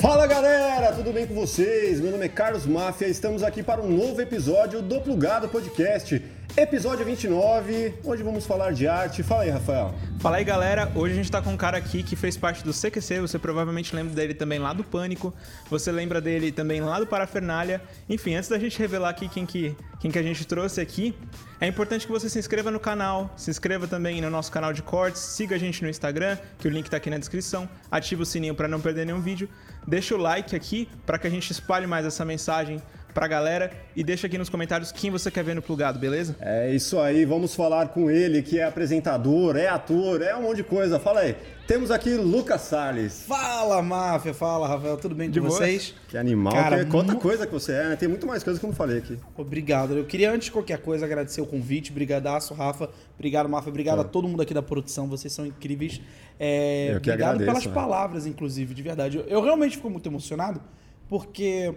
Fala galera, tudo bem com vocês? Meu nome é Carlos Máfia, estamos aqui para um novo episódio do Plugado Podcast, episódio 29, onde vamos falar de arte. Fala aí, Rafael. Fala aí, galera. Hoje a gente tá com um cara aqui que fez parte do CQC. Você provavelmente lembra dele também lá do Pânico. Você lembra dele também lá do Parafernália. Enfim, antes da gente revelar aqui quem que, quem que a gente trouxe aqui, é importante que você se inscreva no canal, se inscreva também no nosso canal de cortes, siga a gente no Instagram, que o link tá aqui na descrição, ativa o sininho para não perder nenhum vídeo, deixa o like aqui para que a gente espalhe mais essa mensagem pra galera e deixa aqui nos comentários quem você quer ver no plugado, beleza? É isso aí, vamos falar com ele, que é apresentador, é ator, é um monte de coisa. Fala aí. Temos aqui Lucas Salles. Fala, máfia, fala, Rafael, tudo bem De com boa? vocês? Que animal, Cara, que, quanta mu- coisa que você é, né? Tem muito mais coisa que eu não falei aqui. Obrigado. Eu queria, antes de qualquer coisa, agradecer o convite. Brigadaço, Rafa. Obrigado, Máfia. Obrigado a todo mundo aqui da produção. Vocês são incríveis. É, Eu que obrigado agradeço, pelas né? palavras, inclusive, de verdade. Eu, eu realmente fico muito emocionado, porque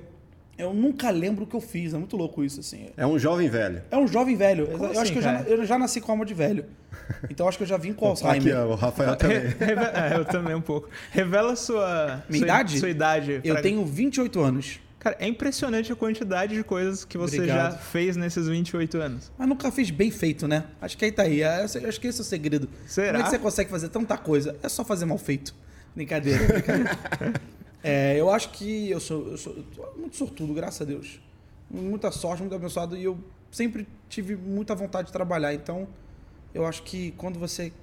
eu nunca lembro o que eu fiz. É muito louco isso, assim. É um jovem velho. É um jovem velho. eu assim, acho que eu já, eu já nasci com alma de velho. Então acho que eu já vim com Aqui, Alzheimer. ó, o Rafael também. É, eu também um pouco. Revela sua, Minha sua idade? Sua idade. Eu pra- tenho 28 anos. Cara, é impressionante a quantidade de coisas que você Obrigado. já fez nesses 28 anos. Mas nunca fiz bem feito, né? Acho que aí tá aí. É, Acho que esse é o segredo. Será? Como é que você consegue fazer tanta coisa? É só fazer mal feito. Brincadeira, brincadeira. É, eu acho que eu sou, eu sou eu tô muito sortudo, graças a Deus. Muita sorte, muito abençoado. E eu sempre tive muita vontade de trabalhar. Então, eu acho que quando você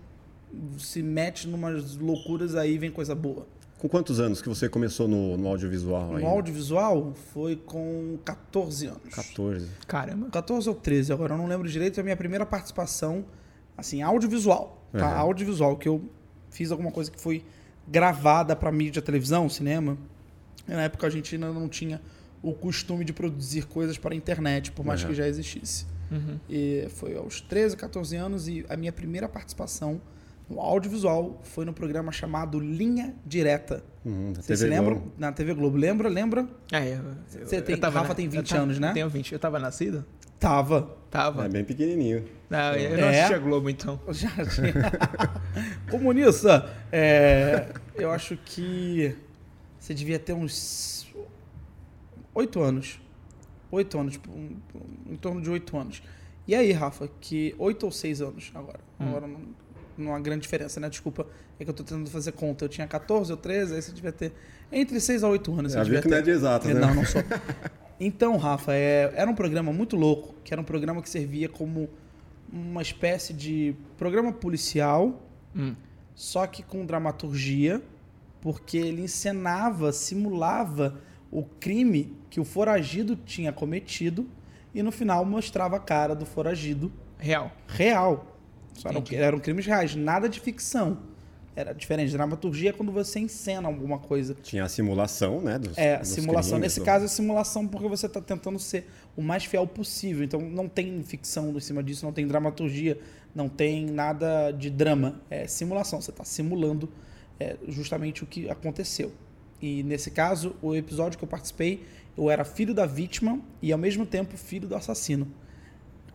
se mete numas loucuras, aí vem coisa boa. Com quantos anos que você começou no, no audiovisual No ainda? audiovisual, foi com 14 anos. 14. Caramba. 14 ou 13, agora eu não lembro direito, é a minha primeira participação, assim, audiovisual, tá? Uhum. Audiovisual, que eu fiz alguma coisa que foi gravada para mídia, televisão, cinema. Na época a gente ainda não tinha o costume de produzir coisas para a internet, por mais Uhum. que já existisse. E foi aos 13, 14 anos e a minha primeira participação no audiovisual foi no programa chamado Linha Direta. Uhum, da Vocês se lembram? Globo. Na TV Globo. Lembra? Lembra? É, eu, eu, Você tem- eu tava Rafa tem 20 eu tava- anos, né? Eu tenho 20. Eu tava nascido? Tava. Tava. É bem pequenininho. Não, eu não É? assistia Globo, então. Já tinha. Comunista, é, eu acho que você devia ter uns oito anos. Oito anos, tipo, um- um- em torno de oito anos. E aí, Rafa, que oito ou seis anos agora? Agora não, não há grande diferença, né? Desculpa, é que eu tô tentando fazer conta. Eu tinha 14 ou 13, aí você devia ter entre seis a oito anos. você Já devia viu que não é ter. de exatas, né? Não, não sou. Então, Rafa, é- era um programa muito louco, que era um programa que servia como uma espécie de programa policial, Hum. só que com dramaturgia, porque ele encenava, simulava o crime que o foragido tinha cometido e no final mostrava a cara do foragido Real. real. Eram, eram crimes reais, nada de ficção. Era diferente. Dramaturgia é quando você encena alguma coisa. Tinha a simulação, né? Dos, É, dos simulação. crimes, Nesse do- caso é simulação porque você está tentando ser o mais fiel possível. Então não tem ficção em cima disso, não tem dramaturgia, não tem nada de drama. É simulação. Você está simulando é, justamente o que aconteceu. E nesse caso, o episódio que eu participei, eu era filho da vítima e ao mesmo tempo filho do assassino.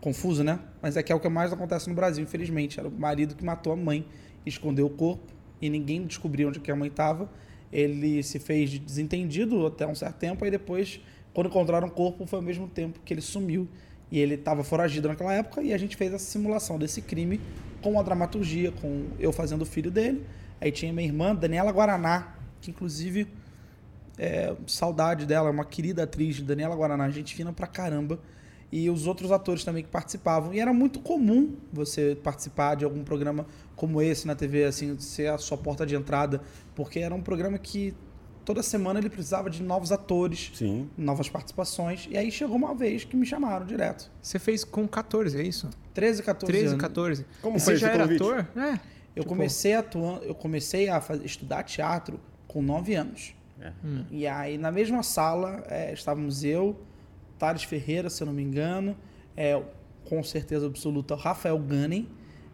Confuso, né? Mas é que é o que mais acontece no Brasil, infelizmente. Era o marido que matou a mãe, escondeu o corpo e ninguém descobriu onde que a mãe estava. Ele se fez de desentendido até um certo tempo, aí depois, quando encontraram o corpo, foi ao mesmo tempo que ele sumiu. E ele estava foragido naquela época e a gente fez a simulação desse crime com a dramaturgia, com eu fazendo o filho dele. Aí tinha minha irmã, Daniela Guaraná, que inclusive é, saudade dela, uma querida atriz, Daniela Guaraná, gente fina pra caramba. E os outros atores também que participavam. E era muito comum você participar de algum programa como esse na TV, assim, ser a sua porta de entrada, porque era um programa que toda semana ele precisava de novos atores, Sim. novas participações. E aí chegou uma vez que me chamaram direto. Você fez com 14, é isso? 13, 14 13, anos. 14. Como E foi você já esse era convite? ator? É. Eu Tipo, comecei atuando, eu comecei a faz- estudar teatro com 9 anos. É. E aí na mesma sala é, estávamos eu, Thales Ferreira, se eu não me engano, é, com certeza absoluta Rafael Gunning,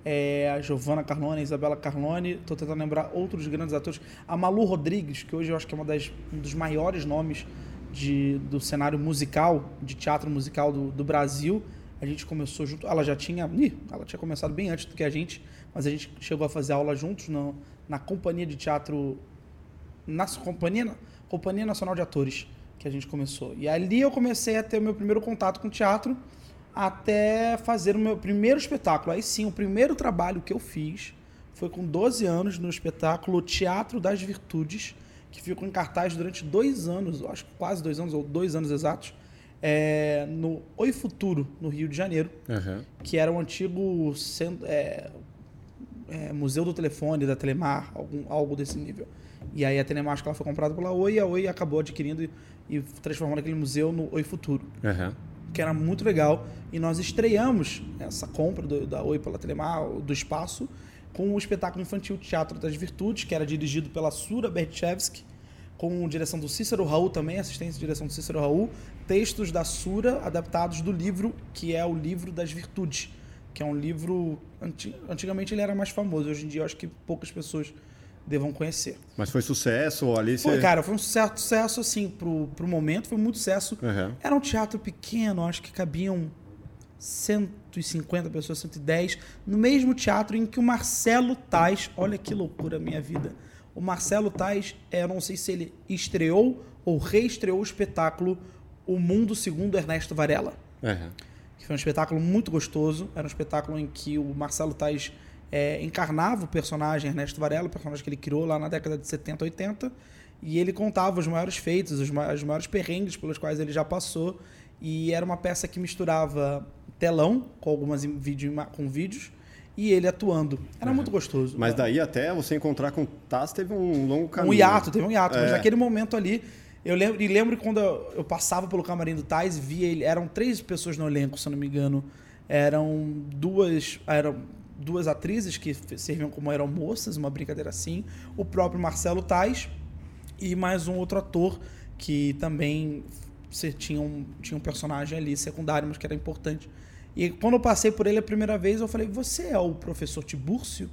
é, a Giovanna Carlone, a Isabela Carlone, estou tentando lembrar outros grandes atores, a Malu Rodrigues, que hoje eu acho que é uma das, um dos maiores nomes de, do cenário musical, de teatro musical do, do Brasil. A gente começou junto, ela já tinha, ih, ela tinha começado bem antes do que a gente, mas a gente chegou a fazer aula juntos no, na companhia de teatro na companhia, Companhia Nacional de Atores, que a gente começou. E ali eu comecei a ter o meu primeiro contato com teatro até fazer o meu primeiro espetáculo. Aí sim, o primeiro trabalho que eu fiz foi com 12 anos no espetáculo Teatro das Virtudes, que ficou em cartaz durante dois anos, acho que quase dois anos, ou dois anos exatos, é, no Oi Futuro, no Rio de Janeiro, Aham. que era o antigo centro, é, é, Museu do Telefone, da Telemar, algum, algo desse nível. E aí a Telemar acho que ela foi comprada pela Oi e a Oi acabou adquirindo e, e transformando aquele museu no Oi Futuro Aham. que era muito legal. E nós estreamos essa compra do- da Oi pela Telemar, do espaço, com o espetáculo infantil Teatro das Virtudes, que era dirigido pela Sura Berchevsky, com direção do Cícero Raul também, assistência e direção do Cícero Raul, textos da Sura adaptados do livro, que é o Livro das Virtudes, que é um livro... anti- Antigamente ele era mais famoso, hoje em dia eu acho que poucas pessoas devam conhecer. Mas foi sucesso ali? Foi, cara, foi um certo sucesso, assim, pro, pro momento, foi muito sucesso. Aham. Era um teatro pequeno, acho que cabiam 150 pessoas, 110, no mesmo teatro em que o Marcelo Tais, olha que loucura a minha vida. O Marcelo Tais, é, eu não sei se ele estreou ou reestreou o espetáculo O Mundo Segundo Ernesto Varela Aham. que foi um espetáculo muito gostoso. Era um espetáculo em que o Marcelo Tais é, encarnava o personagem Ernesto Varela, o personagem que ele criou lá na década de 70, 80, e ele contava os maiores feitos, os, ma- os maiores perrengues pelos quais ele já passou. E era uma peça que misturava telão com algumas vídeo, com vídeos e ele atuando. Era muito gostoso. Mas daí até você encontrar com o Taz teve um longo caminho. Um hiato, teve um hiato. Mas É. naquele momento ali, eu lembro, e lembro quando eu, passava pelo camarim do Tais, via ele. Eram três pessoas no elenco, se eu não me engano. Eram duas. Eram duas atrizes que serviam como aeromoças, uma brincadeira assim. O próprio Marcelo Tais e mais um outro ator que também se- tinha um, tinha um personagem ali secundário, mas que era importante. E quando eu passei por ele a primeira vez, eu falei: Você é o professor Tibúrcio?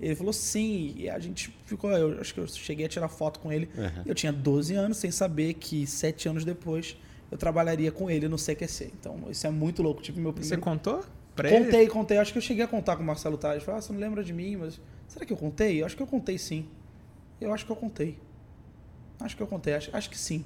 Ele falou sim, e a gente ficou. Eu acho que eu cheguei a tirar foto com ele. Uhum. Eu tinha 12 anos, sem saber que sete anos depois eu trabalharia com ele no CQC. Então, isso é muito louco. Tive meu Você primeiro. contou pra ele? Contei, contei. Acho que eu cheguei a contar com o Marcelo Tales. Falei, ah, você não lembra de mim, mas. Será que eu contei? Eu acho que eu contei sim. Eu acho que eu contei. Acho que eu contei, acho, acho que sim.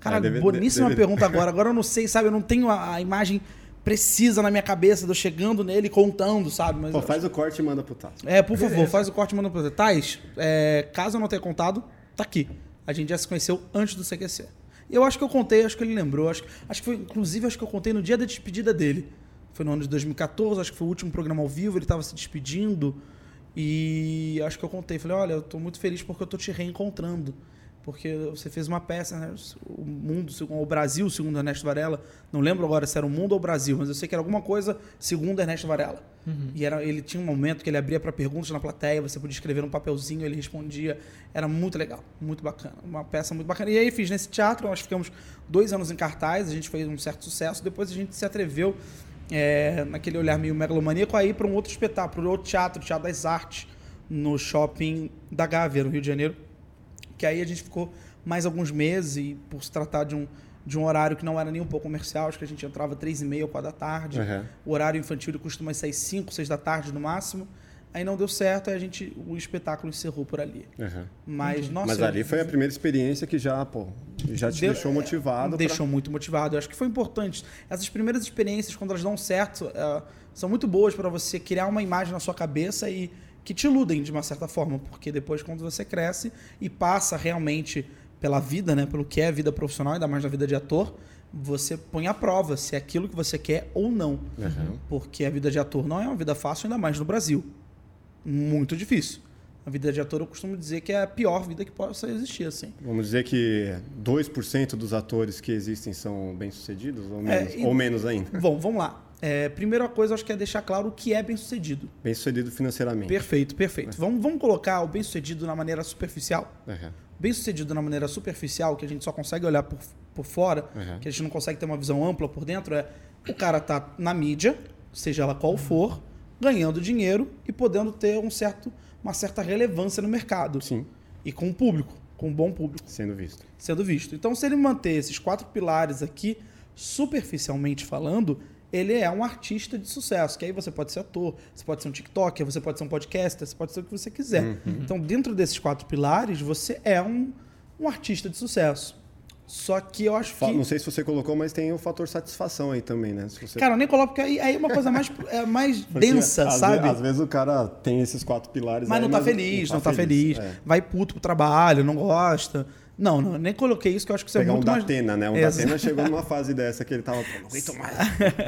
Cara, Ah, deve- boníssima deve- pergunta agora. Agora eu não sei, sabe? Eu não tenho a, a imagem precisa na minha cabeça de eu chegando nele e contando, sabe? Mas Pô, faz o corte e manda pro Taz. é, por favor, faz o corte e manda pra você. Tais, é, caso eu não tenha contado, tá aqui. A gente já se conheceu antes do CQC. Eu acho que eu contei, acho que ele lembrou. Acho, acho que foi, inclusive, acho que eu contei no dia da despedida dele. Foi no ano de 2014, acho que foi o último programa ao vivo, ele estava se despedindo. E acho que eu contei. Falei, olha, eu tô muito feliz porque eu tô te reencontrando. Porque você fez uma peça, né? O mundo, segundo- o Brasil, segundo Ernesto Varela. Não lembro agora se era o mundo ou o Brasil, mas eu sei que era alguma coisa segundo Ernesto Varela. E era, ele tinha um momento que ele abria para perguntas na plateia, você podia escrever um papelzinho, ele respondia. Era muito legal, muito bacana. Uma peça muito bacana. E aí fiz nesse teatro, nós ficamos dois anos em cartaz, a gente fez um certo sucesso. Depois a gente se atreveu, é, naquele olhar meio megalomaníaco, a ir para um outro espetáculo, para outro teatro, Teatro das Artes, no shopping da Gávea, no Rio de Janeiro que aí a gente ficou mais alguns meses e por se tratar de um, de um horário que não era nem um pouco comercial, acho que a gente entrava três e meia quatro da tarde. Uhum. O horário infantil ele costuma sair cinco, seis da tarde no máximo. Aí não deu certo, aí a gente o espetáculo encerrou por ali. Uhum. Mas nossa, Mas ali foi a primeira experiência que já, pô, já te Deu- deixou motivado. pra- Deixou muito motivado. Eu acho que foi importante. Essas primeiras experiências, quando elas dão certo, eh, são muito boas para você criar uma imagem na sua cabeça e que te iludem de uma certa forma, porque depois quando você cresce e passa realmente pela vida, né, pelo que é a vida profissional, ainda mais na vida de ator, você põe à prova se é aquilo que você quer ou não. Uhum. Porque a vida de ator não é uma vida fácil, ainda mais no Brasil. Muito difícil. A vida de ator eu costumo dizer que é a pior vida que possa existir, assim. Vamos dizer que 2% dos atores que existem são bem-sucedidos ou menos, É, e- ou menos ainda? Bom, vamos lá. É, primeira coisa, acho que é deixar claro o que é bem-sucedido. Bem-sucedido financeiramente. Perfeito, perfeito. Vamos, vamos colocar o bem-sucedido na maneira superficial? Uhum. Bem-sucedido na maneira superficial, que a gente só consegue olhar por, por fora, Uhum. que a gente não consegue ter uma visão ampla por dentro, é o cara tá na mídia, seja ela qual for, ganhando dinheiro e podendo ter um certo, uma certa relevância no mercado. Sim, E com o público, com um bom público. sendo visto. sendo visto. Então, se ele manter esses quatro pilares aqui, superficialmente falando, ele é um artista de sucesso. Que aí você pode ser ator, você pode ser um TikToker, você pode ser um podcaster, você pode ser o que você quiser. Então, dentro desses quatro pilares, você é um, um artista de sucesso. Só que eu acho que. Não sei se você colocou, mas tem o fator satisfação aí também, né? Você... Cara, eu nem coloco porque aí, é uma coisa mais, é mais Porque densa, às sabe? ve- às vezes o cara tem esses quatro pilares Mas aí, não tá feliz, não tá feliz. É. Vai puto pro trabalho, não gosta. Não, não, nem coloquei isso, que eu acho que isso Pegar é um muito mais... Datena, né? Um Exa- Datena chegou numa fase dessa que ele tava, pô, não aguento mais.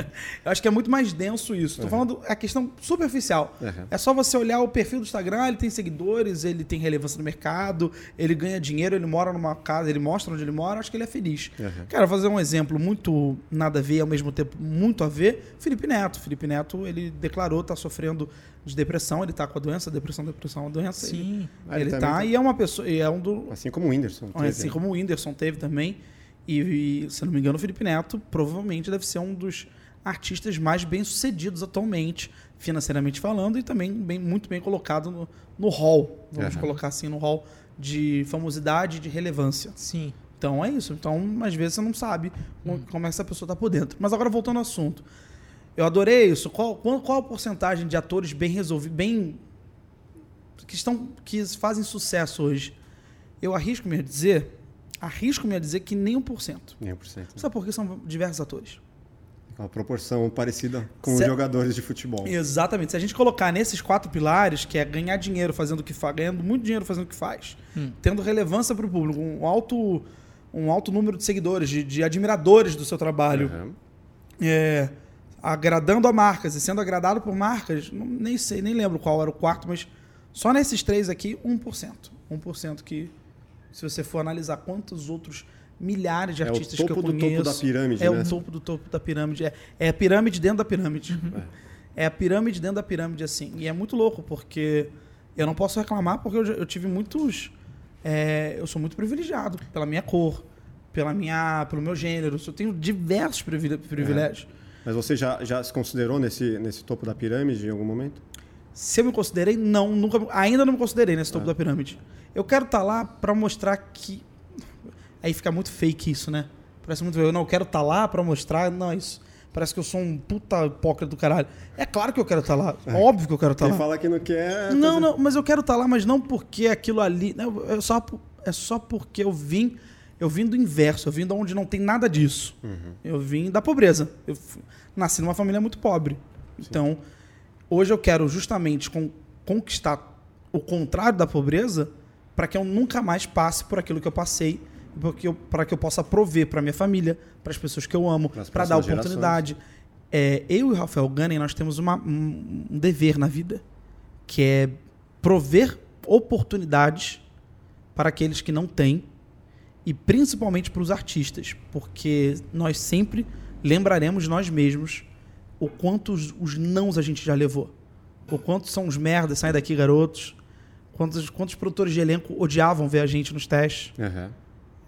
eu acho que é muito mais denso isso. Tô falando a questão superficial. Uhum. É só você olhar o perfil do Instagram, ele tem seguidores, ele tem relevância no mercado, ele ganha dinheiro, ele mora numa casa, ele mostra onde ele mora, acho que ele é feliz. Uhum. Cara, vou fazer um exemplo muito nada a ver, ao mesmo tempo muito a ver, Felipe Neto. Felipe Neto, ele declarou tá sofrendo de depressão, ele tá com a doença, depressão, depressão é uma doença. Ele, Sim. Ele ele também tá, tá. e é uma pessoa, e é um do, Assim como o Whindersson. teve, assim né? como o Whindersson teve também. E, e, se não me engano, o Felipe Neto provavelmente deve ser um dos artistas mais bem-sucedidos atualmente, financeiramente falando, e também bem, muito bem colocado no, no hall. Vamos Aham. colocar assim, no hall de famosidade e de relevância. Sim. Então é isso. Então, às vezes, você não sabe como- como é que essa pessoa está por dentro. Mas agora, voltando ao assunto. Eu adorei isso. Qual, qual, qual a porcentagem de atores bem resolvidos, bem. que estão. que fazem sucesso hoje? Eu arrisco-me a dizer. Arrisco-me a dizer que nem 1%. Nem um por cento. Sabe por que são diversos atores? Uma proporção parecida com os Cê- jogadores de futebol. Exatamente. Se a gente colocar nesses quatro pilares, que é ganhar dinheiro fazendo o que faz, ganhando muito dinheiro fazendo o que faz, tendo relevância para o público, um alto, um alto número de seguidores, de, de admiradores do seu trabalho, Uhum. é, agradando a marcas e sendo agradado por marcas, não- nem sei, nem lembro qual era o quarto, mas só nesses três aqui, 1%. 1% que, se você for analisar quantos outros milhares de É o artistas que eu topo do topo conheço... da pirâmide, É né? o topo do topo da pirâmide. É, é a pirâmide dentro da pirâmide. É a pirâmide dentro da pirâmide, assim. E é muito louco, porque eu não posso reclamar, porque eu, eu tive muitos... é, eu sou muito privilegiado pela minha cor, pela minha, pelo meu gênero. Eu tenho diversos privilégios. Mas você já, já se considerou nesse, nesse topo da pirâmide em algum momento? Se eu me considerei, não, nunca, ainda não me considerei nesse topo da pirâmide. Eu quero estar lá para mostrar que. Aí fica muito fake isso, né? Parece muito. Eu não quero estar lá para mostrar. Não, isso. Parece que eu sou um puta hipócrita do caralho. É claro que eu quero estar lá. Óbvio que eu quero estar Quem lá. fala que não quer. Não, não, mas eu quero estar lá, mas não porque aquilo ali. É só, é só porque eu vim. Eu vim do inverso, eu vim de onde não tem nada disso. Eu vim da pobreza. Eu nasci numa família muito pobre. Então, hoje eu quero justamente con- conquistar o contrário da pobreza para que eu nunca mais passe por aquilo que eu passei, para que eu possa prover para minha família, para as pessoas que eu amo, para dar oportunidade. É, eu e o Rafael Gunning, nós temos uma- um, um dever na vida, que é prover oportunidades para aqueles que não têm e principalmente para os artistas, porque nós sempre lembraremos nós mesmos o quanto os, os nãos a gente já levou. O quanto são os merdas, sai daqui, garotos. Quantos, quantos produtores de elenco odiavam ver a gente nos testes. Aham.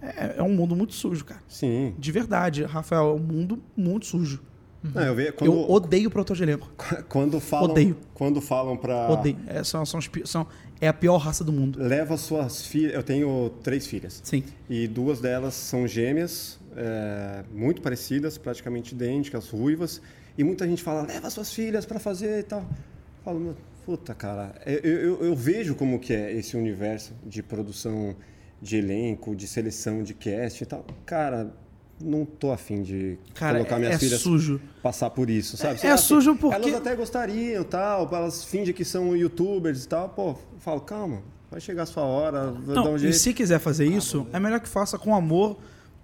É, é um mundo muito sujo, cara. Sim. De verdade, Rafael, é um mundo muito sujo. Não, eu quando, Eu odeio produtor de elenco. quando falam, Odeio. Quando falam pra. Odeio. É, são, são, são- é a pior raça do mundo. Leva suas filhas. Eu tenho três filhas. Sim. E duas delas são gêmeas, é, muito parecidas, praticamente idênticas, ruivas. E muita gente fala, leva suas filhas para fazer e tal. Eu falo, puta, cara, eu, eu, eu vejo como que é esse universo de produção de elenco, de seleção de cast e tal. Cara, não tô afim de Cara, colocar minhas é filhas sujo. passar por isso, sabe? É- é lá, sujo porque- Elas até gostariam, tal, elas fingem que são youtubers e tal. Pô, falo, calma, vai chegar a sua hora, vou dar Não, um e jeito. se quiser fazer isso, é melhor que faça com amor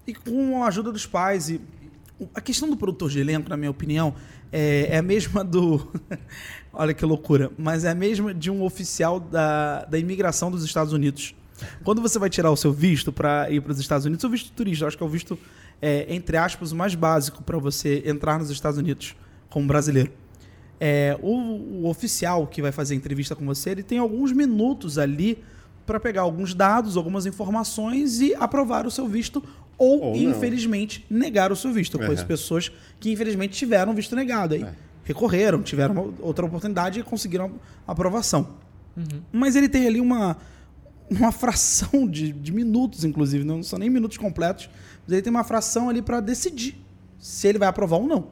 e com a ajuda dos pais. E a questão do produtor de elenco, na minha opinião, é, é a mesma do. Olha que loucura. Mas é a mesma de um oficial da, da imigração dos Estados Unidos. Quando você vai tirar o seu visto para ir para os Estados Unidos, o visto turista, acho que é o visto, é, entre aspas, o mais básico para você entrar nos Estados Unidos como brasileiro. É, o, o oficial que vai fazer a entrevista com você, ele tem alguns minutos ali para pegar alguns dados, algumas informações e aprovar o seu visto ou, Ou não. infelizmente, negar o seu visto. Eu conheço Uhum. pessoas que, infelizmente, tiveram visto negado. Aí É. recorreram, tiveram outra oportunidade e conseguiram a aprovação. Mas ele tem ali uma, uma fração de, de minutos, inclusive, não são nem minutos completos, mas ele tem uma fração ali para decidir se ele vai aprovar ou não.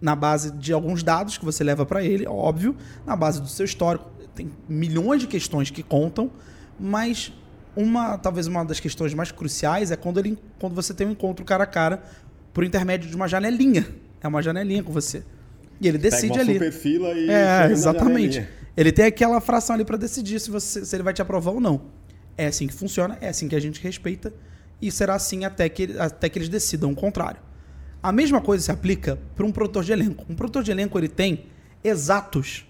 Na base de alguns dados que você leva para ele, óbvio, na base do seu histórico. Tem milhões de questões que contam, mas uma, talvez uma das questões mais cruciais é quando, ele, quando você tem um encontro cara a cara por intermédio de uma janelinha. É uma janelinha com você. E ele decide Pega uma ali. super fila e É, exatamente. Ele tem aquela fração ali para decidir se, você, se ele vai te aprovar ou não. É assim que funciona, é assim que a gente respeita e será assim até que, até que eles decidam o contrário. A mesma coisa se aplica para um produtor de elenco. Um produtor de elenco ele tem exatos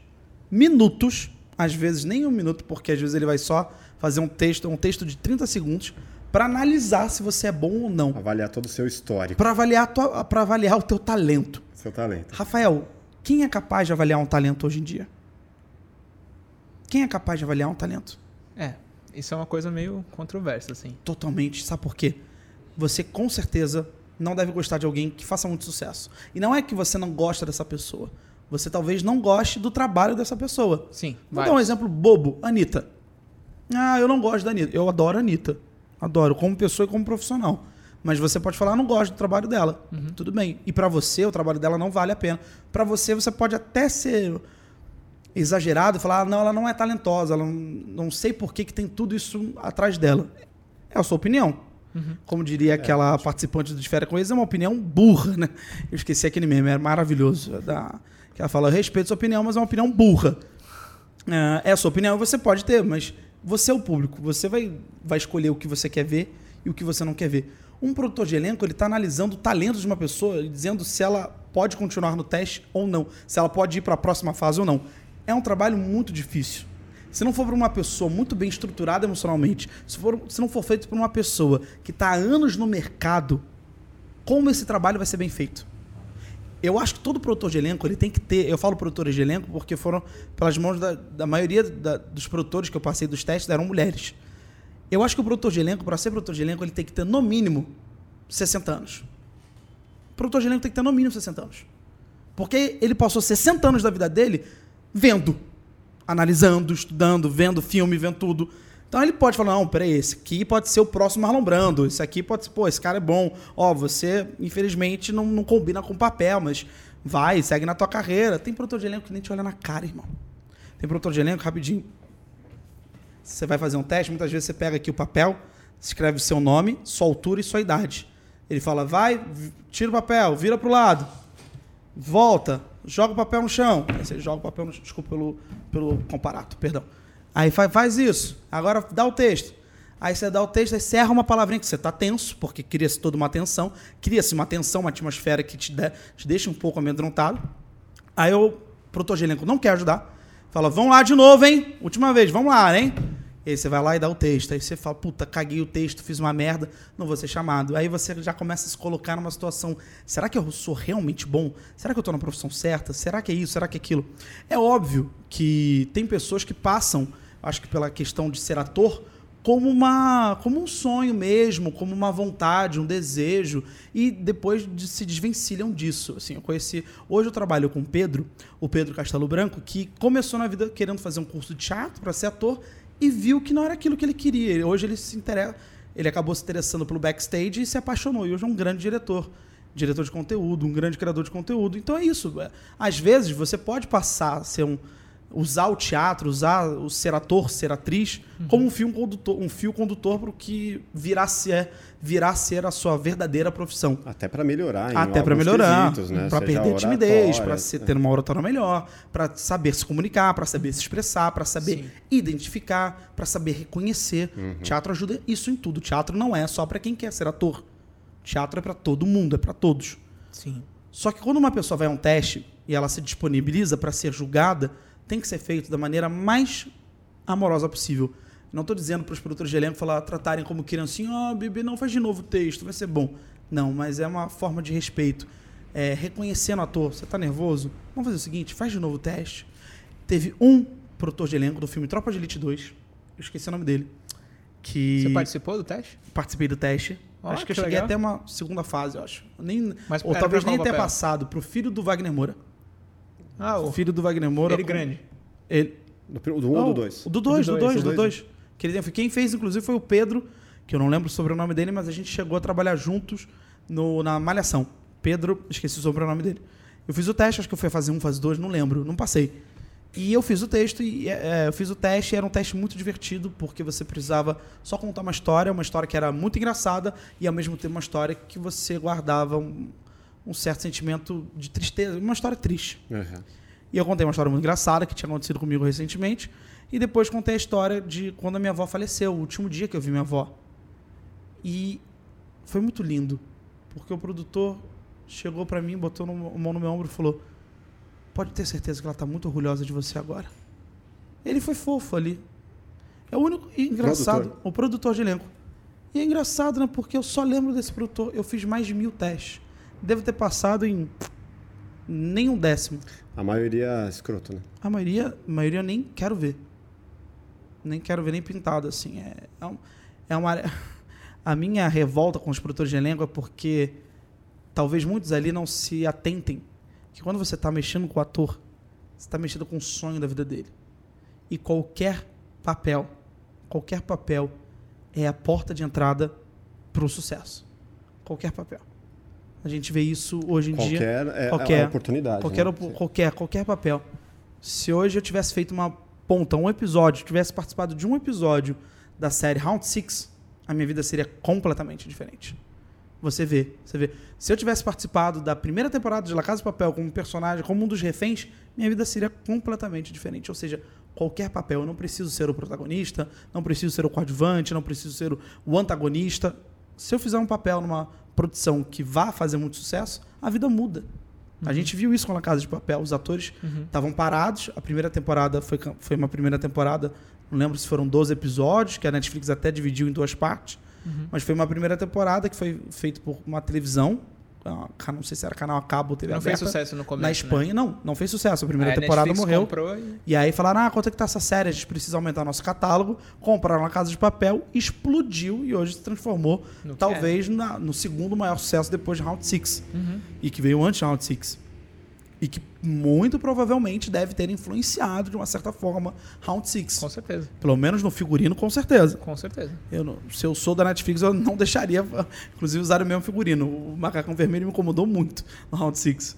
minutos, às vezes nem um minuto, porque às vezes ele vai só fazer um texto, um texto de 30 segundos para analisar se você é bom ou não, Avaliar todo o seu histórico, para avaliar, tua- avaliar o teu talento. seu talento. Rafael, quem é capaz de avaliar um talento hoje em dia? Quem é capaz de avaliar um talento? Isso é uma coisa meio controversa, assim. Totalmente. Sabe por quê? Você com certeza não deve gostar de alguém que faça muito sucesso. E não é que você não gosta dessa pessoa. Você talvez não goste do trabalho dessa pessoa. Sim, Vou dar um exemplo bobo. Anitta. Ah, eu não gosto da Anitta. Eu adoro a Anitta. Adoro, como pessoa e como profissional. Mas você pode falar, "Ah, não gosto do trabalho dela. Tudo bem. E pra você, o trabalho dela não vale a pena. Pra você, você pode até ser exagerado e falar, ah, não, ela não é talentosa, ela não, não sei por que, que tem tudo isso atrás dela. É a sua opinião. Como diria aquela participante do Férias com eles, é uma opinião burra, né? Eu esqueci aquele meme, é maravilhoso. é Da, que ela fala, eu respeito sua opinião, mas é uma opinião burra. É, é a sua opinião, você pode ter, mas você é o público. Você vai, vai escolher o que você quer ver e o que você não quer ver. Um produtor de elenco, ele está analisando o talento de uma pessoa e dizendo se ela pode continuar no teste ou não. Se ela pode ir para a próxima fase ou não. É um trabalho muito difícil. Se não for para uma pessoa muito bem estruturada emocionalmente, se, for, se não for feito por uma pessoa que está há anos no mercado, como esse trabalho vai ser bem feito? Eu acho que todo produtor de elenco ele tem que ter. Eu falo produtores de elenco porque foram pelas mãos da, da maioria da- dos produtores que eu passei dos testes eram mulheres. Eu acho que o produtor de elenco, para ser produtor de elenco, ele tem que ter no mínimo 60 anos. O produtor de elenco tem que ter no mínimo 60 anos. Porque ele passou 60 anos da vida dele vendo, analisando, estudando, vendo filme, vendo tudo. Então ele pode falar, não, peraí, esse aqui pode ser o próximo Marlon Brando, esse aqui pode ser, pô, esse cara é bom. Ó, você, infelizmente, não, não combina com papel, mas vai, segue na tua carreira. Tem produtor de elenco que nem te olha na cara, irmão. Tem produtor de elenco, rapidinho. Você vai fazer um teste, muitas vezes você pega aqui o papel, escreve o seu nome, sua altura e sua idade. Ele fala, vai, tira o papel, vira pro lado, volta, joga o papel no chão. Aí você joga o papel no chão, desculpa pelo, pelo comparato, perdão. Aí faz, faz isso, agora dá o texto. Aí você dá o texto, aí você erra uma palavrinha que você tá tenso, porque cria-se toda uma tensão, cria-se uma tensão, uma atmosfera que te, dá- te deixa um pouco amedrontado. Aí o produtor de elenco não quer ajudar. Fala, vamos lá de novo, hein? Última vez, vamos lá, hein? E aí você vai lá e dá o texto. Aí você fala, puta, caguei o texto, fiz uma merda, não vou ser chamado. Aí você já começa a se colocar numa situação: será que eu sou realmente bom? Será que eu tô na profissão certa? Será que é isso? Será que é aquilo? É óbvio que tem pessoas que passam, acho que pela questão de ser ator, como uma como um sonho mesmo, como uma vontade, um desejo e depois de, se desvencilham disso. Assim, eu conheci hoje eu trabalho com o Pedro, o Pedro Castelo Branco, que começou na vida querendo fazer um curso de teatro para ser ator e viu que não era aquilo que ele queria. Hoje ele se interessa, ele acabou se interessando pelo backstage e se apaixonou e hoje é um grande diretor. Diretor de conteúdo, um grande criador de conteúdo. Então é isso. É, Às vezes você pode passar a ser um, usar o teatro, usar o ser ator, ser atriz, como um fio condutor, um fio condutor para o que virá ser, virá a ser a sua verdadeira profissão. Até para melhorar, em Até para melhorar, né? para perder a timidez, para oratória, ter uma oratória melhor, para saber se comunicar, para saber se expressar, para saber Sim. identificar, para saber reconhecer. Teatro ajuda isso em tudo. Teatro não é só para quem quer ser ator. Teatro é para todo mundo, é para todos. Sim. Só que quando uma pessoa vai a um teste e ela se disponibiliza para ser julgada, tem que ser feito da maneira mais amorosa possível. Não estou dizendo para os produtores de elenco falar, tratarem como criancinha, ó, bebê, não faz de novo o texto, vai ser bom. Não, mas é uma forma de respeito. É, reconhecendo o ator, você está nervoso? Vamos fazer o seguinte, faz de novo o teste. Teve um produtor de elenco do filme Tropa de Elite 2, eu esqueci o nome dele, que Você participou do teste? participei do teste. Ó, acho que, que eu cheguei legal. até uma segunda fase, eu acho. Nem, Mas ou talvez nem papel? passado pro filho do Wagner Moura. Ah, O filho do Wagner Moura. ele com- grande. Ele, Do, do 1 ou Não, do 2? O do 2, Do do dois, 2, do do dois. 2. Que ele- Quem fez, inclusive, foi o Pedro, que eu não lembro o sobrenome dele, mas a gente chegou a trabalhar juntos no, na Malhação. Pedro, esqueci o sobrenome dele. Eu fiz o teste, acho que eu fui fazer um, fase dois, não lembro, não passei. E eu fiz o texto e é, eu fiz o teste, e era um teste muito divertido, porque você precisava só contar uma história, uma história que era muito engraçada e ao mesmo tempo uma história que você guardava um, um certo sentimento de tristeza, uma história triste. Uhum. E eu contei uma história muito engraçada que tinha acontecido comigo recentemente. E depois contei a história de quando a minha avó faleceu, o último dia que eu vi minha avó. E foi muito lindo, porque o produtor chegou para mim, botou a mão no meu ombro e falou: Pode ter certeza que ela está muito orgulhosa de você agora. Ele foi fofo ali. É o único. E engraçado, produtor. o produtor de elenco. E é engraçado, né? Porque eu só lembro desse produtor. Eu fiz mais de mil testes. Devo ter passado em nem um décimo. A maioria é escroto, né? A maioria, a maioria eu nem quero ver. Nem quero ver nem pintado, assim. É, é, um, é uma. A minha revolta com os produtores de elenco é porque talvez muitos ali não se atentem que quando você está mexendo com o ator, você está mexendo com o sonho da vida dele. E qualquer papel, qualquer papel é a porta de entrada para o sucesso. Qualquer papel. A gente vê isso hoje em qualquer, dia. É, qualquer é oportunidade. Qualquer, né? qualquer, qualquer papel. Se hoje eu tivesse feito uma ponta, um episódio, tivesse participado de um episódio da série Round Six a minha vida seria completamente diferente. Você vê, você vê. Se eu tivesse participado da primeira temporada de La Casa de Papel como personagem, como um dos reféns, minha vida seria completamente diferente. Ou seja, qualquer papel, eu não preciso ser o protagonista, não preciso ser o coadjuvante, não preciso ser o antagonista. Se eu fizer um papel numa produção que vá fazer muito sucesso, a vida muda. Uhum. A gente viu isso com a Casa de Papel. Os atores estavam uhum. parados. A primeira temporada foi, foi uma primeira temporada não lembro se foram 12 episódios, que a Netflix até dividiu em duas partes. Uhum. Mas foi uma primeira temporada que foi feita por uma televisão. Não sei se era canal a cabo TV Não aberta, fez sucesso no começo. Na Espanha, né? não. Não fez sucesso. A primeira temporada Netflix morreu. E... e... aí falaram: ah, quanto é que tá essa série? A gente precisa aumentar nosso catálogo. Compraram na Casa de Papel, explodiu e hoje se transformou, no talvez, na, no segundo maior sucesso depois de Round 6. Uhum. E que veio antes de Round 6 e que muito provavelmente deve ter influenciado de uma certa forma Round Six. Com certeza. Pelo menos no figurino, com certeza. Com certeza. Eu não, se eu sou da Netflix, eu não deixaria, inclusive, usar o mesmo figurino. O macacão vermelho me incomodou muito no Round Six.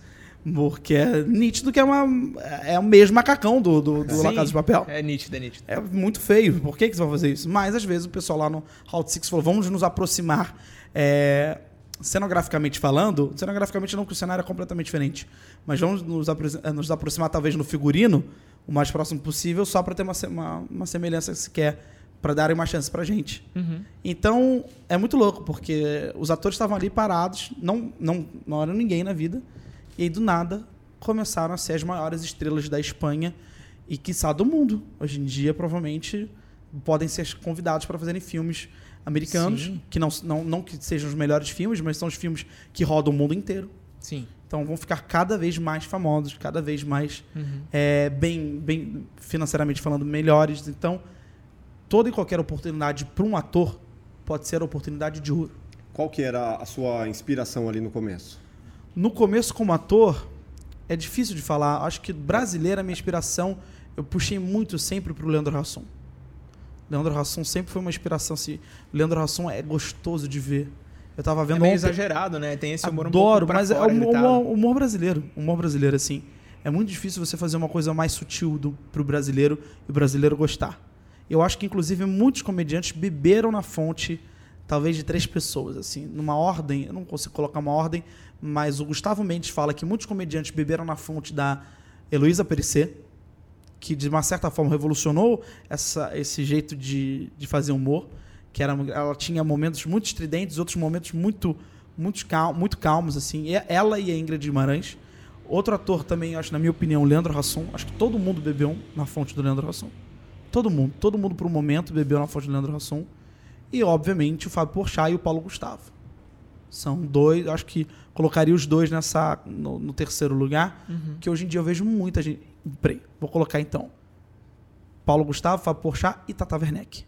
Porque é nítido que é, uma, é o mesmo macacão do, do, do La Casa de Papel. É nítido, é nítido. É muito feio. Por que, que você vai fazer isso? Mas, às vezes, o pessoal lá no Round Six falou, vamos nos aproximar é, cenograficamente falando, cenograficamente não, que o cenário é completamente diferente, mas vamos nos, eh, nos aproximar talvez no figurino, o mais próximo possível, só para ter uma, uma, uma, semelhança que se quer, para darem uma chance para gente. Uhum. Então, é muito louco, porque os atores estavam ali parados, não, não, não eram ninguém na vida, e aí do nada começaram a ser as maiores estrelas da Espanha e, quiçá, do mundo. Hoje em dia, provavelmente, podem ser convidados para fazerem filmes americanos, Sim. que não, não, não que sejam os melhores filmes, mas são os filmes que rodam o mundo inteiro. Sim. Então vão ficar cada vez mais famosos, cada vez mais uhum. é, bem, bem financeiramente falando, melhores. Então, toda e qualquer oportunidade para um ator pode ser a oportunidade de ouro. Qual que era a sua inspiração ali no começo? No começo, como ator, é difícil de falar. Acho que brasileira, a minha inspiração, eu puxei muito sempre para o Leandro Hassum. Leandro Hassum sempre foi uma inspiração. Assim, Leandro Hassum é gostoso de ver. Eu tava vendo. É meio ontem. exagerado, né? Tem esse humor Adoro, um mas é o humor, humor, brasileiro. Humor brasileiro, assim. É muito difícil você fazer uma coisa mais sutil do, pro brasileiro e o brasileiro gostar. Eu acho que, inclusive, muitos comediantes beberam na fonte, talvez, de três pessoas, assim, numa ordem. Eu não consigo colocar uma ordem, mas o Gustavo Mendes fala que muitos comediantes beberam na fonte da Heloísa Perissé, que de uma certa forma revolucionou essa, esse jeito de, de fazer humor, que era, ela tinha momentos muito estridentes, outros momentos muito muito, cal, muito calmos assim. Ela e a Ingrid Guimarães. Outro ator também, acho na minha opinião, Leandro Hassum. Acho que todo mundo bebeu na fonte do Leandro Hassum. Todo mundo, todo mundo por um momento bebeu na fonte do Leandro Hassum. E obviamente o Fábio Porchat e o Paulo Gustavo. São dois, acho que colocaria os dois nessa no, no terceiro lugar, uhum. que hoje em dia eu vejo muita gente. Peraí, vou colocar então. Paulo Gustavo, Fábio Porchat e Tata Werneck.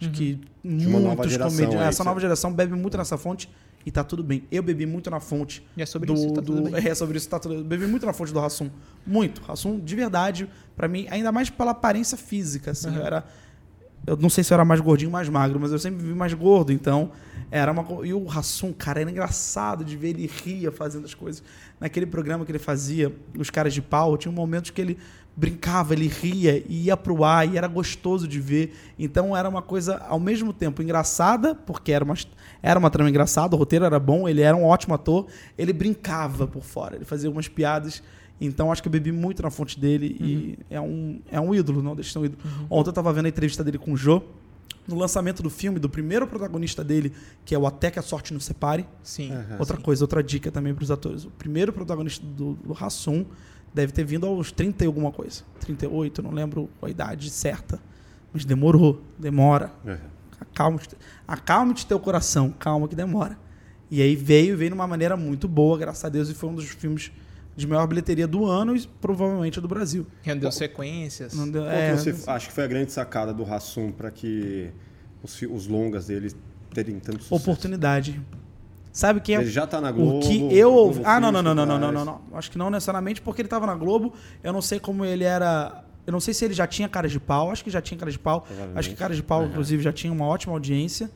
Acho uhum. que de muitos comediantes. Essa nova geração bebe muito nessa fonte e tá tudo bem. Eu bebi muito na fonte. E é sobre do, isso, tá do, É sobre isso, tá tudo Bebi muito na fonte do Rassum. Muito. Rassum, de verdade, para mim, ainda mais pela aparência física. Assim, uhum. eu era. Eu não sei se eu era mais gordinho ou mais magro, mas eu sempre vi mais gordo, então era uma. E o Rassum, cara, era engraçado de ver ele ria fazendo as coisas. Naquele programa que ele fazia, Os Caras de Pau, tinha um momento que ele brincava, ele ria e ia pro ar e era gostoso de ver. Então era uma coisa ao mesmo tempo engraçada, porque era uma, era uma trama engraçada, o roteiro era bom, ele era um ótimo ator, ele brincava por fora, ele fazia algumas piadas. Então acho que eu bebi muito na fonte dele e é um, é um ídolo, não deixa de ser um ídolo. Ontem eu tava vendo a entrevista dele com o Jô, no lançamento do filme, do primeiro protagonista dele, que é o Até que a Sorte Nos Separe. Sim. Aham. Outra coisa, outra dica também para os atores. O primeiro protagonista do, do Hassum deve ter vindo aos 30 e alguma coisa. 38, não lembro a idade certa. Mas demorou, demora. Aham. Acalme-te acalme teu coração, calma que demora. E aí veio, veio de uma maneira muito boa, graças a Deus, e foi um dos filmes de maior bilheteria do ano e provavelmente do Brasil. Rendeu sequências. Não deu- é, que você acha que foi a grande sacada do Rassum para que os, os longas dele terem tanto sucesso? oportunidade. Sabe quem é Ele já tá na Globo. O que eu ouvi. Ah, não, não, não, não, não, não, não, não. Acho que não necessariamente porque ele tava na Globo. Eu não sei como ele era. Eu não sei se ele já tinha cara de pau. Acho que já tinha cara de pau. Acho que cara de pau, inclusive, já tinha uma ótima audiência.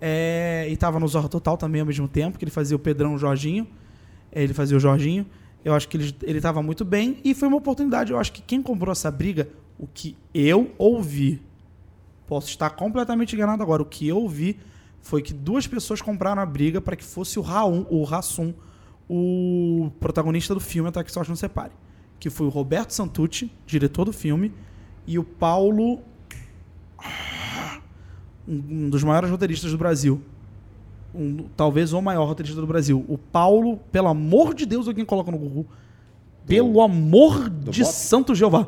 É, e tava no Zorra Total também ao mesmo tempo, que ele fazia o Pedrão o Jorginho. É, Ele fazia o Jorginho. Eu acho que ele, ele tava muito bem. E foi uma oportunidade. Eu acho que quem comprou essa briga, o que eu ouvi, posso estar completamente enganado agora, o que eu ouvi foi que duas pessoas compraram a briga para que fosse o Raul, o Rassum, o protagonista do filme Até que Sorte Não Separe. Que foi o Roberto Santucci, diretor do filme, e o Paulo. Um dos maiores roteiristas do Brasil. Um- talvez o maior roteirista do Brasil. O Paulo, pelo amor de Deus, alguém coloca no Google. Pelo amor de Bop? Santo Jeová.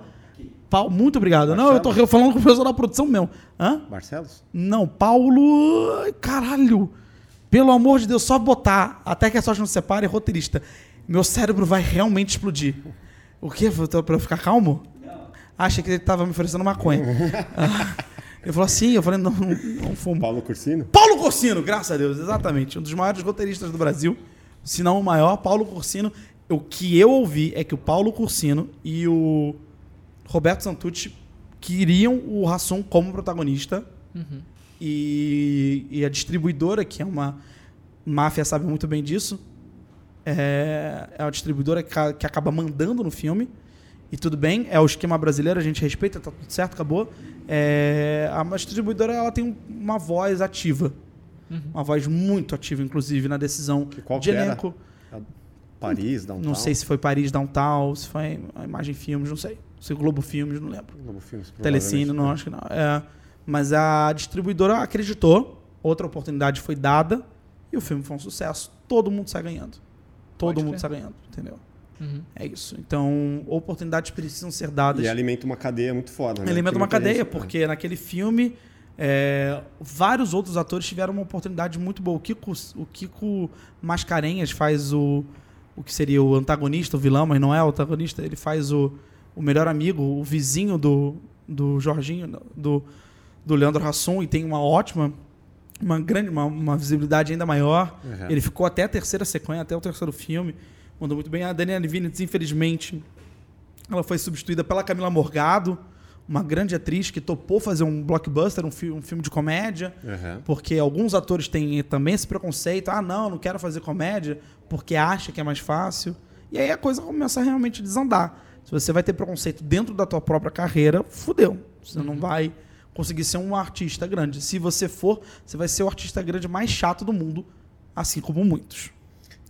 Paulo, muito obrigado. Não, eu tô falando com o pessoal da produção mesmo. Hã? Barcelos? Não, Paulo. Caralho! Pelo amor de Deus, só botar até que a sorte não se separe, roteirista. Meu cérebro vai realmente explodir. O quê? Pra eu ficar calmo? Achei que ele tava me oferecendo maconha. Ele falou assim, eu falei, não, não, não fumo. Paulo Cursino? Paulo Corsino, graças a Deus, exatamente. Um dos maiores roteiristas do Brasil, se não o maior, Paulo Corsino. O que eu ouvi é que o Paulo Corsino e o Roberto Santucci queriam o Rassum como protagonista. E, e a distribuidora, que é uma máfia, sabe muito bem disso, é, é a distribuidora que, que acaba mandando no filme. E tudo bem, é o esquema brasileiro, a gente respeita, tá tudo certo, acabou. É, a distribuidora ela tem um- uma voz ativa. Uma voz muito ativa, inclusive, na decisão Que qual de que era? elenco. Paris, Downtown? Não sei se foi Paris Downtown, se foi a Imagem Filmes, não sei. Se foi Globo Filmes, não lembro. Globo Filmes, Telecine, não acho que não. É, mas a distribuidora acreditou, outra oportunidade foi dada e o filme foi um sucesso. Todo mundo sai ganhando. Todo Pode mundo crer. sai ganhando, entendeu? Uhum. É isso. Então, oportunidades precisam ser dadas. E alimenta uma cadeia muito foda, né? Alimenta uma cadeia, gente- porque naquele filme é, vários outros atores tiveram uma oportunidade muito boa. O Kiko, o Kiko Mascarenhas faz o, o que seria o antagonista, o vilão, mas não é o antagonista. Ele faz o, o melhor amigo, o vizinho do, do Jorginho, do, do Leandro Hassum, e tem uma ótima, uma grande, uma, uma visibilidade ainda maior. Uhum. Ele ficou até a terceira sequência, até o terceiro filme. Mandou muito bem. A Daniela Vinitz, infelizmente, ela foi substituída pela Camila Morgado, uma grande atriz que topou fazer um blockbuster, um, fi- um filme de comédia, Uhum. porque alguns atores têm também esse preconceito. Ah, não, não quero fazer comédia, porque acha que é mais fácil. E aí a coisa começa a realmente desandar. Se você vai ter preconceito dentro da tua própria carreira, fudeu. Você não vai conseguir ser um artista grande. Se você for, você vai ser o artista grande mais chato do mundo, assim como muitos.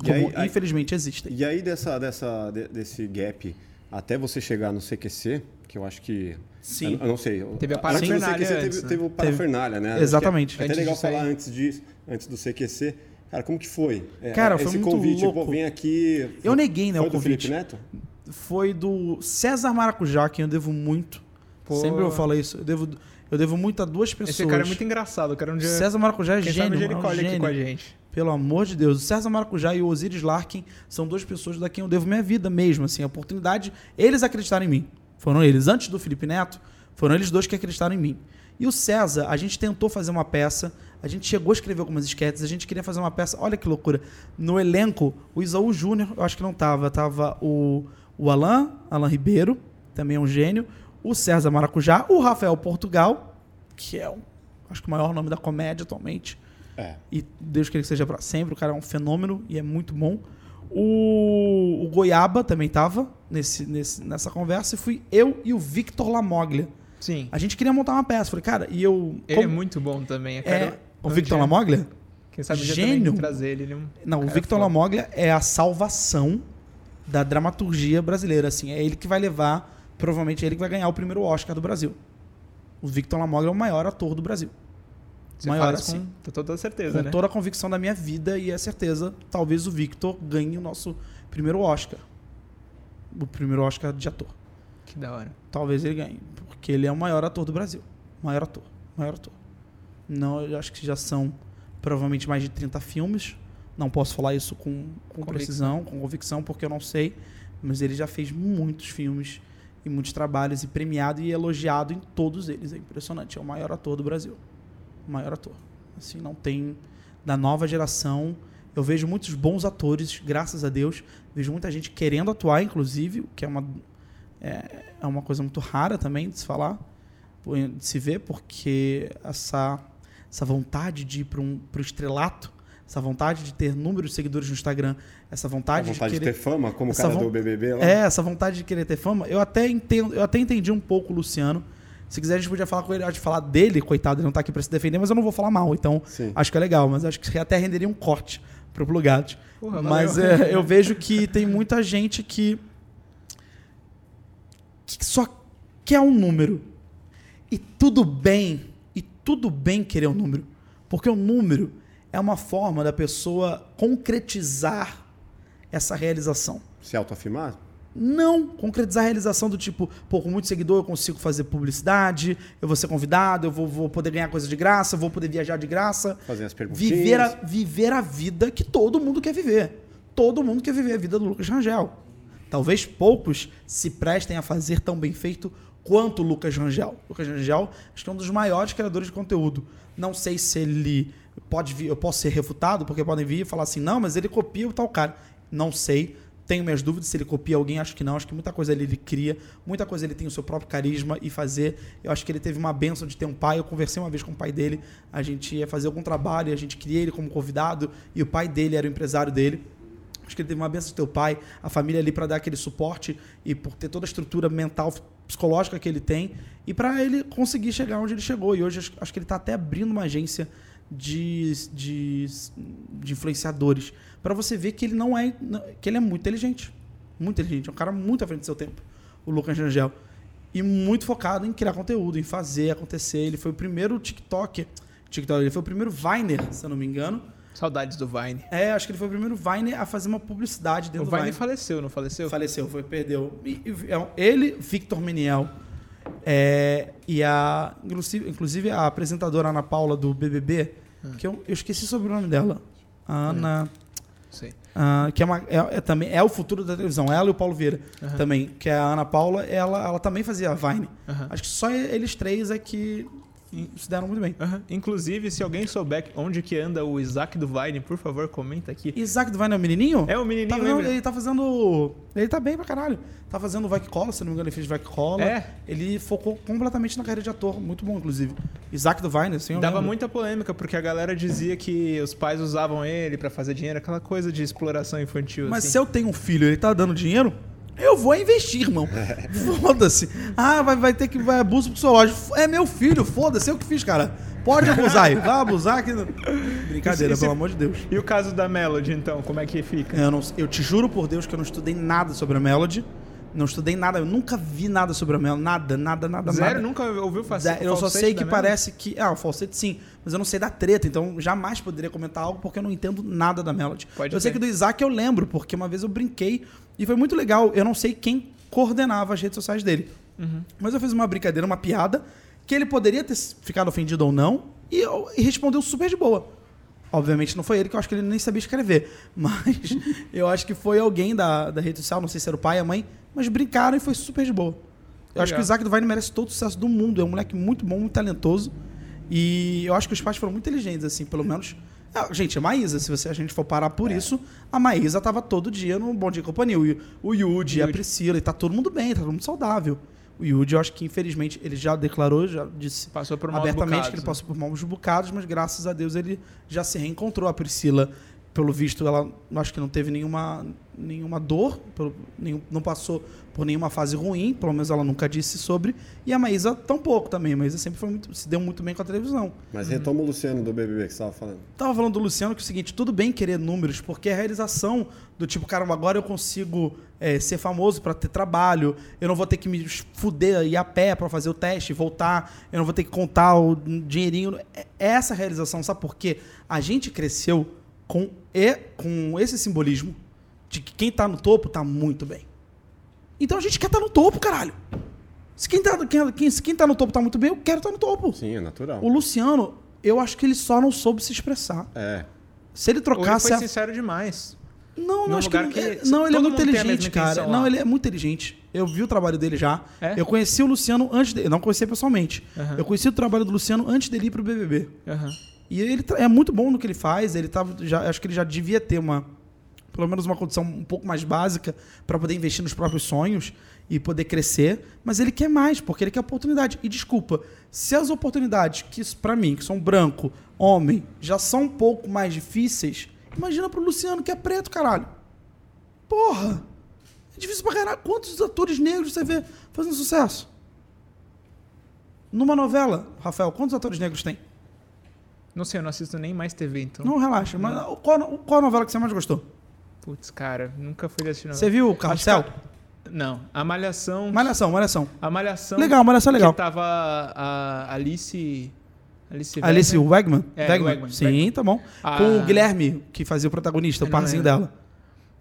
E Como aí- aí- infelizmente existem. E aí, dessa, dessa, de- desse gap até você chegar no CQC, que eu acho que. Sim. Eu, eu não sei. Teve a Antes do parafernália CQC teve, antes, né? teve o parafernália, né? Acho que Exatamente. É, é até legal falar antes disso, antes do CQC. Cara, como que foi? É, Cara, foi esse muito convite, louco. pô, vem aqui. Eu neguei, né, foi o do convite. Felipe Neto? foi do César Maracujá, quem eu devo muito. Pô. Sempre eu falo isso. Eu devo, eu devo muito a duas pessoas. Esse cara é muito engraçado. Eu quero um dia. César Maracujá é Quem gênio. sabe um dia ele é um aqui com a gente. Pelo amor de Deus. O César Maracujá e o Osiris Larkin são duas pessoas da quem eu devo minha vida mesmo. Assim, a oportunidade, eles acreditaram em mim. Foram eles. Antes do Felipe Neto, foram eles dois que acreditaram em mim. E o César, a gente tentou fazer uma peça, a gente chegou a escrever algumas esquetes, a gente queria fazer uma peça. Olha que loucura. No elenco, o Isaú Júnior, eu acho que não tava. Tava o, o Alain, Alain Ribeiro, também é um gênio. O César Maracujá, o Rafael Portugal, que é um, acho que o maior nome da comédia atualmente É. e Deus queira que seja para sempre. O cara é um fenômeno e é muito bom. O, o Goiaba também tava nesse, nesse, nessa conversa e fui eu e o Victor Lamoglia. Sim. A gente queria montar uma peça. Falei, cara, e eu. Ele é como- muito bom também. É, o Victor dia- Lamoglia? Quem sabe Gênio. também trazer ele. ele é um Não, o Victor foda. Lamoglia é a salvação da dramaturgia brasileira. Assim, é ele que vai levar, provavelmente é ele que vai ganhar o primeiro Oscar do Brasil. O Victor Lamoglia é o maior ator do Brasil. Você maior fala assim. com toda certeza, com né? toda a convicção da minha vida e a certeza, talvez o Victor ganhe o nosso primeiro Oscar. O primeiro Oscar de ator. Que da hora. Talvez ele ganhe, porque ele é o maior ator do Brasil. Maior ator, maior ator. Não, eu acho que já são provavelmente mais de 30 filmes. Não posso falar isso com, com Convicção. precisão, com convicção, porque eu não sei. Mas ele já fez muitos filmes e muitos trabalhos e premiado e elogiado em todos eles. É impressionante. É o maior ator do Brasil. O maior ator. Assim, não tem da nova geração. Eu vejo muitos bons atores, graças a Deus. Vejo muita gente querendo atuar, inclusive, o que é uma é, é uma coisa muito rara também de se falar, de se ver, porque essa, essa vontade de ir para um pro estrelato, essa vontade de ter números de seguidores no Instagram, essa A vontade, vontade de de, querer. ter fama, como o cara von- do BBB lá. É, essa vontade de querer ter fama, eu até entendo, eu até entendi um pouco o Luciano. Se quiser, a gente podia falar com ele, acho que falar dele, coitado, ele não tá aqui para se defender, mas eu não vou falar mal, então Sim. acho que é legal, mas acho que até renderia um corte pro Plugados. Mas é, eu vejo que tem muita gente que, que só quer um número. E tudo bem, e tudo bem querer um número. Porque o número é uma forma da pessoa concretizar essa realização. Se autoafirmar? Não concretizar a realização do tipo, pô, com muito seguidor eu consigo fazer publicidade, eu vou ser convidado, eu vou, vou poder ganhar coisa de graça, vou poder viajar de graça. Fazer as perguntinhas. Viver a, viver a vida que todo mundo quer viver. Todo mundo quer viver a vida do Lucas Rangel. Talvez poucos se prestem a fazer tão bem feito quanto o Lucas Rangel. Lucas Rangel acho que é um dos maiores criadores de conteúdo. Não sei se ele pode vir, eu posso ser refutado, porque podem vir e falar assim, não, mas ele copia o tal cara. Não sei. Tenho minhas dúvidas se ele copia alguém, acho que não. Acho que muita coisa ele, ele cria, muita coisa ele tem o seu próprio carisma e fazer. Eu acho que ele teve uma benção de ter um pai. Eu conversei uma vez com o pai dele, a gente ia fazer algum trabalho, a gente queria ele como convidado, e o pai dele era o empresário dele. Acho que ele teve uma benção de ter o pai, a família ali para dar aquele suporte e por ter toda a estrutura mental, psicológica que ele tem e para ele conseguir chegar onde ele chegou. E hoje acho que ele está até abrindo uma agência de, de, de influenciadores para você ver que ele não é que ele é muito inteligente, muito inteligente, é um cara muito à frente do seu tempo, o Lucas Rangel e muito focado em criar conteúdo, em fazer acontecer. Ele foi o primeiro TikTok, TikTok, ele foi o primeiro Viner, se eu não me engano. Saudades do Vine. É, acho que ele foi o primeiro Viner a fazer uma publicidade O dentro do Vine Vine. faleceu, não faleceu? Faleceu, foi, perdeu. E- e- é, ele, Victor Meniel, é, e a. Inclusive, inclusive a apresentadora Ana Paula do BBB, que eu, eu esqueci sobre o nome dela. A Ana. Sei. ah, que é, uma, é, é também é o futuro da televisão, ela e o Paulo Vieira também, que é a Ana Paula, ela, ela também fazia Vine. Acho que só eles três é que se deram muito bem. Aham. Inclusive, se alguém souber onde que anda o Isaac do Vine, por favor, comenta aqui. Isaac do Vine é o menininho? É o Tá menininho, lembra? ele tá fazendo. Ele tá bem pra caralho. Tá fazendo o Vai Que Cola, se não me engano, ele fez Vai Que Cola. É. Ele focou completamente na carreira de ator. Muito bom, inclusive. Isaac do Vine, assim, Dava lembro. muita polêmica, porque a galera dizia que os pais usavam ele pra fazer dinheiro, aquela coisa de exploração infantil. Mas assim. se eu tenho um filho ele tá dando dinheiro, eu vou investir, irmão. Foda-se. Ah, vai, vai ter que vai abuso psicológico. É meu filho, foda-se, eu que fiz, cara. Pode abusar aí. Vai abusar que. Brincadeira, E se- pelo amor de Deus. E o caso da Melody, então, como é que fica? Eu, não, eu te juro por Deus que eu não estudei nada sobre a Melody. Não estudei nada, eu nunca vi nada sobre a Melody. Nada, nada, nada, Zero? nada. Nunca ouviu fazer Zé, Eu só sei que parece que. Ah, o falsete sim, mas eu não sei da treta, então jamais poderia comentar algo porque eu não entendo nada da Melody. Pode eu sei ter. que do Isaac eu lembro, porque uma vez eu brinquei e foi muito legal. Eu não sei quem coordenava as redes sociais dele. Uhum. Mas eu fiz uma brincadeira, uma piada, que ele poderia ter ficado ofendido ou não, e, eu- e respondeu super de boa. Obviamente não foi ele, que eu acho que ele nem sabia escrever. Mas eu acho que foi alguém da, da rede social, não sei se era o pai, a mãe, mas brincaram e foi super de boa. Eu acho que o. Isaac do Vine merece todo o sucesso do mundo. É um moleque muito bom, muito talentoso. E eu acho que os pais foram muito inteligentes, assim, pelo menos. Ah, gente, a Maísa, se você, a gente for parar por isso, a Maísa tava todo dia no Bom Dia e Companhia. O, o Yudi, a. Priscila, e tá todo mundo bem, tá todo mundo saudável. O Yudi, eu acho que infelizmente ele já declarou, já disse Passou por abertamente bocados, que ele né? passou por maus bocados, mas graças a Deus ele já se reencontrou. A Priscila pelo visto, ela acho que não teve nenhuma, nenhuma dor, pelo, nenhum, não passou por nenhuma fase ruim, pelo menos ela nunca disse sobre. E a Maísa tampouco também. A Maísa sempre foi muito, se deu muito bem com a televisão. Mas retoma o Luciano do BBB que você estava falando. Tava falando do Luciano que é o seguinte, tudo bem querer números, porque a realização do tipo, caramba, agora eu consigo é, ser famoso para ter trabalho, eu não vou ter que me fuder ir a pé para fazer o teste, voltar, eu não vou ter que contar o dinheirinho. É essa realização, sabe por quê? A gente cresceu com, e, com esse simbolismo de que quem tá no topo tá muito bem. Então a gente quer estar tá no topo, caralho. Se quem, tá, quem, quem, se quem tá no topo tá muito bem, eu quero estar tá no topo. Sim, é natural. O Luciano, eu acho que ele só não soube se expressar. É. Se ele trocasse. Ou ele foi sincero demais. Não, não acho que, que é, não, ele é muito inteligente, cara. Não, ele é muito inteligente. Eu vi o trabalho dele já. É? Eu conheci o Luciano antes dele. Não conheci pessoalmente. Uhum. Eu conheci o trabalho do Luciano antes dele ir pro BBB. Uhum. E ele é muito bom no que ele faz. Ele tava, já, acho que ele já devia ter uma, pelo menos uma condição um pouco mais básica para poder investir nos próprios sonhos e poder crescer, mas ele quer mais, porque ele quer oportunidade. E desculpa, se as oportunidades que para mim, que são branco, homem, já são um pouco mais difíceis, imagina pro Luciano que é preto, caralho. Porra! É difícil pra caralho. Quantos atores negros você vê fazendo sucesso? Numa novela, Rafael, quantos atores negros tem? Não sei, eu não assisto nem mais TV, então. Não, relaxa. Mas qual, qual a novela que você mais gostou? Putz, cara, nunca fui assistir. Você viu o Carrossel? Não, a Malhação. Malhação, Malhação. A Malhação. Legal, Malhação é legal. Que tava a Alice. Alice, Alice Wegman? É, Wegman. Wegman. Sim, Wegman. tá bom. Ah. Com o Guilherme, que fazia o protagonista, o parzinho dela.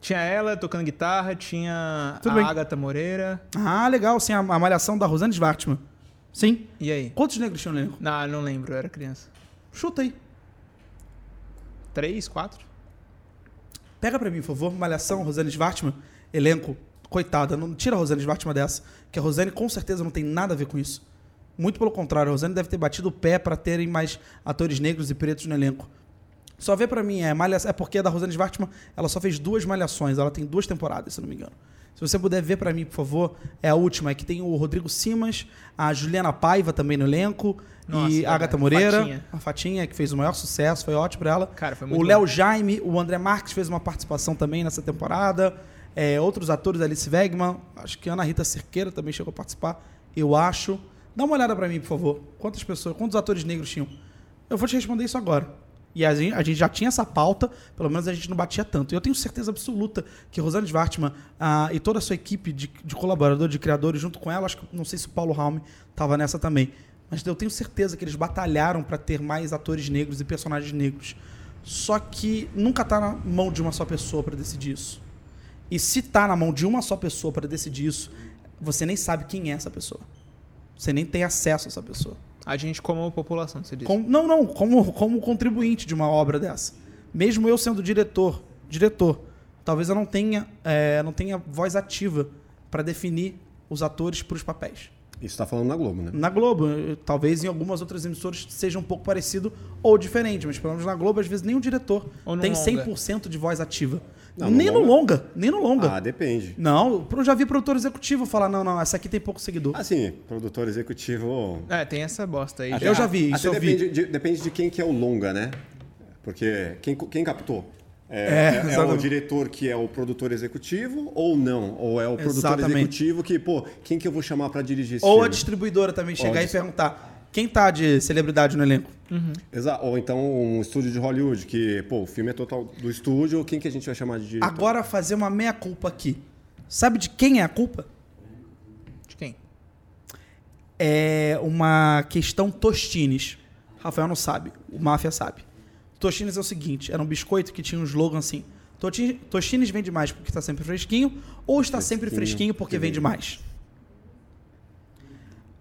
Tinha ela tocando guitarra, tinha Tudo a bem. Agatha Moreira. Ah, legal. Sim, a, a Malhação da Rosane Schwartzman. Sim. E aí? Quantos negros tinham no elenco? Não, não lembro, eu era criança. Chuta aí. Três, quatro? Pega pra mim, por favor, Malhação, Rosane Schwartzman, elenco. Coitada, não tira a Rosane Schwartzman dessa, que a Rosane com certeza não tem nada a ver com isso. Muito pelo contrário, a Rosane deve ter batido o pé para terem mais atores negros e pretos no elenco. Só vê para mim, é, malha, é porque a da Rosane Schwartzman, ela só fez duas malhações, ela tem duas temporadas, se não me engano. Se você puder ver para mim, por favor, é a última, é que tem o Rodrigo Simas, a Juliana Paiva também no elenco, nossa, e a Agatha Moreira, Fatinha. a Fatinha, que fez o maior sucesso, foi ótimo pra ela. Cara, foi muito o Léo Jaime, o André Marques fez uma participação também nessa temporada. É, outros atores, Alice Wegman, acho que Ana Rita Cerqueira também chegou a participar, eu acho. Dá uma olhada para mim, por favor. Quantas pessoas, quantos atores negros tinham? Eu vou te responder isso agora. E a gente, a gente, já tinha essa pauta, pelo menos a gente não batia tanto. E eu tenho certeza absoluta que Rosane Schwartzman ah, e toda a sua equipe de, de colaboradores, de criadores, junto com ela, acho que não sei se o Paulo Raume estava nessa também mas eu tenho certeza que eles batalharam para ter mais atores negros e personagens negros. Só que nunca está na mão de uma só pessoa para decidir isso. E se está na mão de uma só pessoa para decidir isso, você nem sabe quem é essa pessoa. Você nem tem acesso a essa pessoa. A gente como população, você diz? Com, não, não, como, como contribuinte de uma obra dessa. Mesmo eu sendo diretor, diretor, talvez eu não tenha, é, não tenha voz ativa para definir os atores para os papéis. Isso está falando na Globo, né? Na Globo. Talvez em algumas outras emissoras seja um pouco parecido ou diferente, mas pelo menos na Globo, às vezes, nem o diretor tem longa. 100% de voz ativa. Não, nem no, no longa. nem no longa. Ah, depende. Não, eu já vi produtor executivo falar, não, não, essa aqui tem pouco seguidor. Ah, sim, produtor executivo... É, tem essa bosta aí. Até, eu já vi, isso eu depende vi. De, depende de quem que é o longa, né? Porque quem, quem captou? É, é, é, o diretor que é o produtor executivo ou não? Ou é o produtor exatamente. executivo que, pô, quem que eu vou chamar para dirigir esse Ou filme? a distribuidora também chegar e perguntar quem tá de celebridade no elenco. Uhum. Exato. Ou então um estúdio de Hollywood que, pô, o filme é total do estúdio, quem que a gente vai chamar de diretor? Agora fazer uma meia-culpa aqui. Sabe de quem é a culpa? De quem? É uma questão Tostines. Rafael não sabe, o Máfia sabe. Tostines é o seguinte: era um biscoito que tinha um slogan assim. Tostines vende mais porque está sempre fresquinho ou está fresquinho, sempre fresquinho porque vende mais?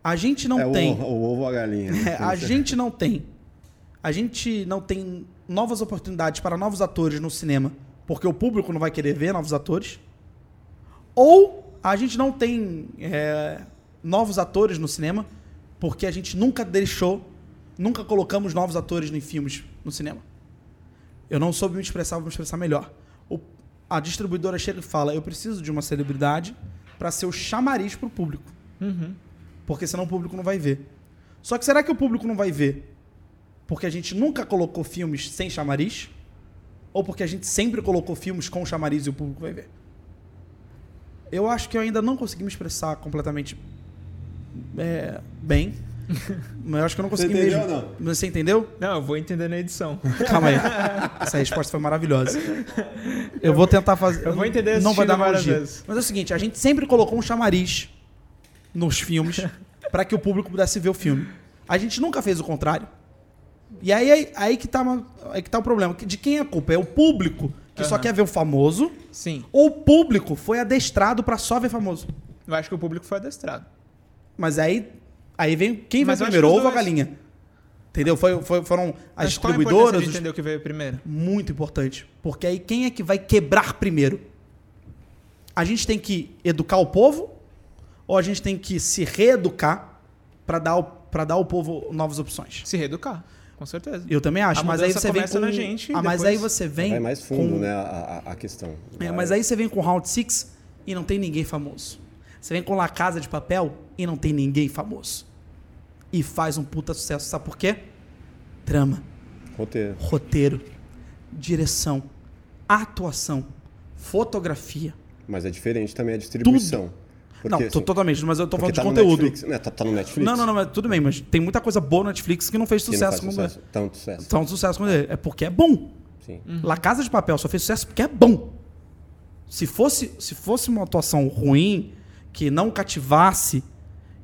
A gente não é tem. O, o ovo a galinha. Né? É, a gente não tem. A gente não tem novas oportunidades para novos atores no cinema porque o público não vai querer ver novos atores. Ou a gente não tem é, novos atores no cinema porque a gente nunca deixou, nunca colocamos novos atores em filmes no cinema. Eu não soube me expressar, vou me expressar melhor. O, a distribuidora chega e fala: eu preciso de uma celebridade para ser o chamariz para o público. Uhum. Porque senão o público não vai ver. Só que será que o público não vai ver? Porque a gente nunca colocou filmes sem chamariz? ou porque a gente sempre colocou filmes com chamariz e o público vai ver? Eu acho que eu ainda não consegui me expressar completamente é, bem. Mas eu acho que eu não consegui entendeu mesmo. ou não? Mas Você entendeu? Não, eu vou entender na edição. Calma aí. Essa resposta foi maravilhosa. Eu vou tentar fazer. Eu vou entender Não vai dar analogia. vezes. Mas é o seguinte: a gente sempre colocou um chamariz nos filmes para que o público pudesse ver o filme. A gente nunca fez o contrário. E aí, aí, aí que, tá, uma- aí que tá o problema. De quem é a culpa? É o público que só Aham. quer ver o famoso Sim. ou o público foi adestrado para só ver famoso? Eu acho que o público foi adestrado. Mas aí, aí vem quem Mas vai primeiro, ovo ou a galinha? Entendeu? Foi, foi- foram as Mas qual a distribuidoras, de os entender o que veio primeiro? muito importante. Porque aí quem é que vai quebrar primeiro? A gente tem que educar o povo ou a gente tem que se reeducar para dar, pra dar ao povo novas opções? Se reeducar, com certeza. Eu também acho, A mas aí você vem com... na gente ah, mas depois aí você vem Vai mais fundo, com... né, a, a- a questão. É, mas aí você vem com Round Six e não tem ninguém famoso. Você vem com La Casa de Papel e não tem ninguém famoso. E faz um puta sucesso. Sabe por quê? Trama Roteiro. roteiro, direção, atuação, fotografia. Mas é diferente também a distribuição. Porque, não, tô assim, totalmente, mas eu tô falando de tá no conteúdo. Netflix, né, tá, tá no Netflix. Não, não, não, mas tudo bem, mas tem muita coisa boa no Netflix que não fez que não sucesso como sucesso, tanto sucesso. Tão sucesso como ele. É porque é bom. Sim. La Casa de Papel só fez sucesso porque é bom. Se fosse, se fosse uma atuação ruim, que não cativasse,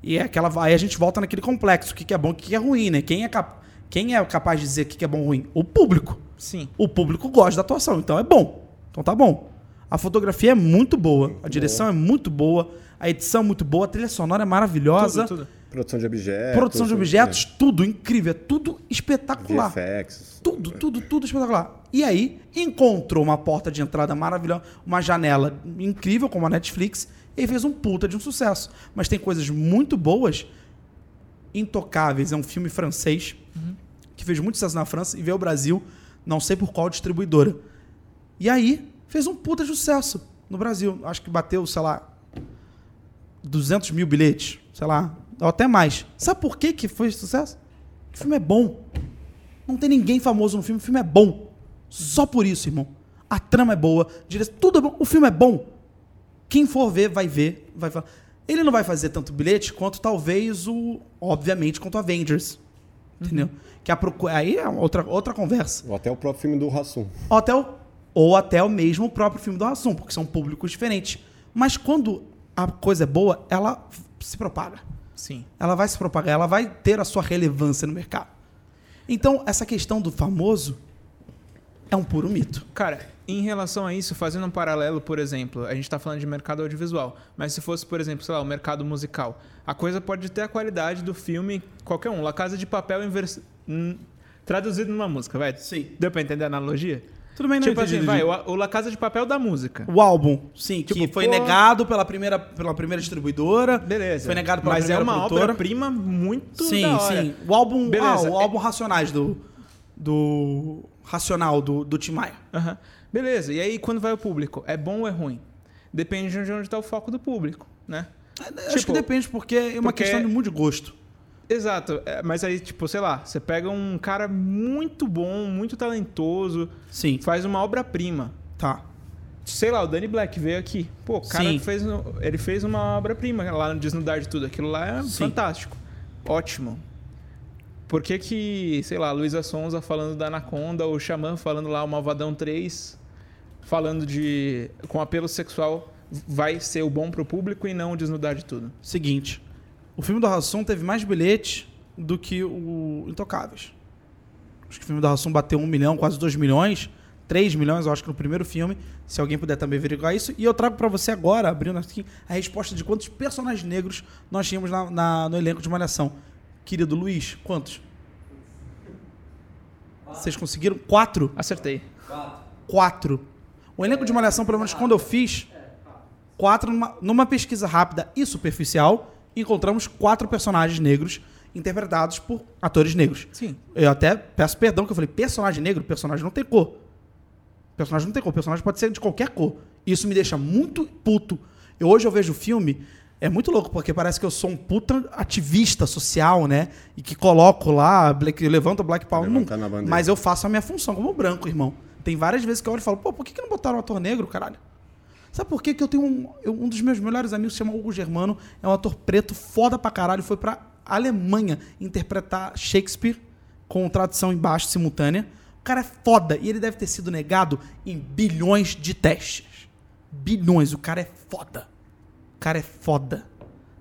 e é aquela, aí a gente volta naquele complexo, o que que é bom e o que que é ruim, né? Quem é, cap, quem é capaz de dizer o que que é bom ou ruim? O público. Sim. O público gosta da atuação, então é bom. Então tá bom. A fotografia é muito boa, a direção é muito boa, a edição é muito boa, a trilha sonora é maravilhosa, Tudo, tudo. Produção de objetos. produção de objetos, tudo incrível, é tudo é, espetacular. VFX. Tudo, tudo, tudo espetacular. E aí, encontrou uma porta de entrada maravilhosa, uma janela incrível como a Netflix, e fez um puta de um sucesso. Mas tem coisas muito boas, intocáveis. É um filme francês, que fez muito sucesso na França e veio ao Brasil, não sei por qual distribuidora. E aí, fez um puta de sucesso no Brasil. Acho que bateu, sei lá, 200 mil bilhetes, sei lá, ou até mais. Sabe por que, que foi sucesso? O filme é bom. Não tem ninguém famoso no filme, o filme é bom. Só por isso, irmão. A trama é boa, dire... tudo é bom, o filme é bom. Quem for ver, vai ver, vai falar. Ele não vai fazer tanto bilhete quanto talvez o, obviamente, quanto o Avengers. Entendeu? Que a procu... aí é outra, outra conversa. Ou até o próprio filme do Rassum. Ou até, o, ou até o mesmo próprio filme do Rassum, porque são públicos diferentes. Mas quando a coisa é boa, ela se propaga. Sim. Ela vai se propagar, ela vai ter a sua relevância no mercado. Então, essa questão do famoso é um puro mito. Cara, em relação a isso, fazendo um paralelo, por exemplo, a gente está falando de mercado audiovisual, mas se fosse, por exemplo, sei lá, o mercado musical, a coisa pode ter a qualidade do filme, qualquer um. La Casa de Papel em vers... hum, traduzido numa música, vai? Sim. Deu pra entender a analogia? Tudo bem, não tipo assim, vai, o, La Casa de Papel da música. O álbum, sim, que Tipo, foi pô- negado pela primeira, pela primeira distribuidora. Beleza. Foi negado pela Mas é primeira uma produtora. obra-prima muito Sim, da hora. sim. O álbum, ah, Beleza. o álbum Racionais do, do Racional, do, do Tim Maia. Aham. Beleza, e aí quando vai o público, é bom ou é ruim? Depende de onde está o foco do público, né? Acho que Tipo, depende, porque é uma porque- questão de muito de gosto. Exato, é, mas aí, tipo, sei lá, você pega um cara muito bom, muito talentoso, Sim, faz uma obra-prima. tá. Sei lá, o Danny Black veio aqui. Pô, o cara Sim. fez, ele fez uma obra-prima lá no Desnudar de Tudo. Aquilo lá é Sim. fantástico. Ótimo. Por que que, sei lá, Luísa Sonza falando da Anaconda, ou o Xamã falando lá o Malvadão 3, falando de... com apelo sexual, vai ser o bom pro público e não o Desnudar de Tudo? Seguinte, o filme do Rassum teve mais bilhetes do que o Intocáveis. Acho que o filme do Rassum bateu um milhão, quase dois milhões. 3 milhões, eu acho que no primeiro filme. Se alguém puder também averiguar isso. E eu trago pra você agora, abrindo aqui, a resposta de quantos personagens negros nós tínhamos na- na- no elenco de Malhação. Querido Luiz, quantos? Vocês conseguiram? Quatro? Acertei. Quatro. O elenco de Malhação, pelo menos quando eu fiz, quatro numa, numa pesquisa rápida e superficial, encontramos quatro personagens negros interpretados por atores negros. Sim. Eu até peço perdão que eu falei personagem negro, personagem não tem cor. Personagem não tem cor, personagem pode ser de qualquer cor. Isso me deixa muito puto. Eu, hoje eu vejo o filme, É muito louco, porque parece que eu sou um puta ativista social, né? E que coloco lá, black, levanto o Black Power. Levanta Não, mas eu faço a minha função como branco, irmão. Tem várias vezes que eu olho e falo, pô, por que, que não botaram um ator negro, caralho? Sabe por quê? que eu tenho um, eu- um dos meus melhores amigos, se chama Hugo Germano, é um ator preto, foda pra caralho, foi pra Alemanha interpretar Shakespeare com tradução embaixo, simultânea. O cara é foda e ele deve ter sido negado em bilhões de testes. Bilhões, o cara é foda. O cara é foda.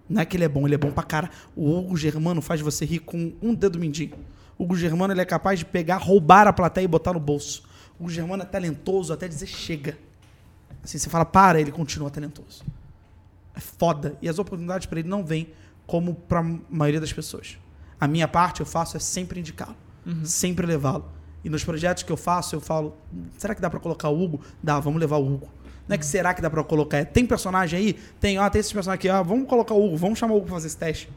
Não é que ele é bom, ele é bom pra cara. O Hugo Germano faz você rir com um dedo mindinho. O Hugo Germano ele é capaz de pegar, roubar a plateia e botar no bolso. O Hugo Germano é talentoso até dizer chega. Assim, você fala, para, ele continua talentoso. É foda. E as oportunidades pra ele não vêm como pra maioria das pessoas. A minha parte eu faço é sempre indicá-lo. Sempre levá-lo. E nos projetos que eu faço, eu falo, será que dá pra colocar o Hugo? Dá, vamos levar o Hugo. Não é que será que dá pra colocar? É, Tem personagem aí? Tem, ó, tem esse personagem aqui, ó, vamos colocar o Hugo, vamos chamar o Hugo pra fazer esse teste.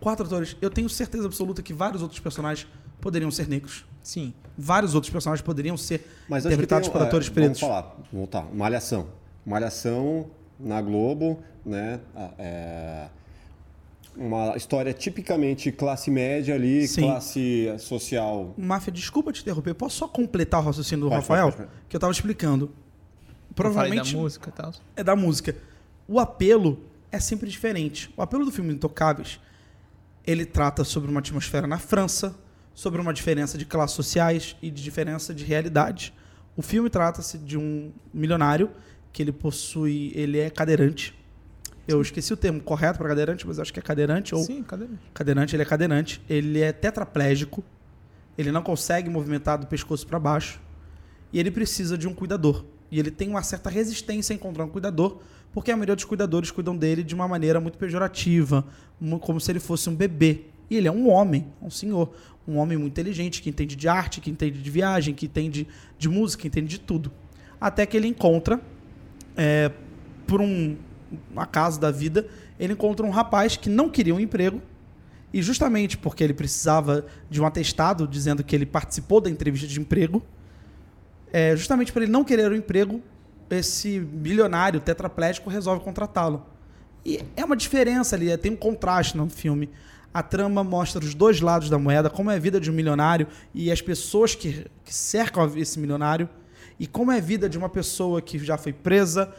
Quatro atores. Eu tenho certeza absoluta que vários outros personagens poderiam ser negros. Sim. Vários outros personagens poderiam ser Mas interpretados tem, por é, atores vamos pretos. falar, voltar. Malhação. Malhação na Globo, né? é, uma história tipicamente classe média ali, Sim. classe social. Máfia, desculpa te interromper. Posso só completar o raciocínio do Pode, Rafael? pode, pode. Que eu tava explicando. Provavelmente da música e tal. é da música. O apelo é sempre diferente. O apelo do filme Intocáveis, ele trata sobre uma atmosfera na França, sobre uma diferença de classes sociais e de diferença de realidade. O filme trata-se de um milionário que ele possui, ele é cadeirante. Eu esqueci o termo correto para cadeirante, mas acho que é cadeirante ou Sim, cadê? cadeirante, ele é cadeirante, ele é tetraplégico, ele não consegue movimentar do pescoço para baixo e ele precisa de um cuidador. E ele tem uma certa resistência a encontrar um cuidador, porque a maioria dos cuidadores cuidam dele de uma maneira muito pejorativa, como se ele fosse um bebê. E ele é um homem, um senhor, um homem muito inteligente, que entende de arte, que entende de viagem, que entende de música, que entende de tudo. Até que ele encontra, é, por um acaso da vida, ele encontra um rapaz que não queria um emprego, e justamente porque ele precisava de um atestado dizendo que ele participou da entrevista de emprego, é, justamente por ele não querer o emprego, esse bilionário tetraplégico resolve contratá-lo. E é uma diferença ali, é, tem um contraste no filme. A trama mostra os dois lados da moeda, como é a vida de um milionário e as pessoas que, que cercam esse milionário, e como é a vida de uma pessoa que já foi presa,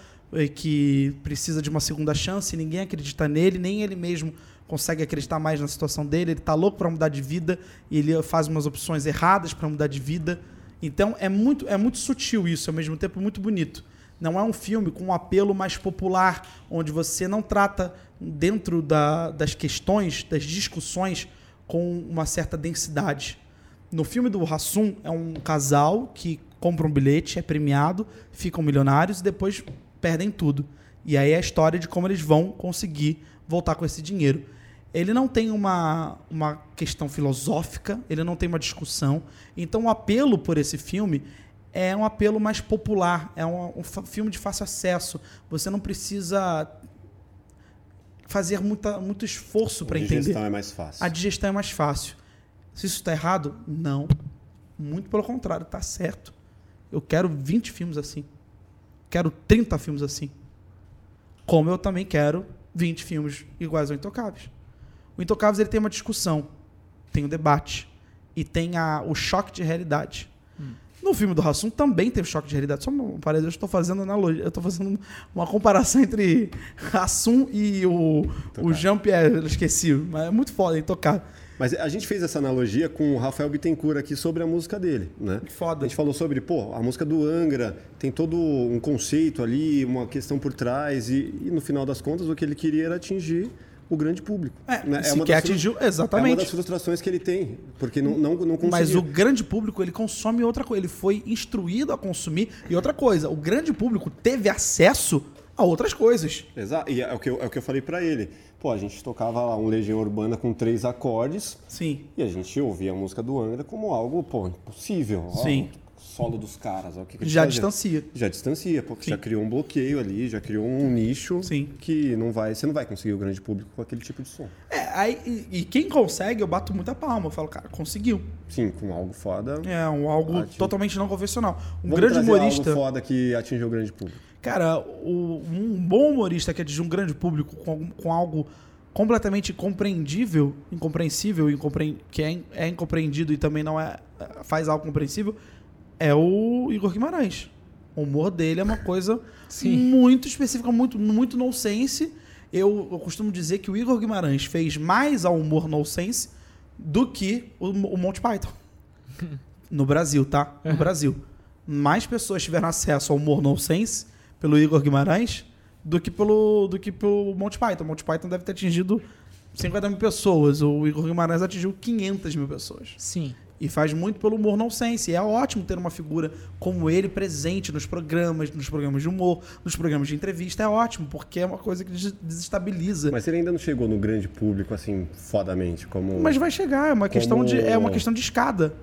que precisa de uma segunda chance, ninguém acredita nele, nem ele mesmo consegue acreditar mais na situação dele, ele tá louco para mudar de vida, e ele faz umas opções erradas para mudar de vida. Então é muito, é muito sutil isso, ao mesmo tempo muito bonito. Não é um filme com um apelo mais popular, onde você não trata dentro da- das questões, das discussões, com uma certa densidade. No filme do Hassum, é um casal que compra um bilhete, é premiado, ficam milionários e depois perdem tudo. E aí é a história de como eles vão conseguir voltar com esse dinheiro. Ele não tem uma, uma questão filosófica, ele não tem uma discussão. Então o apelo por esse filme é um apelo mais popular, é um, um filme de fácil acesso. Você não precisa fazer muita, muito esforço para A entender. digestão é mais fácil. A digestão é mais fácil. Se isso está errado, não. Muito pelo contrário, está certo. Eu quero 20 filmes assim. Quero 30 filmes assim. Como eu também quero 20 filmes iguais ao Intocáveis. O Intocáveis ele tem uma discussão, tem um debate e tem a, o choque de realidade. No filme do Hassum também tem o choque de realidade. Só uma parede, eu estou fazendo analogia, eu estou fazendo uma comparação entre Hassum e o, o. Jean-Pierre, eu esqueci, mas é muito foda, Intocável. Mas a gente fez essa analogia com o Rafael Bittencourt aqui sobre a música dele, né? Foda. A gente falou sobre, pô, a música do Angra tem todo um conceito ali, uma questão por trás, e, e no final das contas o que ele queria era atingir o grande público. É, né? se uma quer das atingir- É uma exatamente. das frustrações que ele tem, porque não, não, não conseguiu. Mas o grande público, ele consome outra coisa. Ele foi instruído a consumir. E outra coisa, o grande público teve acesso a outras coisas. Exato, e é o que eu, é o que eu falei pra ele. Pô, a gente tocava lá um Legião Urbana com três acordes, Sim. e a gente ouvia a música do Angra como algo, pô, impossível. Ó, Sim. Solo dos caras, ó, o que, que Já distancia. Já distancia, porque Sim. já criou um bloqueio ali, já criou um nicho Sim. que não vai, você não vai conseguir o grande público com aquele tipo de som. É, aí, e, e quem consegue, eu bato muita palma. Eu falo, cara, conseguiu. Sim, com algo foda. É um algo totalmente não convencional. Um Vamos grande humorista. algo foda que atingiu o grande público. Cara, o- um bom humorista que atinge um grande público com, com algo completamente incompreendível, incompreensível, incompre- que é, é incompreendido e também não é faz algo compreensível, é o Igor Guimarães. O humor dele é uma coisa Sim. muito específica, muito, muito nonsense. Eu, eu costumo dizer que o Igor Guimarães fez mais ao humor nonsense do que o, o Monty Python. No Brasil, tá? No Brasil. Mais pessoas tiveram acesso ao humor nonsense pelo Igor Guimarães do que pelo, do que pelo Monty Python. O Monty Python deve ter atingido 50 mil pessoas. O Igor Guimarães atingiu 500 mil pessoas. Sim. E faz muito pelo humor nonsense. E é ótimo ter uma figura como ele presente nos programas, nos programas de humor, nos programas de entrevista. É ótimo, porque é uma coisa que des- desestabiliza. Mas ele ainda não chegou no grande público, assim, fodamente, como... Mas vai chegar, é uma questão de, Como- é uma questão de escada.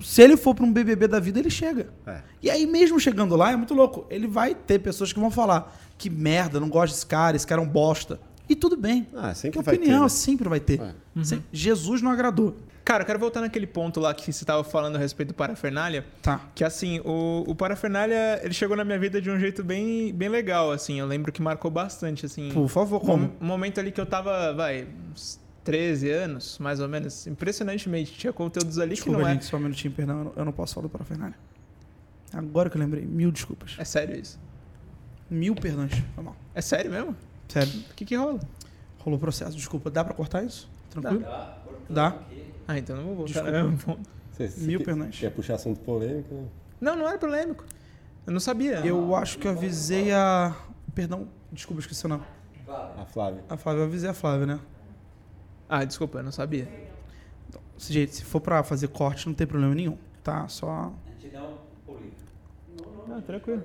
Se ele for para um BBB da vida, ele chega. É. E aí, mesmo chegando lá, é muito louco. Ele vai ter pessoas que vão falar que merda, não gosto desse cara, esse cara é um bosta. E tudo bem. Ah, sempre que vai opinião, ter, né? sempre vai ter. É. Sem- Jesus não agradou. Cara, eu quero voltar naquele ponto lá que você tava falando a respeito do Parafernália. Tá. Que assim, o, o Parafernália, ele chegou na minha vida de um jeito bem, bem legal, assim. Eu lembro que marcou bastante, assim. Por favor, Um, como? um momento ali que eu tava, vai, uns 13 anos, mais ou menos. Impressionantemente. Tinha conteúdos ali Desculpa, que não gente, só um minutinho, perdão. eu não- Eu não posso falar do Parafernália. Agora que eu lembrei. Mil desculpas. é. É sério isso? Mil perdões. Foi mal. É sério mesmo? Sério. O que que rola? Rolou processo. Desculpa. Dá pra cortar isso? Tranquilo? Dá. Ah, então não vou voltar. Desculpa. ponto. Você, você Mil perdões. Quer puxar assunto polêmico? né? Não, não era polêmico. Eu não sabia. Eu acho que eu avisei a. Perdão, desculpa, esqueci o nome. A Flávia. A Flávia, eu avisei a Flávia, né? Ah, desculpa, eu não sabia. Desse jeito, se for pra fazer corte, não tem problema nenhum. Tá? Só. Ah, tranquilo.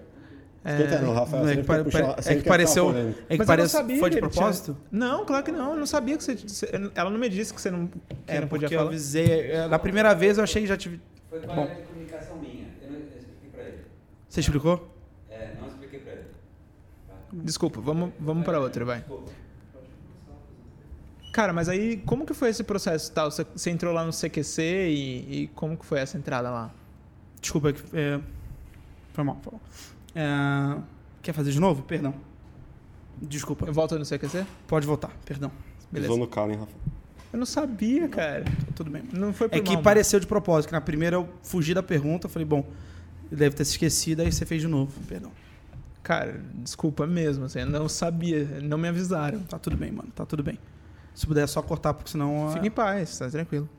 Esquenta não, Rafael. é que, quer pare- puxar- pare- você é que pareceu. É que parece. eu sabia Foi de ele tinha- propósito? Não, claro que não. Eu não sabia que você. você- Ela não me disse que você não, que É, não podia eu falar. avisei. é, Na primeira vez eu achei que já tive. Foi Bom. falha de comunicação minha. Eu, não, eu expliquei pra ele. Você explicou? É, não expliquei pra ele. Desculpa, vamos, vamos pra outra, vai. Desculpa. Cara, mas aí, como que foi esse processo tal? Você, você entrou lá no CQC e, e como que foi essa entrada lá? Desculpa. é que- É... Foi mal, foi mal. É, Quer fazer de novo? Perdão. Desculpa. Eu volto no CQC? Pode voltar, perdão. Beleza. Pisou no calo, hein, Rafa? Eu não sabia, cara. Tudo bem. Não foi por É que mal, pareceu de propósito, que na primeira eu fugi da pergunta, falei, bom, deve ter se esquecido, aí você fez de novo. Perdão. Cara, desculpa mesmo, assim, eu não sabia, não me avisaram. Tá tudo bem, mano, tá tudo bem. Se puder só cortar, porque senão. Fique em paz, tá tranquilo.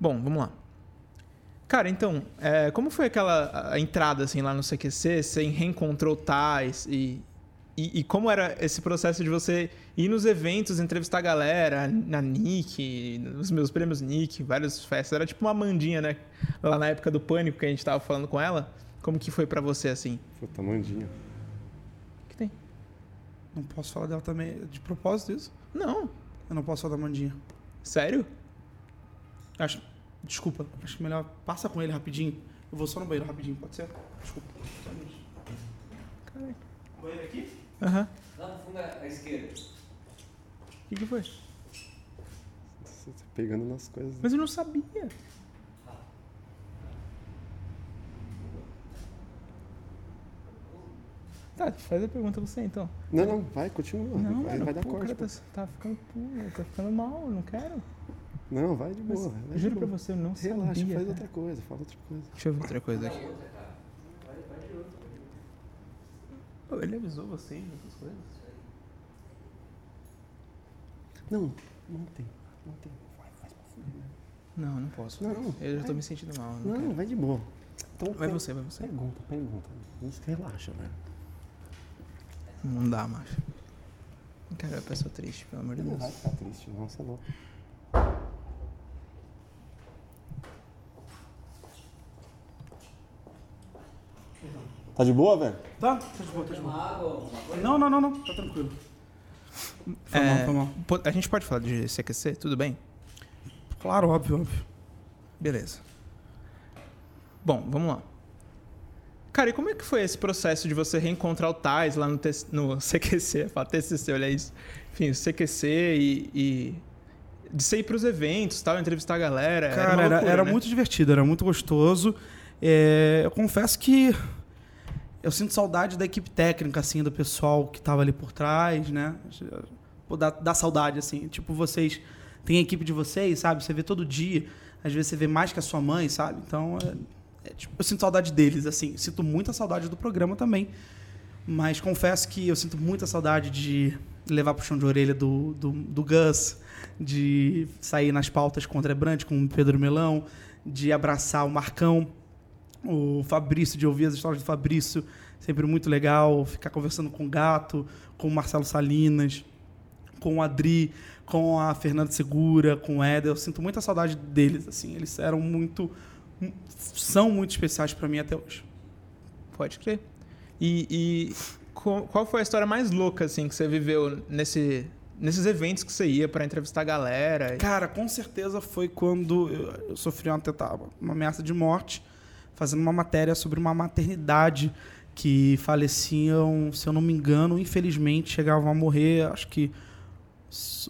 Bom, vamos lá. Cara, então, é, como foi aquela a entrada assim lá no CQC? Você reencontrou tais e, e, e como era esse processo de você ir nos eventos, entrevistar a galera, na Nick, nos meus prêmios Nick, várias festas. Era tipo uma mandinha, né? Lá na época do pânico que a gente tava falando com ela. Como que foi pra você assim? Puta, mandinha. O que tem? Não posso falar dela também. De propósito isso? Não. Eu não posso falar da Mandinha. Sério? Acho. Desculpa, acho que melhor passa com ele rapidinho. Eu vou só no banheiro rapidinho, pode ser? Desculpa. Caralho. Banheiro aqui? Aham. Lá no fundo à esquerda. O que, que foi? Você tá pegando nas coisas. Mas eu não sabia. Tá, faz a pergunta você então. Não, não, vai, continua. Não, vai, mano, vai dar pô, corte. tá, tá ficando, pô, tá ficando mal, não quero. Não, vai de boa. vai de juro pra boa. você, eu não Relaxa, sabia. faz cara. outra coisa, fala outra coisa. Deixa eu ver outra coisa aqui. Ele avisou vocês dessas coisas? Não, não tem. Não tem. Vai, faz pra fuder. Não, não posso. Não, não. Eu já tô vai. me sentindo mal. Não, Não, vai de boa. Então, Vai per- você, vai você. Pergunta, pergunta. Relaxa, velho. Não dá, macho. Não quero ver a pessoa triste, pelo amor de Não Deus. vai ficar triste, não, você é louco. Tá de boa, velho? Tá, tá de boa, tá de boa. Não, não, não, não. Tá tranquilo. Foi É, mal, foi mal. A gente pode falar de CQC? Tudo bem? Claro, óbvio, óbvio. Beleza. Bom, vamos lá. Cara, e como é que foi esse processo de você reencontrar o Tais lá no, no CQC? Eu falo TCC, olha isso. Enfim, o CQC e, e de você ir pros eventos, tal, entrevistar a galera. Cara, uma era, loucura, era né? muito divertido, era muito gostoso. É, eu confesso que eu sinto saudade da equipe técnica, assim, do pessoal que tava ali por trás, né? Pô, dá, dá saudade, assim. Tipo, vocês tem a equipe de vocês, sabe? Você vê todo dia. Às vezes você vê mais que a sua mãe, sabe? Então, é, é, tipo, eu sinto saudade deles, assim. Sinto muita saudade do programa também. Mas confesso que eu sinto muita saudade de levar chão de orelha do, do, do Gus, de sair nas pautas com o André Brandt, com o Pedro Melão, de abraçar o Marcão, o Fabrício, de ouvir as histórias do Fabrício, sempre muito legal, ficar conversando com o Gato, com o Marcelo Salinas, com o Adri, com a Fernanda Segura, com o Éder. Eu sinto muita saudade deles, assim. Eles eram muito... São muito especiais para mim até hoje. Pode crer. E, e qual foi a história mais louca, assim, que você viveu nesse, nesses eventos que você ia para entrevistar a galera? Cara, com certeza foi quando eu sofri uma, uma ameaça de morte, fazendo uma matéria sobre uma maternidade que faleciam, se eu não me engano, infelizmente chegavam a morrer, acho que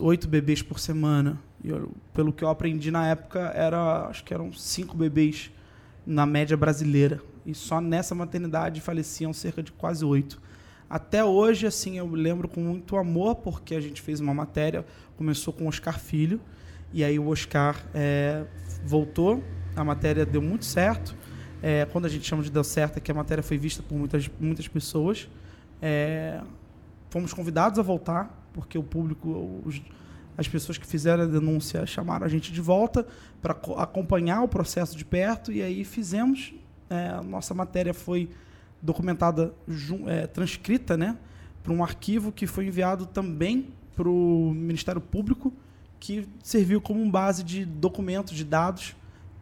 oito bebês por semana. E eu, pelo que eu aprendi na época, era, acho que eram cinco bebês na média brasileira. E só nessa maternidade faleciam cerca de quase oito. Até hoje, assim, eu lembro com muito amor, porque a gente fez uma matéria, começou com o Oscar Filho, e aí o Oscar é, voltou, a matéria deu muito certo. É, quando a gente chama de deu certo, é que a matéria foi vista por muitas, muitas pessoas. É, fomos convidados a voltar, porque o público, os, as pessoas que fizeram a denúncia chamaram a gente de volta para acompanhar o processo de perto e aí fizemos. É, nossa matéria foi documentada, é, transcrita, né, para um arquivo que foi enviado também para o Ministério Público, que serviu como base de documentos, de dados,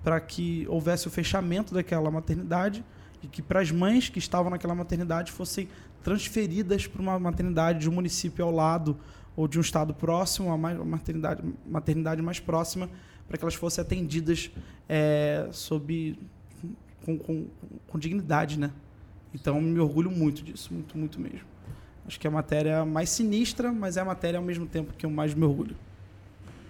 para que houvesse o fechamento daquela maternidade e que para as mães que estavam naquela maternidade fossem transferidas para uma maternidade de um município ao lado ou de um estado próximo, a maternidade, maternidade mais próxima, para que elas fossem atendidas é, sob, com, com, com, dignidade, né? Então, me orgulho muito disso, muito, muito mesmo. Acho que é a matéria mais sinistra, mas é a matéria ao mesmo tempo que eu mais me orgulho.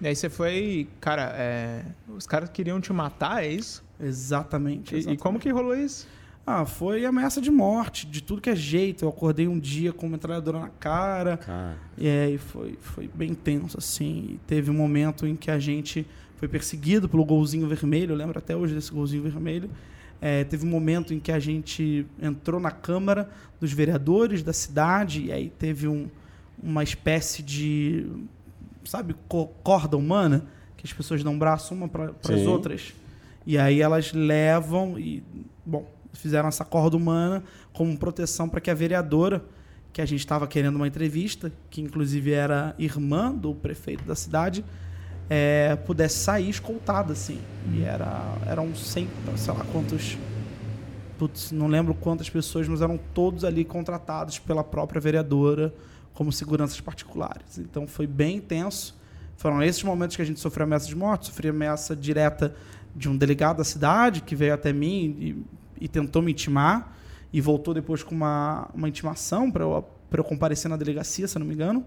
E aí você foi, cara, é, os caras queriam te matar, é isso? Exatamente, exatamente. E, e como que rolou isso? Ah, foi ameaça de morte, de tudo que é jeito. Eu acordei um dia com uma metralhadora na cara. cara. E aí foi, foi bem tenso, assim. E teve um momento em que a gente foi perseguido pelo golzinho vermelho. Eu lembro até hoje desse golzinho vermelho. É, teve um momento em que a gente entrou na Câmara dos Vereadores da cidade. E aí teve um, uma espécie de, sabe, corda humana. Que as pessoas dão um braço uma para as outras. E aí elas levam e... Bom, fizeram essa corda humana como proteção para que a vereadora, que a gente estava querendo uma entrevista, que inclusive era irmã do prefeito da cidade, é, pudesse sair escoltada, assim. E era, eram 100, sei lá quantos. Putz, não lembro quantas pessoas, mas eram todos ali contratados pela própria vereadora como seguranças particulares. Então foi bem intenso. Foram esses momentos que a gente sofreu ameaça de morte, sofreu ameaça direta de um delegado da cidade que veio até mim e e tentou me intimar e voltou depois com uma, uma intimação para eu, eu comparecer na delegacia, se não me engano.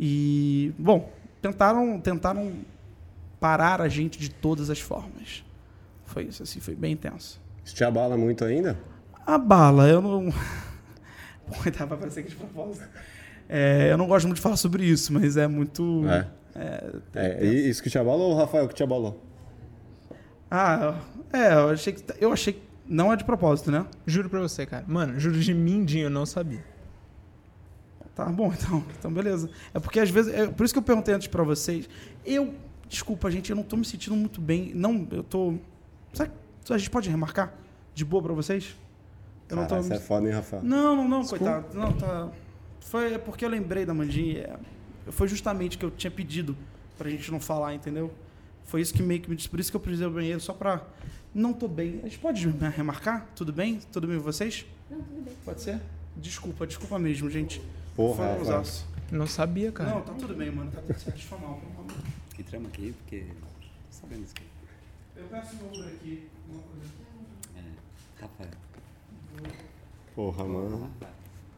E, bom, tentaram, tentaram parar a gente de todas as formas. Foi isso, assim, foi bem intenso. Isso te abala muito ainda? Abala, eu não. Bom, pra parecer que de propósito. É, eu não gosto muito de falar sobre isso, mas é muito. É. É, é isso que te abalou ou o Rafael que te abalou? Ah, é, eu achei que. Eu achei que não é de propósito, né? Juro pra você, cara. Mano, juro de mindinho, eu não sabia. Tá bom, então. Então, beleza. É porque às vezes. É por isso que eu perguntei antes pra vocês. Eu. Desculpa, gente, eu não tô me sentindo muito bem. Não, eu tô. Sabe, a gente pode remarcar? De boa pra vocês? Eu Cara, não tô. Você é foda, hein, Rafael? Não, não, não, Desculpa. coitado. Não, tá. Foi porque eu lembrei da Mandinha. É, foi justamente que eu tinha pedido pra gente não falar, entendeu? Foi isso que meio que me disse. Por isso que eu precisei do banheiro, só pra não tô bem. A gente pode remarcar? Tudo bem? Tudo bem com vocês? Não, tudo bem. Pode ser? Desculpa, desculpa mesmo, gente. Porra, Não sabia, cara. Não, tá tudo bem, mano. Tá tudo certo. Eu falar, Entramos aqui porque. Sabendo isso aqui. Eu peço meu Uber aqui. Uma coisa. É. Rafael. Porra, mano.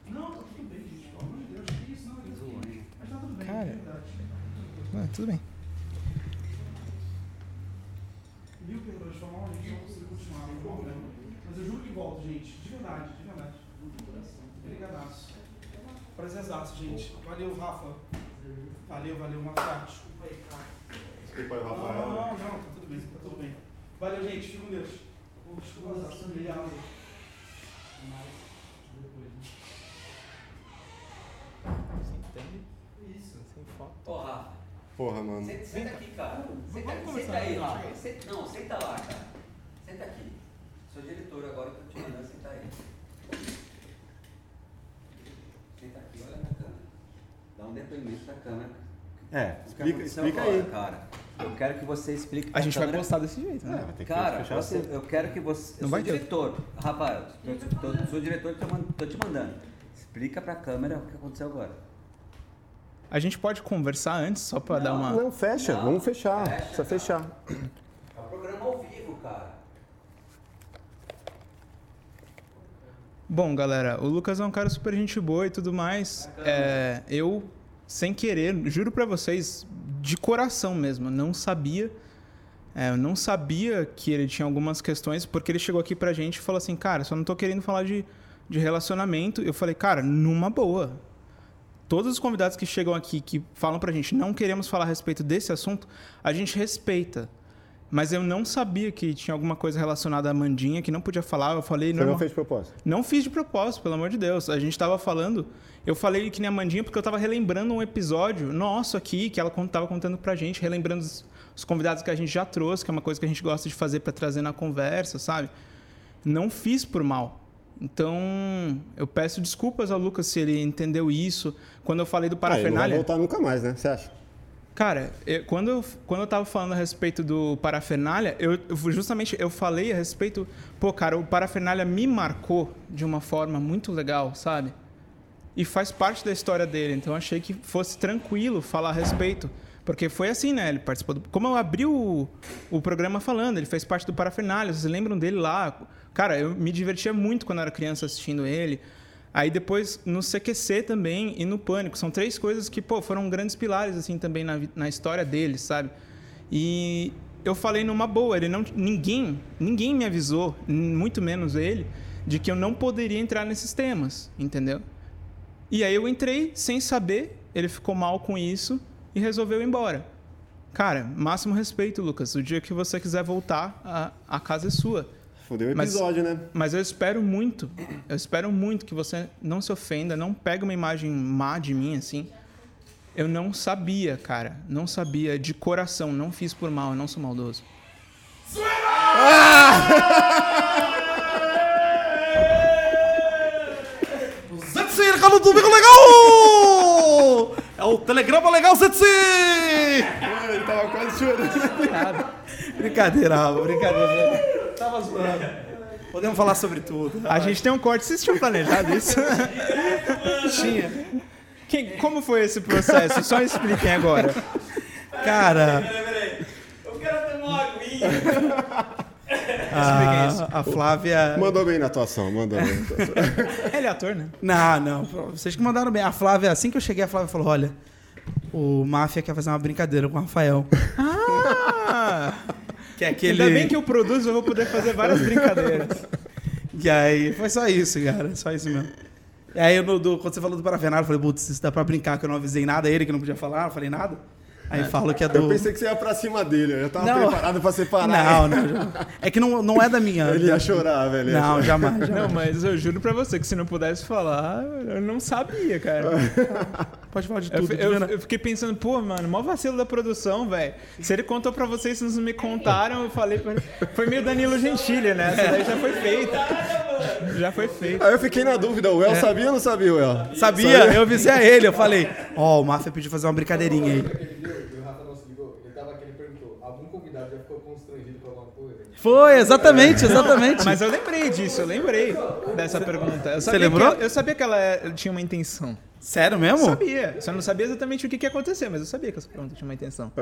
Não, tá tudo bem, gente. Pelo amor de Deus. Que isso? Não, é Mas tá tudo bem. Cara. É verdade. Ah, tudo bem. Viu, Pedro? Deixa eu falar, a gente não conseguiu continuar, não tem problema. Mas eu juro que volto, gente. De verdade, de verdade. Obrigadaço. Prazerzaço, gente. Valeu, Rafa. Valeu, valeu, Mafia. Desculpa aí, cara. Desculpa aí, Não, não, não, não, tá tudo bem, tá tudo bem. Valeu, gente. Fique com Deus. Desculpa, obrigado. Isso. Ô, Rafa, Porra, mano. senta, senta aqui, cara. Senta, vamos conversar, senta aí? Rafa. Senta- não, senta lá, cara. Senta aqui. Sou diretor agora, tô te mandando sentar aí. Senta aqui, olha na câmera. Dá um depoimento da câmera. É, que explica, explica agora, aí. Cara, eu quero que você explique A gente vai câmera. gostar desse jeito, É, né? vai ter que Cara, fechar você- assim. eu quero que você. Não Eu vai sou ter. diretor. Rafael, tô, tô, sou diretor, tô, man- tô te mandando. Explica pra câmera o que aconteceu agora. A gente pode conversar antes, só pra dar uma. Não, fecha, Não, vamos fechar. fecha, Precisa cara. fechar. É um programa ao vivo, cara. Bom, galera, o Lucas é um cara super gente boa e tudo mais. É, eu, sem querer, juro pra vocês, de coração mesmo, não sabia. é, eu não sabia que ele tinha algumas questões, porque ele chegou aqui pra gente e falou assim, cara, só não tô querendo falar de, de relacionamento. Eu falei, cara, numa boa. Todos os convidados que chegam aqui que falam pra gente, não queremos falar a respeito desse assunto, a gente respeita. Mas eu não sabia que tinha alguma coisa relacionada à Mandinha que não podia falar. Eu falei, Você não fez de propósito. não fiz de propósito, pelo amor de Deus. A gente tava falando. Eu falei que nem a Mandinha porque eu tava relembrando um episódio nosso aqui, que ela con- tava contando pra gente, relembrando os, os convidados que a gente já trouxe, que é uma coisa que a gente gosta de fazer pra trazer na conversa, sabe? Não fiz por mal. Então, eu peço desculpas ao Lucas se ele entendeu isso. Quando eu falei do Ah, ele não vai parafernália. voltar nunca mais, né? Você acha? Cara, eu- quando, eu, quando eu tava falando a respeito do parafernália, eu, eu justamente eu falei a respeito. Pô, cara, o parafernália me marcou de uma forma muito legal, sabe? E faz parte da história dele, então eu achei que fosse tranquilo falar a respeito. Porque foi assim, né? Ele participou do. Como eu abri o, o programa falando, ele fez parte do Parafernália, vocês lembram dele lá? Cara, eu me divertia muito quando era criança assistindo ele. Aí depois no CQC também e no Pânico. São três coisas que, pô, foram grandes pilares, assim, também na, na história dele, sabe? E eu falei numa boa, ele não. Ninguém, ninguém me avisou, muito menos ele, de que eu não poderia entrar nesses temas, entendeu? E aí eu entrei sem saber, ele ficou mal com isso e resolveu ir embora. Cara, máximo respeito, Lucas. O dia que você quiser voltar, a, a casa é sua. Fudeu o Mas- episódio, né? Mas eu espero muito, eu espero muito que você não se ofenda, não pegue uma imagem má de mim, assim. Eu não sabia, cara. Não sabia de coração. Não fiz por mal, eu não sou maldoso. Zetsi, ele caiu no domingo legal! É o telegrama legal, Zetsi! Ele tava quase chorando. Brincadeira, Rafa, brincadeira. Tava zoando. Podemos falar sobre tudo. A gente tem um corte, vocês tinham planejado isso? Tinha. Quem- como foi esse processo? Só expliquem agora. Cara, Eu quero tomar uma aguinha. a, a Flávia. Mandou bem na atuação, mandou bem. na atuação. Ele é ator, né? Não, não, vocês que mandaram bem. A Flávia, assim que eu cheguei, a Flávia falou: olha, o Máfia quer fazer uma brincadeira com o Rafael. Ah! Que é aquele. Ainda bem que eu produzo, eu vou poder fazer várias brincadeiras. E aí, foi só isso, cara. Só isso mesmo. E aí, no, do- quando você falou do Parafernália, eu falei, putz, isso dá pra brincar, que eu não avisei nada. Ele que não podia falar, não falei nada. Aí falo que é do. Eu pensei que você ia pra cima dele, eu já tava Não. preparado pra separar. Não, não. já- É que não, não é da minha. Ele ia chorar, velho. ia Não, chorar. jamais. jamais. Não, mas eu juro pra você que se não pudesse falar, eu não sabia, cara. Pode falar de Eu, tudo. eu- vendo? eu fiquei pensando, pô, mano, mó vacilo da produção, velho. Se ele contou pra vocês, vocês não me contaram, eu falei. pra- Foi meio Danilo Gentili, né? Essa daí já foi feita. Já foi feita. Aí eu fiquei na dúvida, o El É. sabia ou não sabia, o El? Sabia? Eu avisei a ele, eu falei, ó, o Máfia pediu fazer uma brincadeirinha aí. Aquele dia que o Rafa não se ligou, ele tava aqui, ele perguntou, algum convidado já ficou constrangido com alguma coisa? Foi, exatamente, exatamente. Mas eu lembrei disso, eu lembrei dessa pergunta. Eu sabia lembrou? que ela- eu sabia que ela é- tinha uma intenção. Sério mesmo? Sabia. Só não sabia exatamente o que, que ia acontecer, mas eu sabia que essa pergunta tinha uma intenção.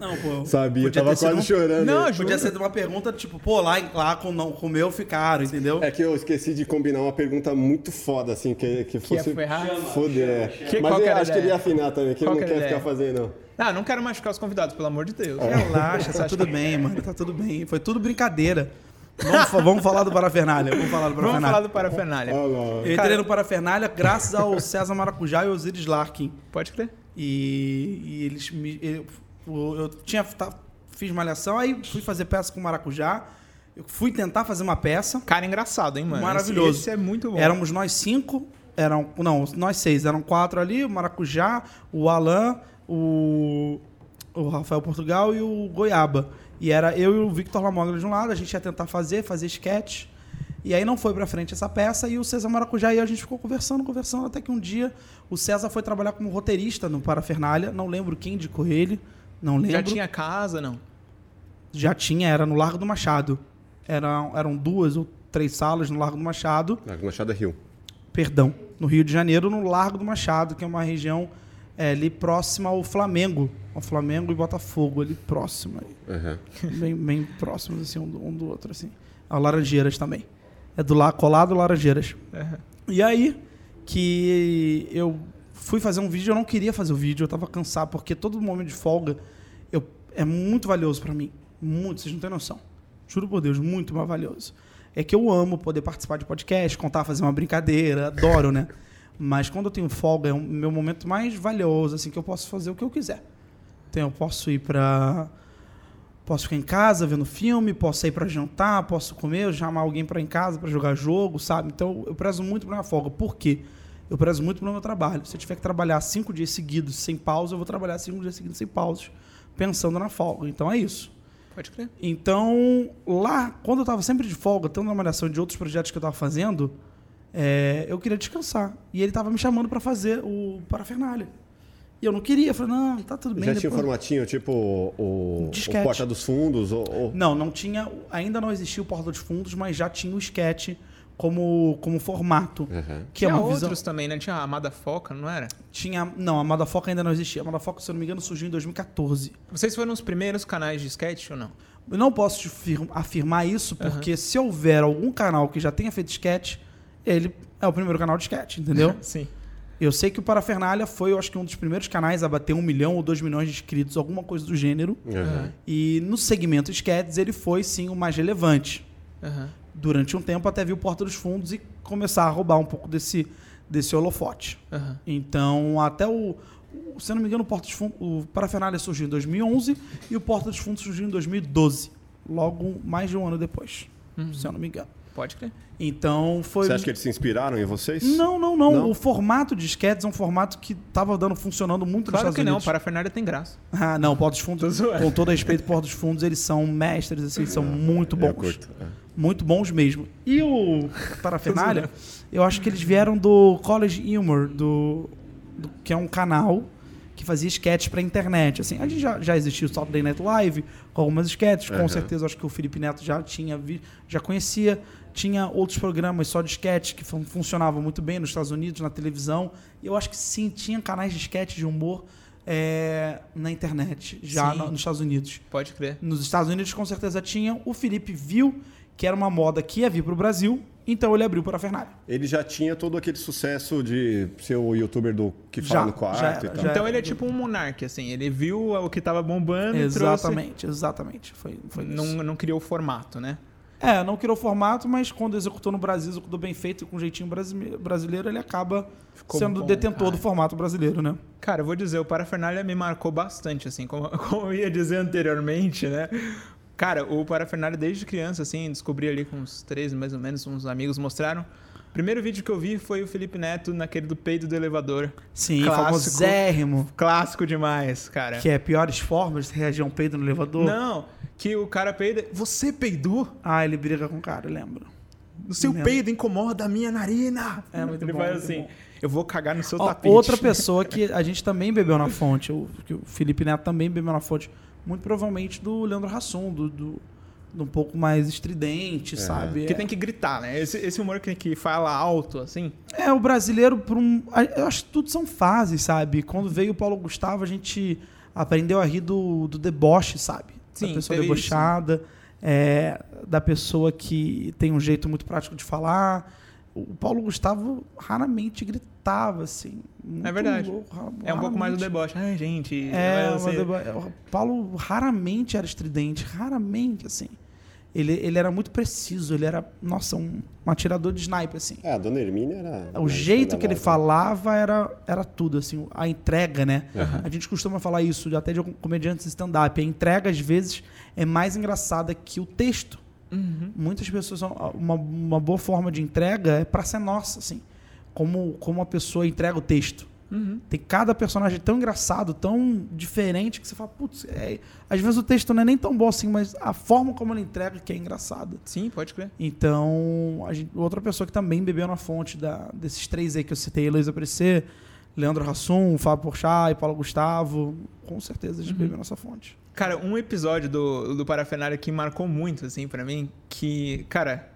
Não, pô. Sabia, Podia tava quase um- chorando. Não. Podia ser uma pergunta, tipo, pô, lá, lá com, não, com o meu ficaram, entendeu? É que eu esqueci de combinar uma pergunta muito foda, assim, que, que ia fosse... ferrar? Foder. Que- Mas qual que eu acho que ele ideia? ia afinar também, que Qual ele não que quer a ficar ideia? fazendo, não. Ah, não quero machucar os convidados, pelo amor de Deus. Relaxa, tá tudo bem, mano, tá tudo bem. Foi tudo brincadeira. Vamos, fa- vamos falar do Parafernália. Vamos falar do Vamos Parafernália. falar do Parafernália. Eu entrei no Parafernália graças ao César Maracujá e ao Osiris Larkin. Pode crer. E, e eles me. Eu, eu tinha. tá- fiz malhação, aí fui fazer peça com o Maracujá. Eu fui tentar fazer uma peça. Cara, engraçado, hein, mano? Maravilhoso. Esse é muito bom. Éramos nós cinco. Eram. Não, nós seis. Eram quatro ali: o Maracujá, o Alan, o, o Rafael Portugal e o Goiaba. E era eu e o Victor Lamoglia de um lado. A gente ia tentar fazer, fazer sketch. E aí não foi pra frente essa peça e o César Maracujá e a gente ficou conversando, conversando, até que um dia o César foi trabalhar como roteirista no Parafernália. Não lembro quem indicou ele. Não lembro. Já tinha casa, não? Já tinha, era no Largo do Machado. Eram, eram duas ou três salas no Largo do Machado. Largo Machado é Rio. Perdão, no Rio de Janeiro, no Largo do Machado, que é uma região é, ali próxima ao Flamengo. Ao Flamengo e Botafogo, ali próximo. aí. Aham. Bem, bem próximos, assim, um do, um do outro, assim. Ao Laranjeiras também. É do lado colado ao Laranjeiras. Aham. E aí que eu fui fazer um vídeo, eu não queria fazer o vídeo, eu tava cansado, porque todo momento de folga eu, é muito valioso pra mim. Muito, vocês não têm noção. Juro por Deus, muito mais valioso. É que eu amo poder participar de podcast, contar, fazer uma brincadeira, adoro, né? Mas quando eu tenho folga, é o meu momento mais valioso, assim, que eu posso fazer o que eu quiser. Então eu posso ir pra. Posso ficar em casa vendo filme, posso sair pra jantar, posso comer, chamar alguém ir em casa pra jogar jogo, sabe? Então eu prezo muito pela minha folga. Por quê? Eu prezo muito pelo meu trabalho. Se eu tiver que trabalhar cinco dias seguidos sem pausa, eu vou trabalhar cinco dias seguidos sem pausas, pensando na folga. Então é isso. Pode crer. Então, lá, quando eu estava sempre de folga, tanto na malhação de outros projetos que eu estava fazendo, é, eu queria descansar. E ele estava me chamando para fazer o Parafernália. E eu não queria. Eu falei, não, tá tudo bem. Já tinha um depois- formatinho, tipo o, o. Porta dos Fundos, ou, ou- Não, não tinha. Ainda não existia o Porta dos Fundos, mas já tinha o sketch como, como formato. Aham. Que é tinha uma visão. outros também, né? Tinha a Amada Foca, não era? Tinha. Não, a Madafoca ainda não existia. A Madafoca, se eu não me engano, surgiu em 2014. Vocês foram os primeiros canais de sketch ou não? Eu não posso afirmar isso, porque se houver algum canal que já tenha feito sketch, ele é o primeiro canal de sketch, entendeu? Sim. eu sei que o Parafernália foi, eu acho que um dos primeiros canais a bater um milhão ou dois milhões de inscritos, alguma coisa do gênero. Aham. E no segmento sketches ele foi, sim, o mais relevante. Aham. Durante um tempo até vir o Porta dos Fundos e começar a roubar um pouco desse, desse holofote. Aham. Então, até o. o- Se eu não me engano, o Porta dos Fundos. O Parafernália surgiu em 2011 e o Porta dos Fundos surgiu em 2012. Logo, mais de um ano depois. Se eu não me engano. Pode crer. Então, foi. Você acha que eles se inspiraram em vocês? Não, não, não, Não? O formato de sketches é um formato que estava dando, funcionando muito Claro nos que Estados não. Parafernália tem graça. Ah, não, Porta dos Fundos, com todo respeito, Porta dos Fundos, eles são mestres, assim, são muito Eu bons. curto. é. Muito bons mesmo. E o Parafernália, eu acho que eles vieram do College Humor, do, do- que é um canal que fazia sketches pra internet. Assim, a gente já, já existia o Saturday Night Live com algumas sketches, com Aham. certeza acho que o Felipe Neto já tinha vi, já conhecia. Tinha outros programas só de sketch que fun- funcionavam muito bem nos Estados Unidos, na televisão. E eu acho que sim, tinha canais de sketch de humor é, na internet, já no- nos Estados Unidos. Pode crer. Nos Estados Unidos, com certeza, tinha. O Felipe viu que era uma moda que ia vir para o Brasil, então ele abriu para a Fernália. Ele já tinha todo aquele sucesso de ser o youtuber do que fala Já, no quarto já e era, tal. já Então ele é tipo um monarca, assim. Ele viu o que tava bombando e trouxe... Exatamente, exatamente. Foi, foi isso. Não, não criou o formato, né? É, não criou formato, mas quando executou no Brasil, executou bem feito e com jeitinho brasileiro, ele acaba Ficou sendo bom, detentor do formato brasileiro, né? Cara, eu vou dizer, o Parafernália me marcou bastante, assim, como, como eu ia dizer anteriormente, né? Cara, o Parafernália desde criança, assim, descobri ali com uns 13, mais ou menos, uns amigos mostraram. O primeiro vídeo que eu vi foi o Felipe Neto naquele do peido do elevador. Sim, Clássico. famosérrimo. Clássico demais, cara. Que é piores formas de reagir a um peido no elevador. Não, que o cara peida. Você peidou? Ah, ele briga com o cara, eu lembro. O seu Lembro. peido incomoda a minha narina. É, muito Ele bom, faz muito assim: bom. eu vou cagar no seu Ó, tapete. outra pessoa que a gente também bebeu na fonte, o, que o Felipe Neto também bebeu na fonte, muito provavelmente do Leandro Hassum, do, do, um pouco mais estridente, sabe? Que tem que gritar, né? Esse, esse humor que, que fala alto, assim. É, o brasileiro, por um. Eu acho que tudo são fases, sabe? Quando veio o Paulo Gustavo, a gente aprendeu a rir do, do deboche, sabe? Sim, da pessoa debochada, é, da pessoa que tem um jeito muito prático de falar. O Paulo Gustavo raramente gritava, assim. É verdade. louco, É um pouco mais do raramente. deboche. Ai, gente. É, ser- mas o Paulo raramente era estridente, raramente, assim. Ele, ele era muito preciso, ele era, nossa, um, um atirador de sniper, assim. É, a dona Hermínia era. O jeito que ele falava era, era tudo, assim, a entrega, né? A gente costuma falar isso até de comediantes de stand-up. A entrega, às vezes, é mais engraçada que o texto. Muitas pessoas. Uma, uma boa forma de entrega é pra ser nossa, assim. Como, como a pessoa entrega o texto. Tem cada personagem tão engraçado, tão diferente, que você fala, putz, é... às vezes o texto não é nem tão bom assim, mas a forma como ele entrega que é engraçada. Sim, pode crer. Então, a gente- outra pessoa que também bebeu na fonte da- desses três aí que eu citei, Heloísa Pressê, Leandro Hassum, Fábio Porchat e Paulo Gustavo, com certeza a gente bebeu nessa fonte. Cara, um episódio do, do Parafernália que marcou muito, assim, pra mim, que, cara,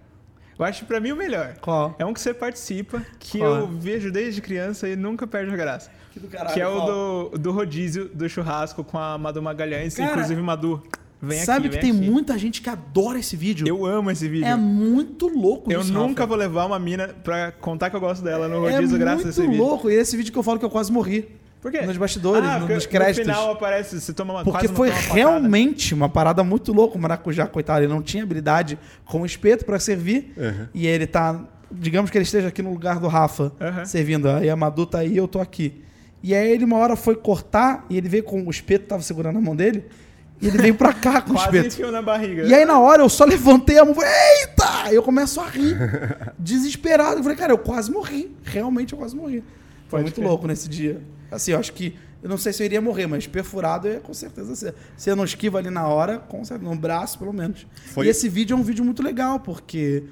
eu acho pra mim o melhor. Qual? É um que você participa, que Qual? eu vejo desde criança e nunca perde a graça. Que do caralho, que é qual? o do, do rodízio do churrasco com a Madu Magalhães. Cara, inclusive, Madu, vem Sabe aqui, que vem tem aqui. muita gente que adora esse vídeo? Eu amo esse vídeo. É muito louco eu isso, nunca Rafa. vou levar uma mina pra contar que eu gosto dela no É rodízio graças a esse muito vídeo. louco. E esse vídeo que eu falo que eu quase morri. Por quê? Nos bastidores, ah, no- nos créditos. No final aparece, você toma uma Porque foi uma realmente uma parada muito louca. O maracujá, coitado, ele não tinha habilidade com o espeto pra servir. Uhum. E ele tá. Digamos que ele esteja aqui no lugar do Rafa, Uhum. servindo. Aí a Madu tá aí eu tô aqui. E aí ele uma hora foi cortar e ele veio com o espeto, tava segurando na mão dele. E ele veio pra cá com o espeto. na barriga. E aí na hora eu só levantei a mão e falei, eita! Eu começo a rir, desesperado. Eu falei, cara, eu quase morri. Realmente eu quase morri. Foi Pode muito louco nesse dia. Assim, eu acho que. Eu não sei se eu iria morrer, mas perfurado ia com certeza ser. Se eu não esquiva ali na hora, com certeza, no braço pelo menos. Foi- E esse vídeo é um vídeo muito legal, porque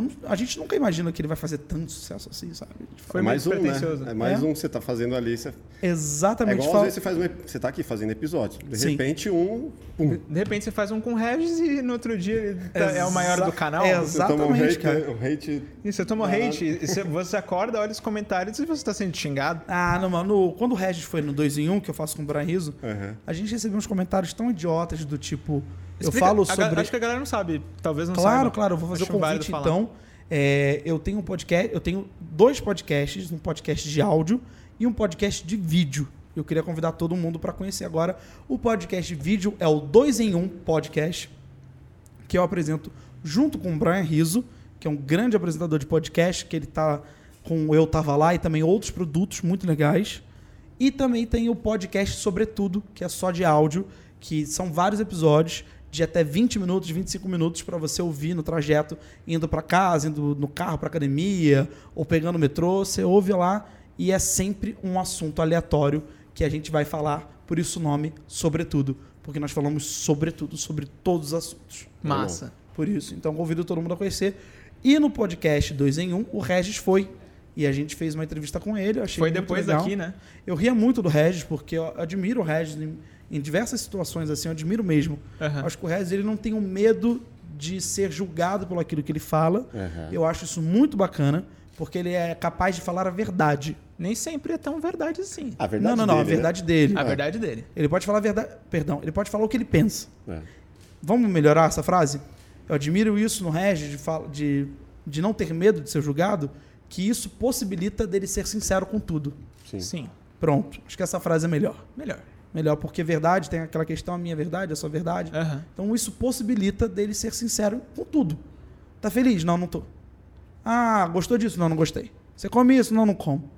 não- a gente nunca imagina que ele vai fazer tanto sucesso assim, sabe? Fala, Foi é mais um, muito né? É mais É. um que você tá fazendo ali. Você... É Exatamente. igual às fala- vezes você faz um. Você tá aqui fazendo episódio. De Sim. repente, um. Pum. De repente você faz um com o Regis e no outro dia ele tá- é o maior Exa- do canal. é, Você toma um Exatamente, hate, cara. né? um hate. Você toma hate, e você, acorda, olha os comentários e você tá sendo xingado. Ah, não, mano. Quando o Regis foi no 2 em 1, que eu faço com o Brian Rizzo, Aham. a gente recebeu uns comentários tão idiotas do tipo. Eu Explica- falo a ga- sobre. Acho que a galera não sabe, talvez não Claro, saiba. claro, eu vou fazer Acho o convite então. É, eu tenho um podcast, eu tenho dois podcasts, um podcast de áudio e um podcast de vídeo. Eu queria convidar todo mundo para conhecer agora. O podcast de vídeo é o 2 em 1 podcast, que eu apresento junto com o Brian Rizzo, que é um grande apresentador de podcast, que ele tá com Eu Tava Lá e também outros produtos muito legais. E também tem o podcast Sobretudo, que é só de áudio, que são vários episódios de até 20 minutos, 25 minutos para você ouvir no trajeto, indo para casa, indo no carro para academia ou pegando o metrô, você ouve lá e é sempre um assunto aleatório que a gente vai falar, por isso o nome Sobretudo, porque nós falamos sobretudo sobre todos os assuntos. Massa. Por isso, então convido todo mundo a conhecer. E no podcast 2 em 1, um, o Regis foi e a gente fez uma entrevista com ele, eu achei Foi muito depois legal. daqui, né? Eu ria muito do Regis, porque eu admiro o Regis em, em diversas situações, assim, eu admiro mesmo. Aham. Acho que o Regis ele não tem o medo de ser julgado pelo aquilo que ele fala. Aham. Eu acho isso muito bacana, porque ele é capaz de falar a verdade. Nem sempre é tão verdade assim. A verdade não, não, não, dele, a verdade dele. A verdade dele. Ele pode falar a verdade. Perdão, ele pode falar o que ele pensa. Né? Vamos melhorar essa frase? Eu admiro isso no Regis, de, fala- de, de não ter medo de ser julgado, que isso possibilita dele ser sincero com tudo. É, sim. Sim. Pronto. Acho que essa frase é melhor. Melhor. Melhor, porque verdade tem aquela questão, a minha verdade, a sua verdade. Aham. Então isso possibilita dele ser sincero com tudo. Tá feliz? Não, não tô. Ah, gostou disso? Não, não gostei. Você come isso? Não, não como.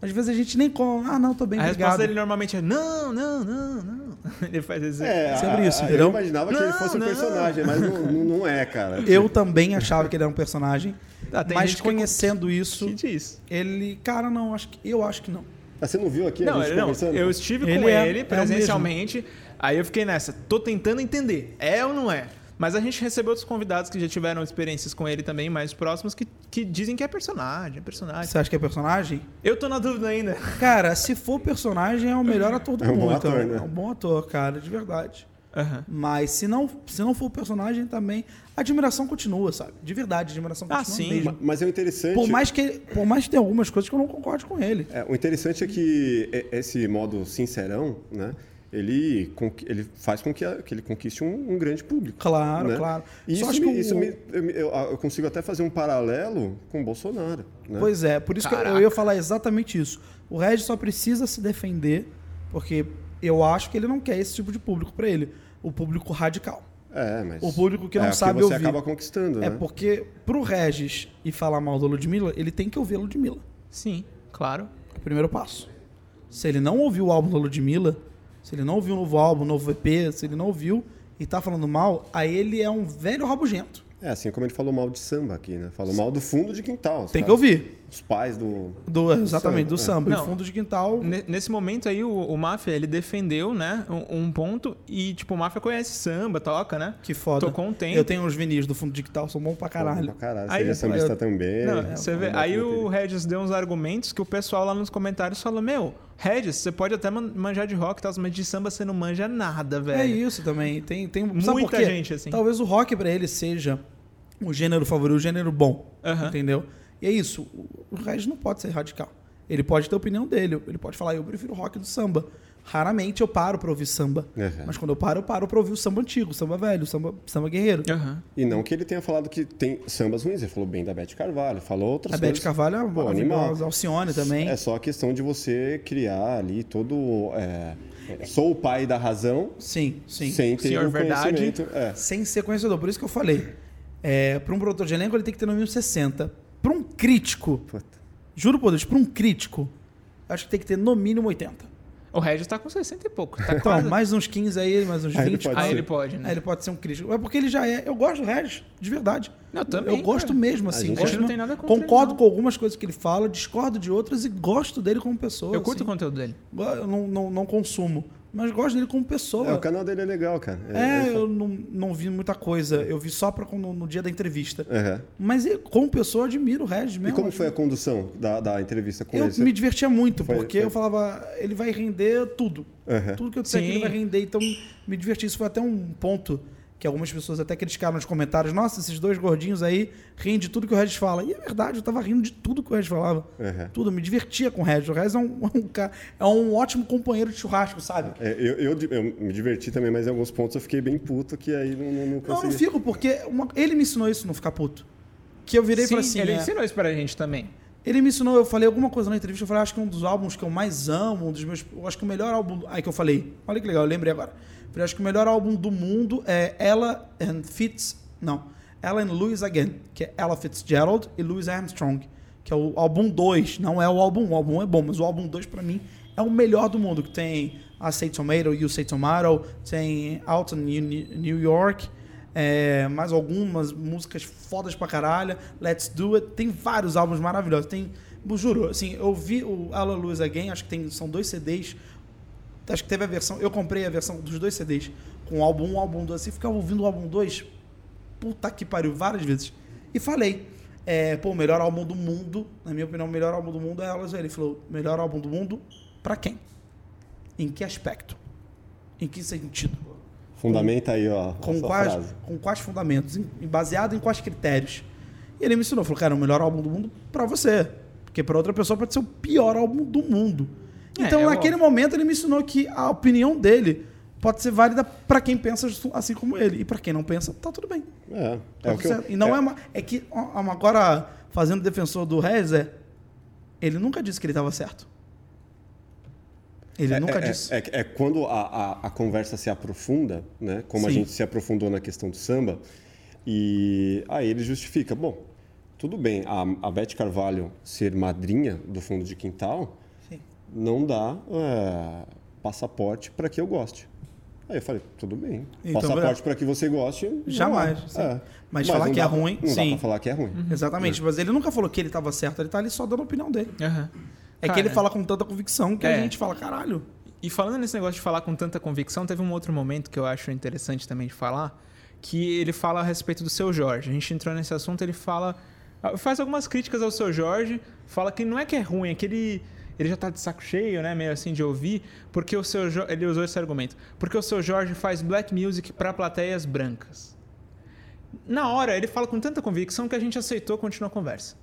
Às vezes a gente nem come. Ah, não, tô bem, a obrigado. resposta dele normalmente é não, não, não, não. Ele faz esse. É, Sobre a- isso, entendeu? Eu imaginava que ele Não, fosse um não. personagem, mas não, não, não é, cara. Eu também achava que ele era um personagem, Ah, mas gente que- conhecendo isso, Que diz. ele, cara, não, acho que eu acho que não. Ah, Você não viu aqui Não, a gente não, conversando? eu estive com Ele é- ele é presencialmente, aí eu fiquei nessa, tô tentando entender, é ou não é? Mas a gente recebeu outros convidados que já tiveram experiências com ele também, mais próximos, que, que dizem que é personagem, é personagem. Você acha que é personagem? Eu tô na dúvida ainda. Cara, se for personagem, é o melhor ator do É um bom mundo. ator, é, um- né? é um bom ator, cara, de verdade. Aham. Mas se não, se não for personagem também, a admiração continua, sabe? De verdade, a admiração Ah, continua sim. mesmo. Ma- Mas é o interessante. Por mais que por mais que tenha algumas coisas que eu não concordo com ele. É, o interessante é que esse modo sincerão, né? Ele, ele faz com que, que ele conquiste um, um grande público. Claro, né? claro. E Só isso, acho me- que o- isso me- eu, me- eu- consigo até fazer um paralelo com o Bolsonaro. Né? Pois é, por isso que eu- eu Caraca. ia falar exatamente isso. O Regis só precisa se defender, porque eu acho que ele não quer esse tipo de público pra ele. O público radical. É, mas. O público que não é, sabe que você ouvir. acaba conquistando, É né? porque pro Regis e falar mal da Ludmilla, ele tem que ouvir a Ludmilla. Sim, claro. É o primeiro passo. Se ele não ouviu o álbum da Ludmilla, se ele não ouviu o novo álbum, o novo EP, se ele não ouviu e tá falando mal, aí ele é um velho rabugento. É, assim como ele falou mal de samba aqui, né? Falou mal do fundo de quintal. Tem que ouvir. Os pais do. Do, exatamente, do samba, samba. é. E Não. fundo de quintal. Ne- Nesse momento aí, o, o Máfia, ele defendeu, né, um, um ponto e, tipo, o Máfia conhece samba, toca, né? Que foda. Tocou um tempo. Eu tenho uns vinis do fundo de quintal, são bons pra caralho. Pra caralho. Aí, Seria sambista eu- também. Não, É, você vê, Uma aí o Regis deu uns argumentos que o pessoal lá nos comentários falou: Meu, Regis, você pode até man- manjar de rock e tal, mas de samba você não manja nada, velho. É isso também. Tem, tem Muita gente, assim. Talvez o rock pra ele seja o gênero favorito, o gênero bom. Aham. Entendeu? E é isso. O- Regis não pode ser radical. Ele pode ter a opinião dele. Ele pode falar, eu prefiro rock do samba. Raramente eu paro pra ouvir samba. Uhum. Mas quando eu paro, eu paro pra ouvir o samba antigo, o samba velho, o samba, samba guerreiro. Aham. E não que ele tenha falado que tem sambas ruins. Ele falou bem da Beth Carvalho, falou outras A coisas. Beth Carvalho é Pô, animal. Alcione também. É só a questão de você criar ali todo. é, sou o pai da razão Sim, sim. sem ter Senhor o Verdade. É. Sem ser conhecedor. Por isso que eu falei. É, pra um produtor de elenco, ele tem que ter no mínimo 60. Pra um crítico, Puta. juro por Deus, pra um crítico, acho que tem que ter no mínimo 80. O Regis tá com 60 e pouco. Tá Então, quase. mais uns 15 aí, mais uns Aí ele 20. pode Aí ser. ele pode, né? Aí ele pode ser um crítico. É porque ele já é. Eu gosto do Regis, de verdade. Eu também, Eu gosto cara. mesmo, assim. A gente não tem nada contra ele, Concordo não. com algumas coisas que ele fala, discordo de outras e gosto dele como pessoa. Eu curto o assim. conteúdo dele. Eu não, não, não consumo, mas gosto dele como pessoa. É, o canal dele é legal, cara. É, ele eu não, não vi muita coisa. Eu vi só pra, quando- no dia da entrevista. Aham. Mas e, como pessoa, eu admiro o Regis mesmo. E como foi a condução da, da entrevista com Eu ele? Você- me divertia muito, Foi- porque foi- eu falava, ele vai render tudo. Aham. Tudo que eu disser que ele vai render, então me diverti. Isso foi até um ponto que algumas pessoas até criticaram nos comentários. Nossa, esses dois gordinhos aí riem de tudo que o Regis fala. E é verdade, eu tava rindo de tudo que o Regis falava. Aham. Tudo, eu me divertia com o Regis. O Regis é um, um ca- é um ótimo companheiro de churrasco, sabe? É, eu, eu, eu me diverti também, mas em alguns pontos eu fiquei bem puto que aí não, não, não Não, consegui. não fico, porque uma- ele me ensinou isso, não ficar puto. Que eu virei e Sim, falei assim. ele é, ensinou isso pra gente também. Ele me ensinou, eu falei alguma coisa na entrevista, eu falei, acho que um dos álbuns que eu mais amo, um dos meus. Eu acho que o melhor álbum. Aí que eu falei, olha que legal, eu lembrei agora. Eu falei, acho que o melhor álbum do mundo é Ella and Fitz. Não. Ella and Louis Again, que é Ella Fitzgerald e Louis Armstrong, que é o álbum 2. Não é o álbum 1, o álbum 1 é bom, mas o álbum 2 pra mim é o melhor do mundo, que tem a Say Tomato, You Say Tomato, tem Out in New York, é, mais algumas músicas fodas pra caralho, Let's Do It, tem vários álbuns maravilhosos. Tem, juro, assim, eu vi o Ella Luz Again, acho que tem, são dois CDs. Acho que teve a versão, eu comprei a versão dos dois CDs, com o álbum 1, álbum 2, assim, ficava ouvindo o álbum 2, puta que pariu, várias vezes. E falei, é, pô, o melhor álbum do mundo, na minha opinião, o melhor álbum do mundo é Luz Ele falou, melhor álbum do mundo pra quem? Em que aspecto? Em que sentido? Fundamenta aí, ó. com quais, frase. com quais fundamentos, em- baseado em quais critérios. E ele me ensinou, falou, cara, o melhor álbum do mundo pra você. Porque pra outra pessoa pode ser o pior álbum do mundo. É, Então, é naquele óbvio. momento, ele me ensinou que a opinião dele pode ser válida pra quem pensa assim como ele. E pra quem não pensa, tá tudo bem. É, Tá é o tudo que eu, certo. E não é, uma. É que, agora, fazendo defensor do Rez, é. Ele nunca disse que ele estava certo. Ele é, nunca é, disse. É, é- é quando a, a, a conversa se aprofunda, né? Como a Sim. gente se aprofundou na questão do samba, e aí ele justifica, bom, tudo bem, a, a Beth Carvalho ser madrinha do fundo de quintal Sim. não dá é, passaporte para que eu goste. Aí eu falei, tudo bem. Então, passaporte para que você goste. não Jamais, é. sim. É. Mas falar não que dá é pra- ruim, não dá sim. pra falar que é ruim. Exatamente, mas ele nunca falou que ele estava certo, ele tá ali só dando a opinião dele. Aham. É Cara, que ele fala com tanta convicção que a É. gente fala, caralho. E falando nesse negócio de falar com tanta convicção, teve um outro momento que eu acho interessante também de falar, que ele fala a respeito do seu Jorge. A gente entrou nesse assunto, ele fala. Faz algumas críticas ao seu Jorge, fala que não é que é ruim, é que ele. Ele já tá de saco cheio, né? Meio assim de ouvir, porque o seu Jo- ele usou esse argumento. Porque o seu Jorge faz black music para plateias brancas. Na hora, ele fala com tanta convicção que a gente aceitou continuar a conversa.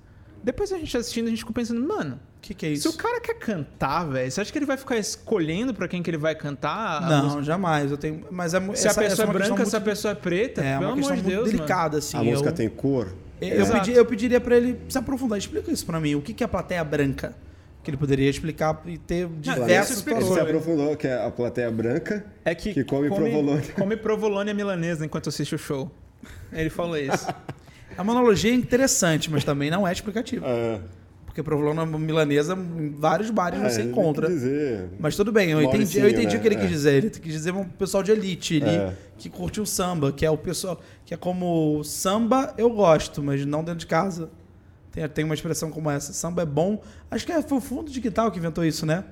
Depois a gente assistindo, a gente ficou pensando, mano, O que, que é se isso? o cara quer cantar, velho, você acha que ele vai ficar escolhendo pra quem que ele vai cantar? Não, música? jamais. Eu tenho, mas é, Se essa- a pessoa é branca, se a muito- pessoa é preta, é pelo uma amor questão de muito Deus, delicada, assim. a música eu, tem cor. eu, Exato. pedi, eu pediria pra ele se aprofundar. Explica isso pra mim. O que, que é a plateia branca? Que ele poderia explicar e ter explica- Ele se aprofundou, que é a plateia branca. É que, Que come provolone. Come provolone milanesa enquanto assiste o show. Ele falou isso. É uma analogia interessante, mas também não é explicativa. É, Porque provolone milanesa em vários bares você é, encontra. tem que dizer. Mas tudo bem, eu entendi, eu entendi né? o que ele quis É. dizer. Ele quis dizer um pessoal de elite ali, É. que curte o samba, que é o pessoal. Que é como samba eu gosto, mas não dentro de casa. Tem, tem uma expressão como essa. Samba é bom. Acho que é, foi o fundo de quintal que inventou isso, né?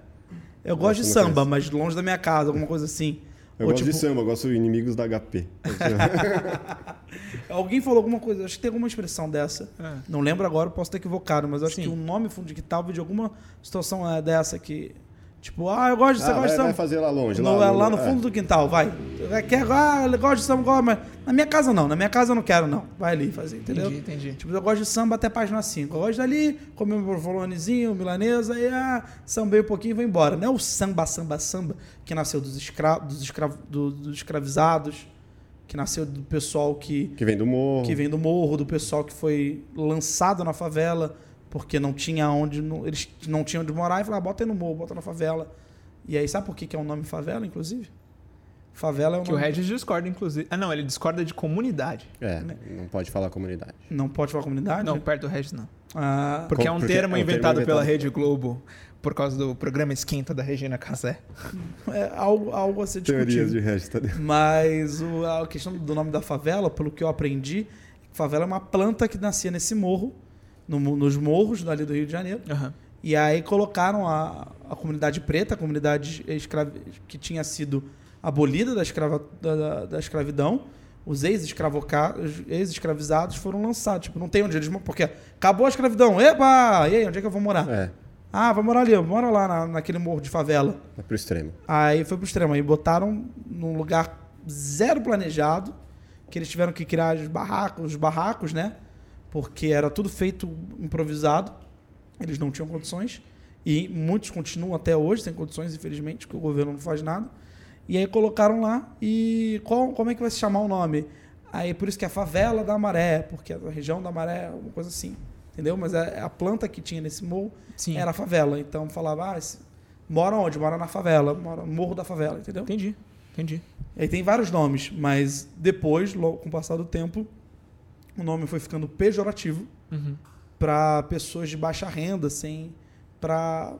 Eu gosto de não samba, mas longe da minha casa, alguma coisa assim. Eu Ou, gosto de tipo, samba, eu gosto de inimigos da HP. Alguém falou alguma coisa, acho que tem alguma expressão dessa. É. Não lembro agora, posso estar equivocado, mas acho Sim. que o nome fundo de quintal veio de alguma situação é, dessa que. Tipo, ah, eu gosto, você Ah, gosta de vai, samba. vai fazer lá longe. No- é lá no é. fundo do quintal, vai. Quer, ah, eu gosto de samba, gosto, mas na minha casa não, na minha casa eu não quero, não. Vai ali fazer, entendeu? Entendi, entendi. Tipo, eu gosto de samba até página 5. Eu gosto dali, comer um provolonezinho, milanesa, e ah, sambei um pouquinho e vou embora. Não é o samba, samba, samba, que nasceu dos, escra dos, escra do- dos escravizados, que nasceu do pessoal que, Que vem do morro. que vem do morro, do pessoal que foi lançado na favela, porque não tinha onde. não- eles não tinham onde morar e falaram, ah, bota aí no morro, bota na favela. E aí, sabe por que, que é o nome favela, inclusive? Favela é o Que o nome. Regis discorda, inclusive. Ah, não, ele discorda de comunidade. É, não pode falar comunidade. Não pode falar comunidade? Não, perto do Regis não. Ah, Porque é Como- um porque termo é um termo inventado pela inventado. Rede Globo por causa do programa Esquenta da Regina Casé. é algo, algo a ser Teorias discutido. de Regis, tá dentro. Mas o- a questão do nome da favela, pelo que eu aprendi, favela é uma planta que nascia nesse morro, no nos morros dali do Rio de Janeiro. Aham. E aí colocaram a, a comunidade preta, a comunidade que tinha sido abolida da, escrava, da, da- da escravidão. Os ex-escravizados foram lançados. Tipo, não tem onde eles... mo- Porque acabou a escravidão. Epa! E aí, onde é que eu vou morar? É, Ah, vai morar ali. Mora lá na- naquele morro de favela. é pro extremo. Aí foi pro extremo. Aí botaram num lugar zero planejado, que eles tiveram que criar os barracos, os barracos, né? Porque era tudo feito improvisado. Eles não tinham condições. E muitos continuam até hoje sem condições, infelizmente, porque o governo não faz nada. E aí colocaram lá e qual, como é que vai se chamar o nome? Aí por isso que é favela da Maré, porque é a região da Maré, uma coisa assim. Entendeu? Mas é a planta que tinha nesse morro Sim. era a favela. Então falava, ah, esse- mora onde? Mora na favela, mora no morro da favela, entendeu? Entendi, entendi. Aí tem vários nomes, mas depois, logo com o passar do tempo, o nome foi ficando pejorativo Uhum. para pessoas de baixa renda, sem para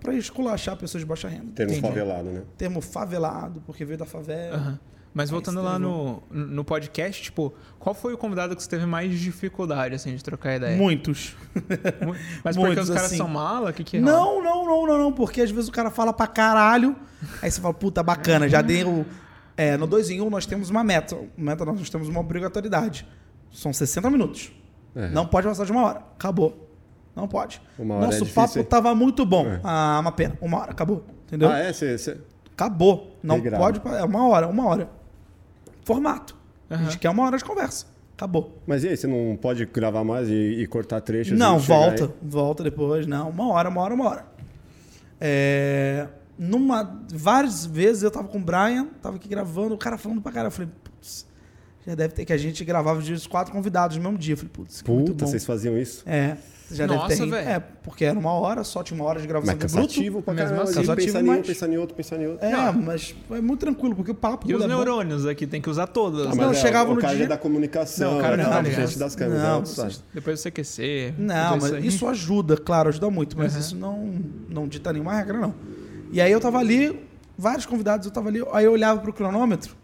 para esculachar pessoas de baixa renda. Termo Entendi. favelado, né? Termo favelado, porque veio da favela. Aham. Mas voltando lá no, no podcast, tipo, qual foi o convidado que você teve mais dificuldade, assim, de trocar ideia? Muitos. Mu- Mas porque muitos, os caras assim. são mala? O que que rola? Não, não, não, não, não, porque às vezes o cara fala pra caralho, aí você fala, puta, bacana, já deu. É, no 2 em 1 um nós temos uma meta. Meta nós temos uma obrigatoriedade. São 60 minutos. É. Não pode passar de uma hora. Acabou. Não pode. Uma hora Nosso é difícil, papo hein? tava muito bom. É. Ah, uma pena. Uma hora, acabou. Entendeu? Ah, é? Cê, cê- Acabou. Não Regrado. pode. É uma hora, uma hora. Formato. A Aham. gente quer uma hora de conversa. Acabou. Mas e aí, você não pode gravar mais e, e cortar trechos? Não, volta. aí? Volta depois. Não, uma hora, uma hora, uma hora. É, numa, várias vezes eu tava com o Brian, tava aqui gravando, o cara falando pra caralho. Eu falei, já deve ter que a gente gravava de quatro convidados no mesmo dia. Eu falei, putz, que muito Puta, bom. vocês faziam isso? É, já Nossa, deve ter. velho. É, porque era uma hora, só tinha uma hora de gravação Mas cansativo pra Mesmo caramba. assim. Cansativo, pensar em um, mas- pensar em outro, pensar em outro. É, Não. mas é muito tranquilo, porque o papo E os é bom. neurônios aqui, tem que usar todos. Ah, né? mas Não, é, chegava o no cara dia- é da comunicação, Não, o cara é não da tá ligado. frente das câmeras. Não, não, sabe? Depois do CQC. Não, mas aí. isso ajuda, claro, ajuda muito, mas Uhum. isso não, não dita nenhuma regra, não. E aí eu tava ali, vários convidados, eu tava ali, aí eu olhava pro cronômetro,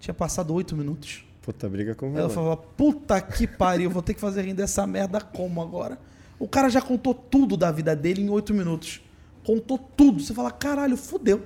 tinha passado oito minutos. Puta, briga com eu ela. falava, puta que pariu, vou ter que fazer rir dessa merda como agora? O cara já contou tudo da vida dele em oito minutos. Contou tudo. Você fala, caralho, fudeu.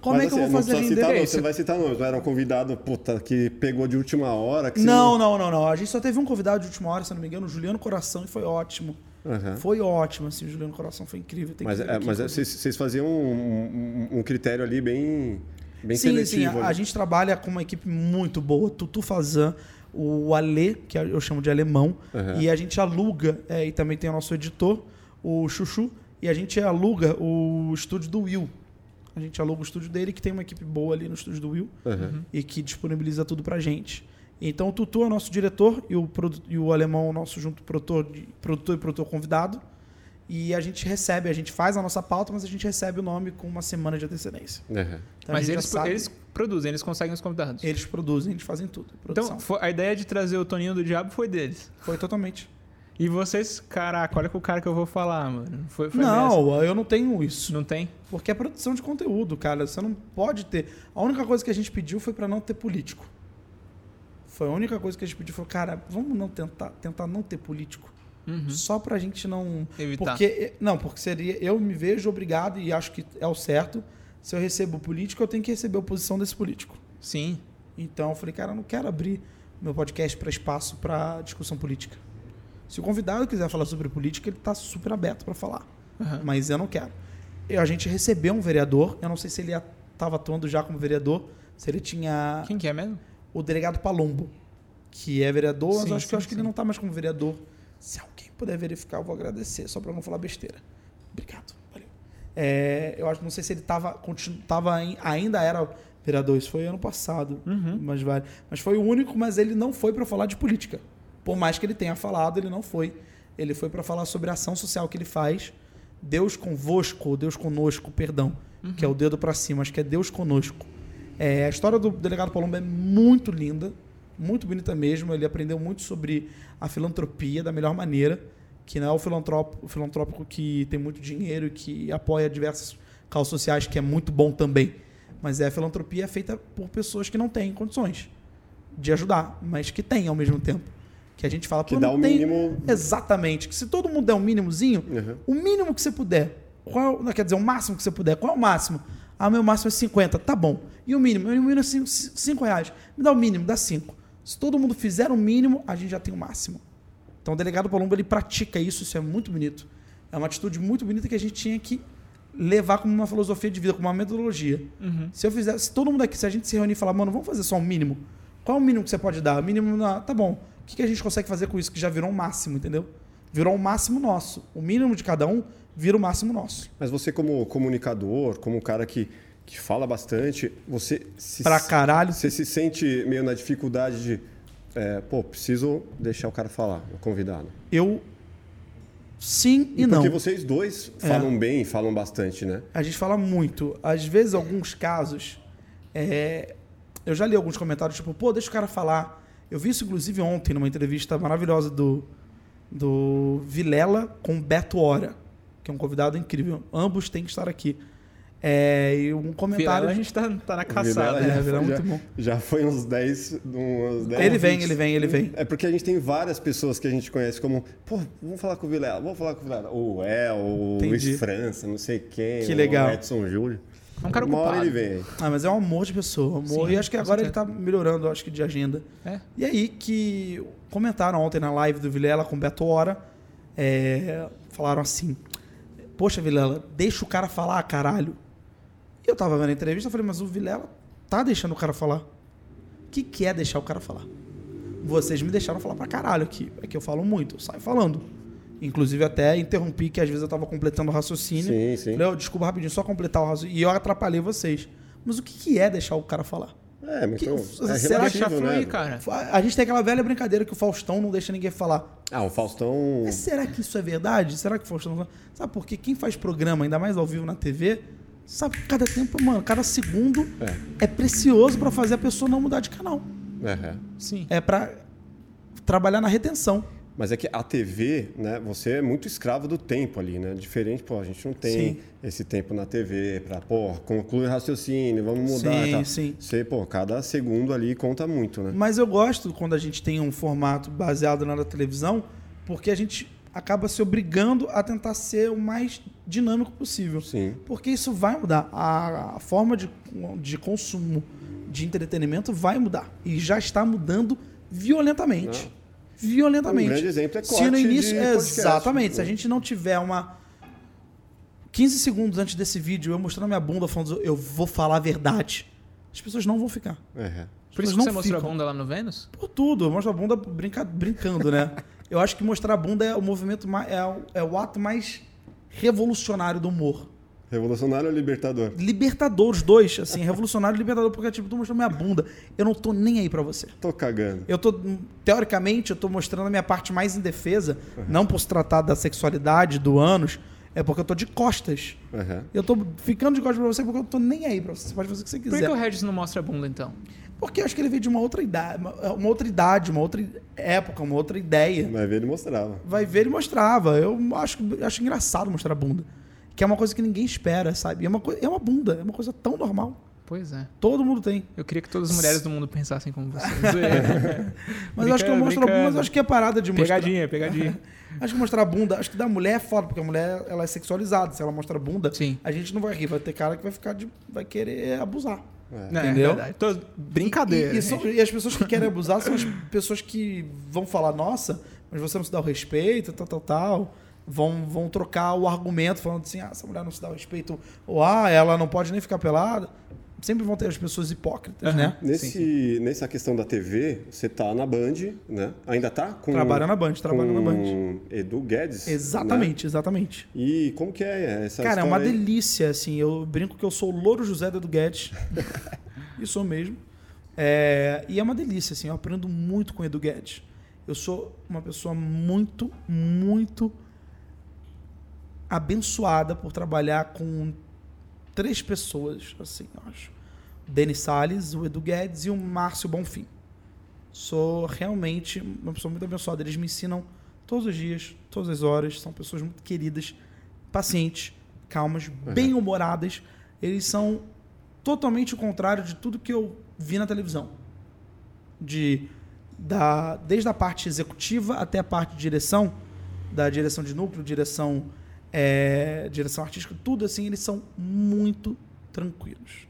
Como Mas é que eu assim, vou não fazer rir citar, não, Você vai citar nomes, não era um convidado, puta, que pegou de última hora. Você Não, não, não, não. A gente só teve um convidado de última hora, se eu não me engano, o Juliano Coração, e foi ótimo. Aham. Foi ótimo, assim, o Juliano Coração foi incrível. Tem Mas, é, mas é, vocês faziam um, um- um critério ali bem, bem sim, sim, seletivo. a, a ali. gente trabalha com uma equipe muito boa. Tutu Fazan, o Ale, que eu chamo de alemão, Aham. e a gente aluga, é, e também tem o nosso editor, o Chuchu, e a gente aluga o estúdio do Will. A gente aluga o estúdio dele, que tem uma equipe boa ali no estúdio do Will, Aham. e que disponibiliza tudo pra gente. Então o Tutu é o nosso diretor e o, e o alemão é o nosso junto produtor, de- produtor e produtor convidado. E a gente recebe, a gente faz a nossa pauta, mas a gente recebe o nome com uma semana de antecedência. Uhum. Então, Mas eles, sabe- eles produzem, eles conseguem os convidados. eles produzem, eles fazem tudo. Produção. Então, a ideia de trazer o Toninho do Diabo foi deles. foi totalmente. E vocês, caraca, olha com o cara que eu vou falar, mano. Foi, foi nessa. Não, eu não tenho isso. Não tem? Porque é produção de conteúdo, cara. Você não pode ter. A única coisa que a gente pediu foi pra não ter político. Foi a única coisa que a gente pediu. Foi, cara, vamos não tentar, tentar não ter político. Uhum. Só pra gente não. Evitar. Porque. Não, porque seria. Eu me vejo obrigado e acho que é o certo. Se eu recebo político, eu tenho que receber a oposição desse político. Sim. Então eu falei, cara, eu não quero abrir meu podcast para espaço para discussão política. Se o convidado quiser falar sobre política, ele está super aberto para falar. Aham. Mas eu não quero. E a gente recebeu um vereador, eu não sei se ele estava atuando já como vereador, se ele tinha Quem que é mesmo? o delegado Palombo, que é vereador, mas Sim, eu acho que, sim, eu acho que ele não está mais como vereador. Se alguém puder verificar, eu vou agradecer, só para não falar besteira. Obrigado, valeu. É, eu acho, não sei se ele estava tava ainda era vereador, isso foi ano passado, Uhum. mas vale. Mas foi o único, mas ele não foi para falar de política. Por mais que ele tenha falado, ele não foi. Ele foi para falar sobre a ação social que ele faz. Deus convosco, ou Deus conosco, perdão, que é o dedo para cima, acho que é Deus conosco. É, a história do delegado Palombo é muito linda, muito bonita mesmo. Ele aprendeu muito sobre a filantropia da melhor maneira, que não é o filantrópico, o filantrópico que tem muito dinheiro e que apoia diversas causas sociais, que é muito bom também. Mas é a filantropia feita por pessoas que não têm condições de ajudar, mas que têm ao mesmo tempo. Que a gente fala, Que dá o tem- mínimo. Exatamente. Que se todo mundo der um mínimozinho, Uhum. o mínimo que você puder, qual, não, quer dizer, o máximo que você puder, qual é o máximo? Ah, meu máximo é 50, tá bom. E o mínimo? O mínimo é 5 reais. Me dá o mínimo, dá 5. Se todo mundo fizer o mínimo, a gente já tem o máximo. Então o delegado Palumbo, ele pratica isso, isso é muito bonito. É uma atitude muito bonita que a gente tinha que levar como uma filosofia de vida, como uma metodologia. Uhum. Se eu fizer, se todo mundo aqui, se a gente se reunir e falar, mano, vamos fazer só um mínimo. Qual é o mínimo que você pode dar? O mínimo, na, tá bom. O que, que a gente consegue fazer com isso? Que já virou um máximo, entendeu? Virou um máximo nosso. O mínimo de cada um vira o máximo nosso. Mas você, como comunicador, como um cara que, que fala bastante, você se, Pra caralho. você se sente meio na dificuldade de. é, pô, preciso deixar o cara falar, o convidado. Eu. Sim e, não. Porque vocês dois É. falam bem, falam bastante, né? A gente fala muito. Às vezes, alguns casos. é, Eu já li alguns comentários, tipo, pô, deixa o cara falar. Eu vi isso, inclusive, ontem, numa entrevista maravilhosa do, do Vilela com Beto Hora, que é um convidado incrível. Ambos têm que estar aqui. É, e um comentário. Vilela, a gente tá, tá na caçada. Né? Vilela é foi- muito bom. Já foi uns 10. Uns 10 Ele vem, ele vem, ele vem. É porque a gente tem várias pessoas que a gente conhece como, pô, vamos falar com o Vilela, vamos falar com o Vilela. O El, o Entendi. Luiz França, não sei quem. Que legal. O Edson Júlio. É um cara Uma hora ocupado. ele vem. Ah, mas é um amor de pessoa. Amor. Sim, e acho que agora ele certeza. tá melhorando, acho que, de agenda. É. E aí que comentaram ontem na live do Vilela com o Beto Hora, é, falaram assim, poxa, Vilela, deixa o cara falar, caralho. E eu tava vendo a entrevista, eu falei, mas o Vilela tá deixando o cara falar. O que, que é deixar o cara falar? Vocês me deixaram falar pra caralho aqui. É que eu falo muito, eu saio falando. Inclusive até interrompi, que às vezes eu tava completando o raciocínio. Sim, sim. Falei, "Ô, desculpa rapidinho, só completar o raciocínio. E eu atrapalhei vocês. Mas o que, que é deixar o cara falar? É, mas Que- então, é será que fluir, né? cara. A gente tem aquela velha brincadeira que o Faustão não deixa ninguém falar. Ah, o Faustão... Mas será que isso é verdade? Será que o Faustão. Sabe por quê? Quem faz programa, ainda mais ao vivo na TV, sabe que cada tempo, mano, cada segundo é, precioso pra fazer a pessoa não mudar de canal. É, é. Sim. É pra trabalhar na retenção. Mas é que a TV, né, você é muito escravo do tempo ali, né? Diferente, pô, a gente não tem Sim. esse tempo na TV pra, pô, concluir o raciocínio, vamos mudar Sim, tal. sim. Você, pô, cada segundo ali conta muito, né? Mas eu gosto quando a gente tem um formato baseado na televisão, porque a gente acaba se obrigando a tentar ser o mais dinâmico possível. Sim. Porque isso vai mudar. A, a forma de, de consumo de entretenimento vai mudar. E já está mudando violentamente. Violentamente. Um grande exemplo é Se corte no início. de podcast. exatamente. Se a gente não tiver uma. 15 segundos antes desse vídeo, eu mostrando minha bunda falando, eu vou falar a verdade. As pessoas não vão ficar. É, é. As Por isso que não você mostrou a ficam. bunda lá no Vênus? Por tudo. Eu mostro a bunda brinca- brincando, né? Eu acho que mostrar a bunda é o movimento mais, é, o, é o ato mais revolucionário do humor. Revolucionário ou libertador? Libertador, os dois, assim, revolucionário e libertador, porque tipo, tu mostrando minha bunda. Eu não tô nem aí pra você. Tô cagando. Eu tô, teoricamente, eu tô mostrando a minha parte mais indefesa, não por se tratar da sexualidade, do ânus, é porque eu tô de costas. Aham. Eu tô ficando de costas pra você porque eu tô nem aí pra você. Você pode fazer o que você Por quiser. que o Regis não mostra a bunda, então? Porque eu acho que ele veio de uma outra idade, uma, outra idade, uma outra época, uma outra ideia. Vai ver, ele mostrava. Vai ver, ele mostrava. Eu acho, acho engraçado mostrar a bunda. Que é uma coisa que ninguém espera, sabe? É uma, é uma bunda, é uma coisa tão normal. Pois é. Todo mundo tem. Eu queria que todas as mulheres do mundo pensassem como você. Mas eu acho que eu Brincando, mostro a bunda, mas acho que é parada de mostrar. pegadinha, pegadinha. Acho que mostrar a bunda, acho que da mulher é foda, porque a mulher ela é sexualizada. Se ela mostra a bunda, Sim. a gente não vai rir, vai ter cara que vai ficar de. vai querer abusar. Não, Entendeu? É. Tô... Brincadeira. E, e são- e as pessoas que querem abusar são as pessoas que vão falar, nossa, mas você não se dá o respeito, tal, tal, tal. Vão, vão trocar o argumento falando assim, ah, essa mulher não se dá o respeito, ou ah, ela não pode nem ficar pelada. Sempre vão ter as pessoas hipócritas, Aham. né? Nesse, Nessa questão da TV, você tá na Band, né? Ainda tá? Com, Trabalha na Band, trabalha na Band. com Edu Guedes. Exatamente, exatamente. né? E como que é essa Cara, é uma aí? delícia, assim. Eu brinco que eu sou o Louro José do Edu Guedes. e sou mesmo. É, e é uma delícia, assim. Eu aprendo muito com o Edu Guedes. Eu sou uma pessoa muito, muito abençoada por trabalhar com três pessoas, assim, eu acho. O Denis Salles, o Edu Guedes e o Márcio Bonfim. Sou realmente uma pessoa muito abençoada. Eles me ensinam todos os dias, todas as horas. São pessoas muito queridas, pacientes, calmas, bem-humoradas. Eles são totalmente o contrário de tudo que eu vi na televisão. De, da, desde a parte executiva até a parte de direção, da direção de núcleo, direção, é, direção artística, tudo assim, eles são muito tranquilos.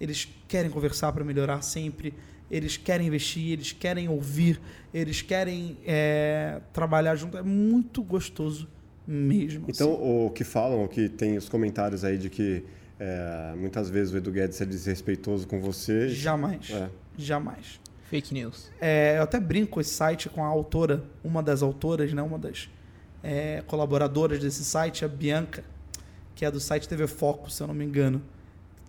Eles querem conversar para melhorar sempre, eles querem investir, eles querem ouvir, eles querem é, trabalhar junto. É muito gostoso mesmo. Então, assim. o que falam, o que tem os comentários aí de que é, muitas vezes o Edu Guedes é desrespeitoso com você. jamais. É. Jamais. Fake news. É, eu até brinco esse site com a autora, uma das autoras, né, uma das é, colaboradoras desse site, a Bianca, que é do site TV Foco, se eu não me engano.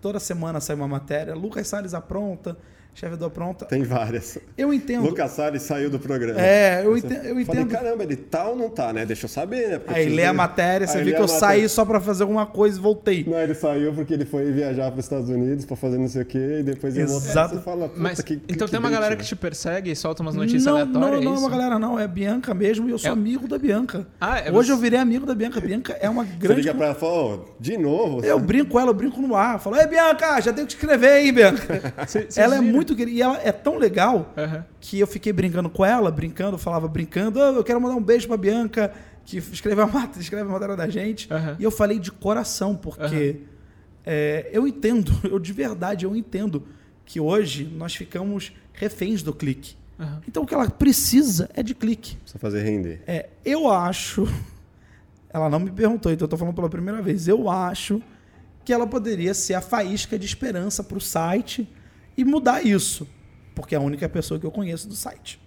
Toda semana sai uma matéria. Lucas Salles apronta, chefe do apronta. Tem várias. Eu entendo. Lucas Salles saiu do programa. É, eu Você- entendo- eu Falei, entendo. caramba, ele tá ou não tá, né? Deixa eu saber, né? Porque Aí lê a matéria, você vê lê que eu matéria. saí só pra fazer alguma coisa e voltei. Não, ele saiu porque ele foi viajar para os Estados Unidos para fazer não sei o quê e depois ele voltou. Exato. Você fala, puta, Mas, que, que então tem uma galera né? que te persegue e solta umas notícias não, aleatórias, não, é não é isso? uma galera, não. É Bianca mesmo e eu sou É- amigo da Bianca. Ah, é Hoje você- eu virei amigo da Bianca. Bianca é uma Você grande. liga pra ela e fala, ó, de novo? Eu brinco com ela, eu brinco no ar. Falo, ei, Bianca, já tenho que escrever aí, Bianca. Ela é viram? Muito querida. E ela é tão legal Aham. que eu fiquei brincando com ela, brincando, falava brincando, "Ah, eu quero mandar um beijo pra Bianca, que escreveu a matéria, escreve a matéria da gente. Aham. E eu falei de coração, porque é, eu entendo, eu de verdade, eu entendo que hoje nós ficamos reféns do clique. Então o que ela precisa é de clique. Precisa fazer render. É, eu acho. Ela não me perguntou, então eu tô falando pela primeira vez. Eu acho que ela poderia ser a faísca de esperança para o site e mudar isso. Porque é a única pessoa que eu conheço do site.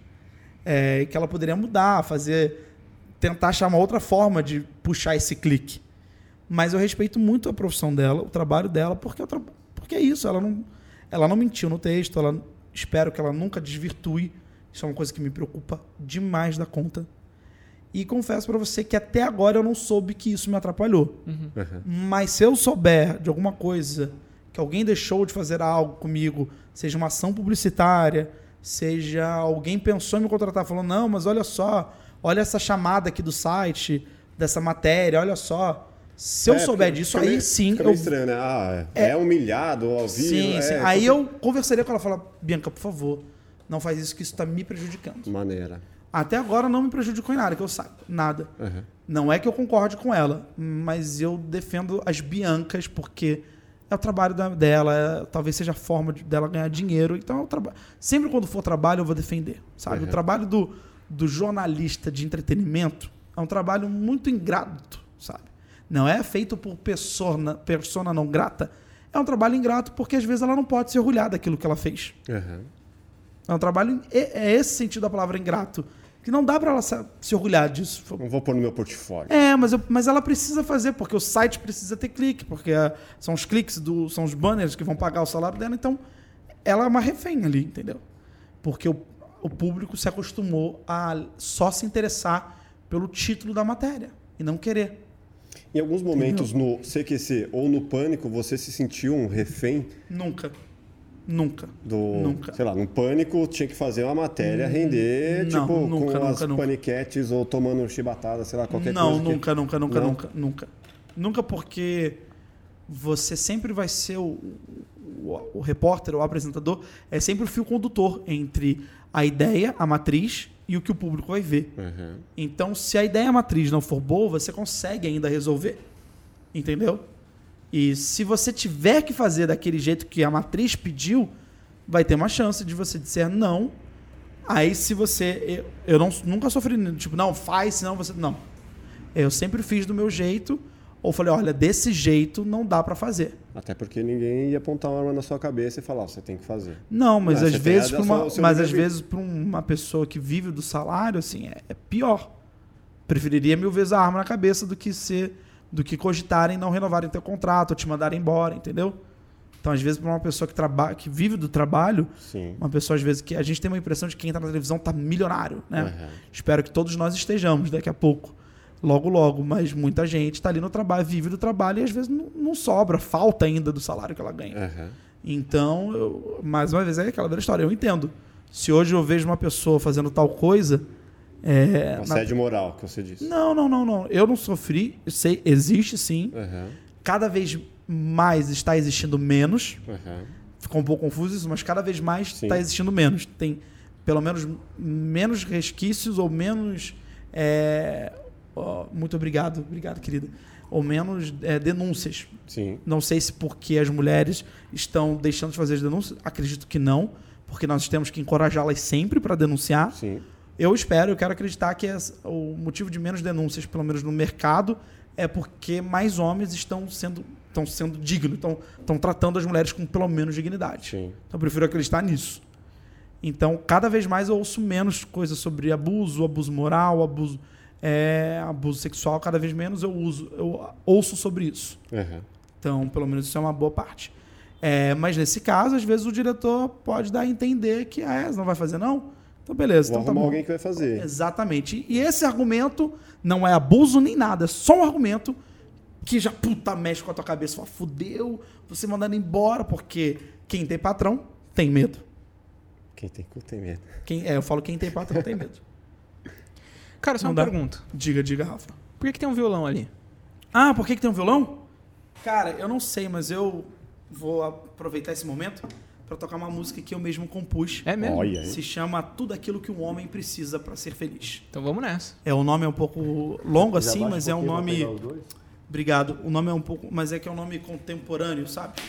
É, que ela poderia mudar, fazer. tentar achar uma outra forma de puxar esse clique. Mas eu respeito muito a profissão dela, o trabalho dela, porque, eu tra- porque é isso. Ela não, ela não mentiu no texto, ela, espero que ela nunca desvirtue. Isso é uma coisa que me preocupa demais da conta. E confesso pra você que até agora eu não soube que isso me atrapalhou. Uhum. Mas se eu souber de alguma coisa que alguém deixou de fazer algo comigo, seja uma ação publicitária, seja alguém pensou em me contratar, falou: não, mas olha só, olha essa chamada aqui do site, dessa matéria, olha só. Se eu É, souber disso, aí meio- sim Fica eu. meio estranho, né? Ah, é, humilhado ao vivo. Sim, é, sim. é Aí eu conversaria com ela e falar: Bianca, por favor, não faz isso que isso está me prejudicando. Maneira. Até agora não me prejudicou em nada, que eu saiba. Nada. Uhum. Não é que eu concorde com ela, mas eu defendo as Biancas porque é o trabalho da- dela, é- talvez seja a forma de- dela ganhar dinheiro. Então, é sempre quando for trabalho, eu vou defender. Sabe? Uhum. O trabalho do, do jornalista de entretenimento é um trabalho muito ingrato, sabe? Não é feito por persona, persona não grata. É um trabalho ingrato porque às vezes ela não pode se orgulhar daquilo que ela fez. Uhum. É um trabalho. É, é esse sentido da palavra ingrato. Que não dá pra ela se, orgulhar disso. Não vou pôr no meu portfólio. É, mas, eu- mas ela precisa fazer, porque o site precisa ter clique, porque ah, são os cliques, do, são os banners que vão pagar o salário dela, então ela é uma refém ali, entendeu? Porque o, o público se acostumou a só se interessar pelo título da matéria e não querer. Em alguns momentos no CQC ou no Pânico, você se sentiu um refém Nunca. Nunca. do. Nunca. Sei lá, no Pânico tinha que fazer uma matéria render, não, tipo, nunca, com nunca, as nunca. paniquetes ou tomando chibatada, sei lá, qualquer não, coisa. que- nunca, nunca, nunca, Não? nunca, nunca. Nunca porque você sempre vai ser o, o, o repórter, o apresentador, é sempre o fio condutor entre a ideia, a matriz e o que o público vai ver. Uhum. Então, se a ideia matriz não for boa, você consegue ainda resolver. Entendeu? E se você tiver que fazer daquele jeito que a matriz pediu, vai ter uma chance de você dizer não. Aí, se você. Eu, eu não, nunca sofri, tipo, não, faz, senão você. Não. Eu sempre fiz do meu jeito, ou falei, olha, desse jeito não dá pra fazer. Até porque ninguém ia apontar uma arma na sua cabeça e falar, "Ó, você tem que fazer. Não, mas Ah, às você tem vezes para uma, mas às vezes para uma pessoa que vive do salário, assim, é, é pior. Preferiria mil vezes a arma na cabeça do que ser, do que cogitarem não renovarem teu contrato ou te mandarem embora, entendeu? Então, às vezes, para uma pessoa que trabalha, que vive do trabalho, Sim. uma pessoa às vezes que a gente tem uma impressão de que quem está na televisão tá milionário, né? Uhum. Espero que todos nós estejamos daqui a pouco. Logo, logo, mas muita gente está ali no trabalho, vive do trabalho e às vezes não, não sobra, falta ainda do salário que ela ganha. Uhum. Então, eu- mais uma vez, é aquela velha história. Eu entendo. Se hoje eu vejo uma pessoa fazendo tal coisa. É, na- Assédio moral, que você disse. Não, não, não, não. Eu não sofri. Eu sei, existe sim. Uhum. Cada vez mais está existindo menos. Uhum. Ficou um pouco confuso isso, mas cada vez mais Sim. está existindo menos. Tem pelo menos menos resquícios ou menos. é, ó, muito obrigado, obrigado, querida. Ou menos é, denúncias. Sim. Não sei se porque as mulheres estão deixando de fazer as denúncias. Acredito que não, porque nós temos que encorajá-las sempre para denunciar. Sim. Eu espero, eu quero acreditar que o motivo de menos denúncias, pelo menos no mercado, é porque mais homens estão sendo, estão sendo dignos, estão, estão tratando as mulheres com pelo menos dignidade. Sim. Então eu prefiro acreditar nisso. Então, cada vez mais eu ouço menos coisas sobre abuso, abuso moral, abuso, é, abuso sexual, cada vez menos eu uso, eu ouço sobre isso. Uhum. Então, pelo menos isso é uma boa parte. É, mas nesse caso, às vezes o diretor pode dar a entender que ah, é, não vai fazer não? Então beleza, Vou então tá arrumar bom. alguém que vai fazer. Exatamente. E esse argumento não é abuso nem nada, é só um argumento que já puta mexe com a tua cabeça, fala, fudeu, você mandando embora, porque quem tem patrão tem medo. Quem tem cu tem medo. Quem, é, eu falo quem tem patrão tem medo. Cara, só Não uma dá. pergunta. Diga, diga, Rafa. Por que, que tem um violão ali? Ah, por que, que tem um violão? Cara, eu não sei, mas eu vou aproveitar esse momento para tocar uma música que eu mesmo compus. É mesmo? Olha? Se chama Tudo Aquilo que um Homem Precisa para Ser Feliz. Então vamos nessa. É, o nome é um pouco longo Já assim, mas é um nome. Obrigado. O nome é um pouco. Mas é que é um nome contemporâneo, sabe?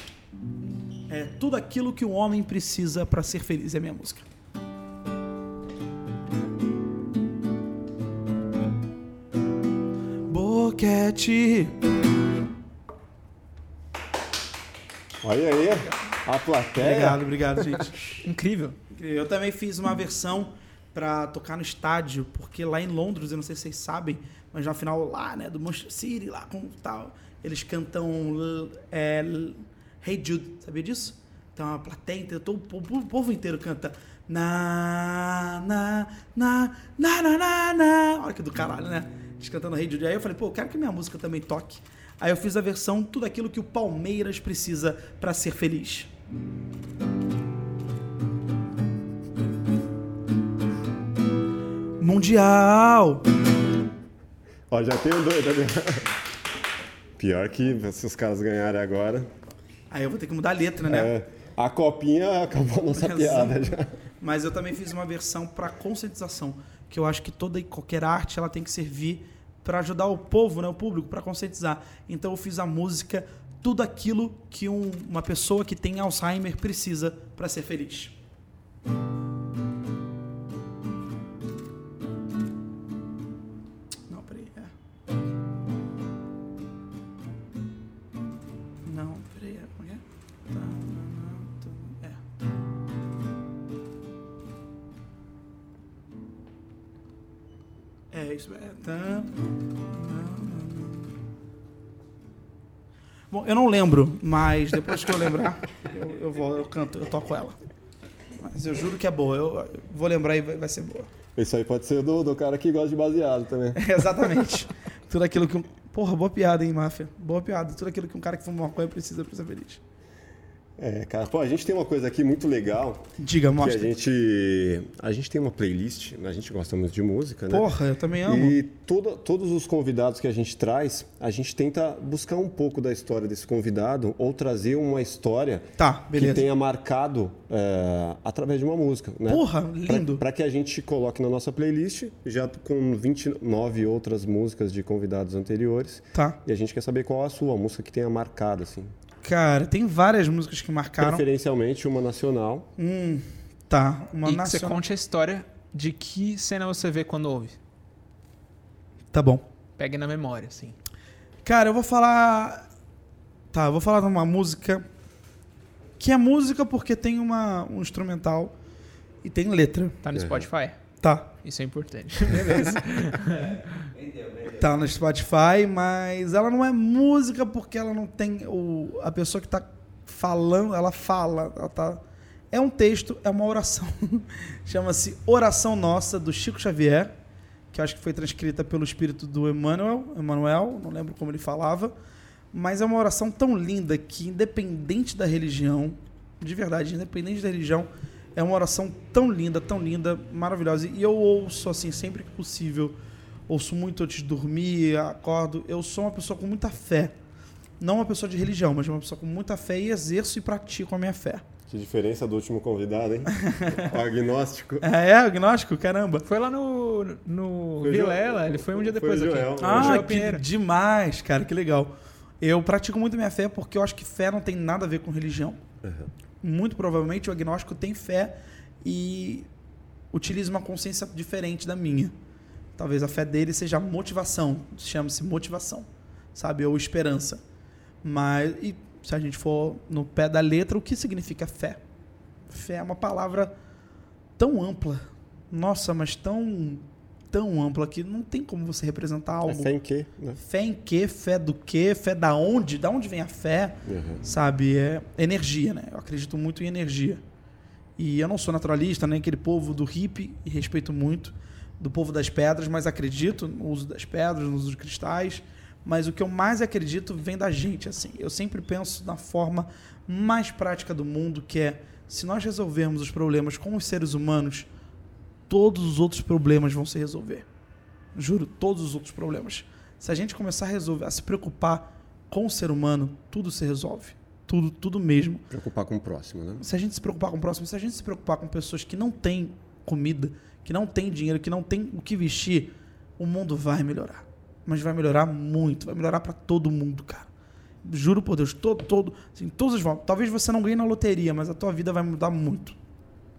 É Tudo Aquilo que um Homem Precisa para Ser Feliz. É a minha música. Boquete. Olha aí, a plateia. Obrigado, obrigado, gente. Incrível. Eu também fiz uma versão pra tocar no estádio, porque lá em Londres, eu não sei se vocês sabem, mas na final lá, né, do Manchester City, lá com tal, eles cantam é, Hey Jude, sabia disso? Então a plateia inteira, todo, o povo- o povo inteiro canta na, na, na, na, na, na, na. Olha que do caralho, né? Eles cantando Hey Jude. Aí eu falei, pô, eu quero que minha música também toque. Aí eu fiz a versão Tudo Aquilo que o Palmeiras precisa pra ser feliz. Mundial. Ó, já tem um dois. vendo? Pior que se os caras ganharem agora. Aí eu vou ter que mudar a letra, né? é, a copinha acabou a nossa Exato. piada já. Mas eu também fiz uma versão para conscientização, que eu acho que toda e qualquer arte ela tem que servir para ajudar o povo, né, o público, para conscientizar. Então eu fiz a música tudo aquilo que um- uma pessoa que tem Alzheimer precisa para ser feliz. É isso. É. Tá. Bom, eu não lembro, mas depois que eu lembrar, eu, eu vou, eu canto, eu toco ela. Mas eu juro que é boa. Eu, eu vou lembrar e vai, vai ser boa. Isso aí pode ser do, do cara que gosta de baseado também. Exatamente. Tudo aquilo que um. Porra, boa piada, hein, máfia? Boa piada. Tudo aquilo que um cara que fuma maconha precisa pra ser feliz. É, cara, pô, a gente tem uma coisa aqui muito legal. Diga, Que a mostra. gente. A gente tem uma playlist, a gente gosta muito de música, né? Porra, eu também amo. E toda- todos os convidados que a gente traz, a gente tenta buscar um pouco da história desse convidado ou trazer uma história Tá, que tenha marcado é, através de uma música. Né? Porra, lindo. Para que a gente coloque na nossa playlist, já com 29 outras músicas de convidados anteriores. Tá. E a gente quer saber qual a sua música que tenha marcado, assim. Cara, tem várias músicas que marcaram. Preferencialmente uma nacional. Hum, tá. Uma e que você nacional. conte a história de que cena você vê quando ouve. Tá bom. Pegue na memória, assim. Cara, eu vou falar. Tá, eu vou falar de uma música. Que é música porque tem uma, um instrumental e tem letra. Tá no É. Spotify? Tá. Isso é importante. Beleza. Tá no Spotify, mas ela não é música porque ela não tem. O, a pessoa que tá falando, ela fala. Ela tá, é um texto, é uma oração. Chama-se Oração Nossa, do Chico Xavier, que acho que foi transcrita pelo espírito do Emmanuel. Emmanuel, não lembro como ele falava. Mas é uma oração tão linda que, independente da religião, de verdade, independente da religião, é uma oração tão linda, tão linda, maravilhosa. E eu ouço, assim, sempre que possível. Ouço muito antes de dormir, acordo. Eu sou uma pessoa com muita fé. Não uma pessoa de religião, mas uma pessoa com muita fé e exerço e pratico a minha fé. Que diferença do último convidado, hein? o agnóstico. É, é agnóstico? Caramba. Foi lá no, no Foi Vilela, ele foi um dia depois aqui. Joel. Ah, Joel que demais, cara, que legal. Eu pratico muito minha fé porque eu acho que fé não tem nada a ver com religião. Muito provavelmente o agnóstico tem fé e utiliza uma consciência diferente da minha. Talvez a fé dele seja motivação, chama-se motivação, sabe? Ou esperança. Mas, e se a gente for no pé da letra, o que significa fé? Fé é uma palavra tão ampla. Nossa, mas tão, tão ampla que não tem como você representar É algo. fé em quê? Né? Fé em quê? Fé do quê? Fé da onde? Da onde vem a fé? Uhum. Sabe? É energia, né? Eu acredito muito em energia. E eu não sou naturalista, nem aquele povo do hippie, e respeito muito do povo das pedras, mas acredito no uso das pedras, no uso de cristais. Mas o que eu mais acredito vem da gente, assim. Eu sempre penso na forma mais prática do mundo, que é se nós resolvermos os problemas com os seres humanos, todos os outros problemas vão se resolver. Juro, todos os outros problemas. Se a gente começar a resolver, a se preocupar com o ser humano, tudo se resolve. Tudo, tudo mesmo. Preocupar com o próximo, né? Se a gente se preocupar com o próximo, se a gente se preocupar com pessoas que não têm comida, que não têm dinheiro, que não têm o que vestir, o mundo vai melhorar. Mas vai melhorar muito, vai melhorar para todo mundo, cara. Juro por Deus, todo, todo, assim, todas as formas. Talvez você não ganhe na loteria, mas a tua vida vai mudar muito.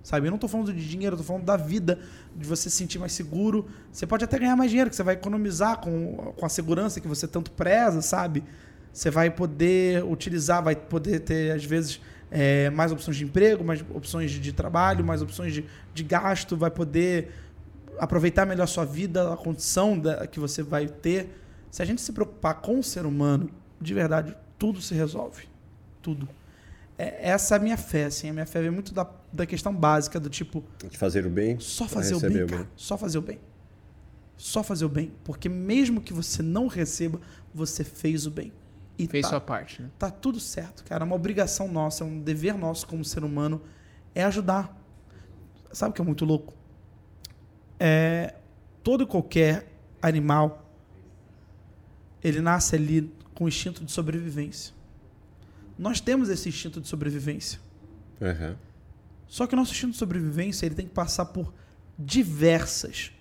Sabe? Eu não tô falando de dinheiro, eu tô falando da vida, de você se sentir mais seguro. Você pode até ganhar mais dinheiro, que você vai economizar com, com a segurança que você tanto preza, sabe? Você vai poder utilizar, vai poder ter, às vezes, é, mais opções de emprego, mais opções de trabalho, mais opções de, de gasto, vai poder aproveitar melhor a sua vida, a condição da, que você vai ter. Se a gente se preocupar com o ser humano, de verdade, tudo se resolve. Tudo. É, essa é a minha fé, assim. A minha fé vem muito da, da questão básica do tipo, De fazer o bem. só fazer o bem, cara. Só fazer o bem. Só fazer o bem. Porque mesmo que você não receba, você fez o bem. E Fez tá, sua parte, né? tá tudo certo, cara. É uma obrigação nossa, é um dever nosso como ser humano é ajudar. Sabe o que é muito louco? É, todo e qualquer animal ele nasce ali com o instinto de sobrevivência. Nós temos esse instinto de sobrevivência. Uhum. Só que o nosso instinto de sobrevivência ele tem que passar por diversas,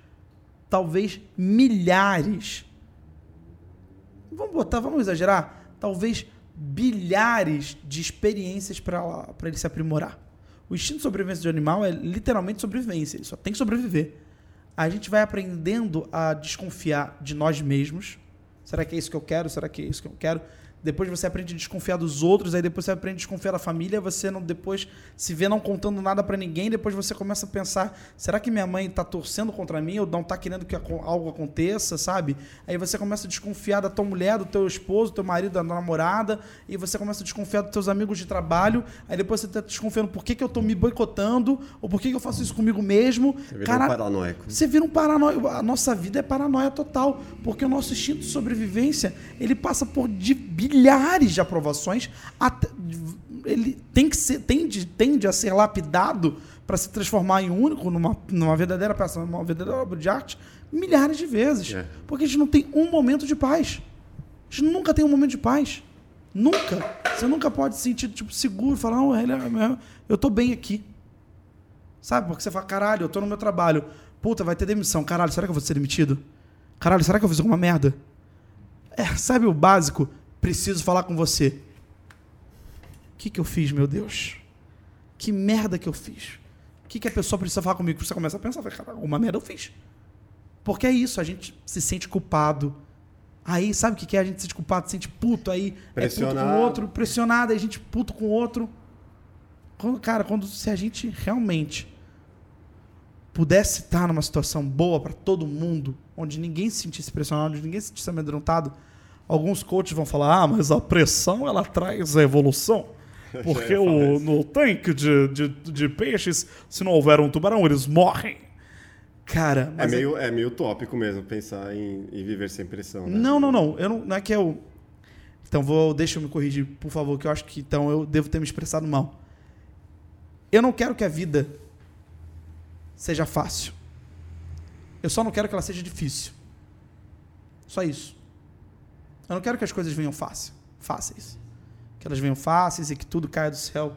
talvez milhares. Vamos botar, vamos exagerar? Talvez bilhares de experiências para ele se aprimorar. O instinto de sobrevivência do animal é literalmente sobrevivência, ele só tem que sobreviver. A gente vai aprendendo a desconfiar de nós mesmos. Será que é isso que eu quero? Será que é isso que eu quero? Depois você aprende a desconfiar dos outros, aí depois você aprende a desconfiar da família, você não depois se vê não contando nada pra ninguém, depois você começa a pensar, será que minha mãe tá torcendo contra mim ou não tá querendo que algo aconteça, sabe? Aí você começa a desconfiar da tua mulher, do teu esposo, do teu marido, da namorada, e você começa a desconfiar dos teus amigos de trabalho, aí depois você tá desconfiando por que, que eu tô me boicotando, ou por que, que eu faço isso comigo mesmo. Você vira um paranoico. você vira um paranoia. A nossa vida é paranoia total. Porque o nosso instinto de sobrevivência, ele passa por de bilhares de aprovações. ele tem que ser, tende, tende a ser lapidado para se transformar em único, numa, numa verdadeira peça, numa verdadeira obra de arte, milhares de vezes. É. Porque a gente não tem um momento de paz. A gente nunca tem um momento de paz. Nunca. Você nunca pode se sentir tipo, seguro, falar, não, é- eu tô bem aqui. Sabe? Porque você fala, caralho, eu tô no meu trabalho. Puta, vai ter demissão. Caralho, será que eu vou ser demitido? Caralho, será que eu fiz alguma merda? É, sabe o básico? Preciso falar com você. O que, que eu fiz, meu Deus? Que merda que eu fiz? O que, que a pessoa precisa falar comigo? Você começa a pensar, cara, alguma merda eu fiz. Porque é isso, a gente se sente culpado. Aí, sabe o que que é? A gente se sente culpado, se sente puto, aí é puto com Pressionado. o outro, pressionado, aí a gente puto com o outro. Quando, cara, quando se a gente realmente pudesse estar numa situação boa para todo mundo, onde ninguém se sentisse pressionado, onde ninguém se sentisse amedrontado, alguns coaches vão falar: ah, mas a pressão ela traz a evolução. Porque o, no tanque de, de, de peixes, se não houver um tubarão, eles morrem. Cara, É mas meio, é meio utópico mesmo pensar em, em viver sem pressão. Né? não, não, não. Eu não, não é que eu. Então, vou, deixa eu me corrigir, por favor, que eu acho que então eu devo ter me expressado mal. Eu não quero que a vida seja fácil. Eu só não quero que ela seja difícil. Só isso. Eu não quero que as coisas venham fácil, fáceis. Que elas venham fáceis e que tudo caia do céu.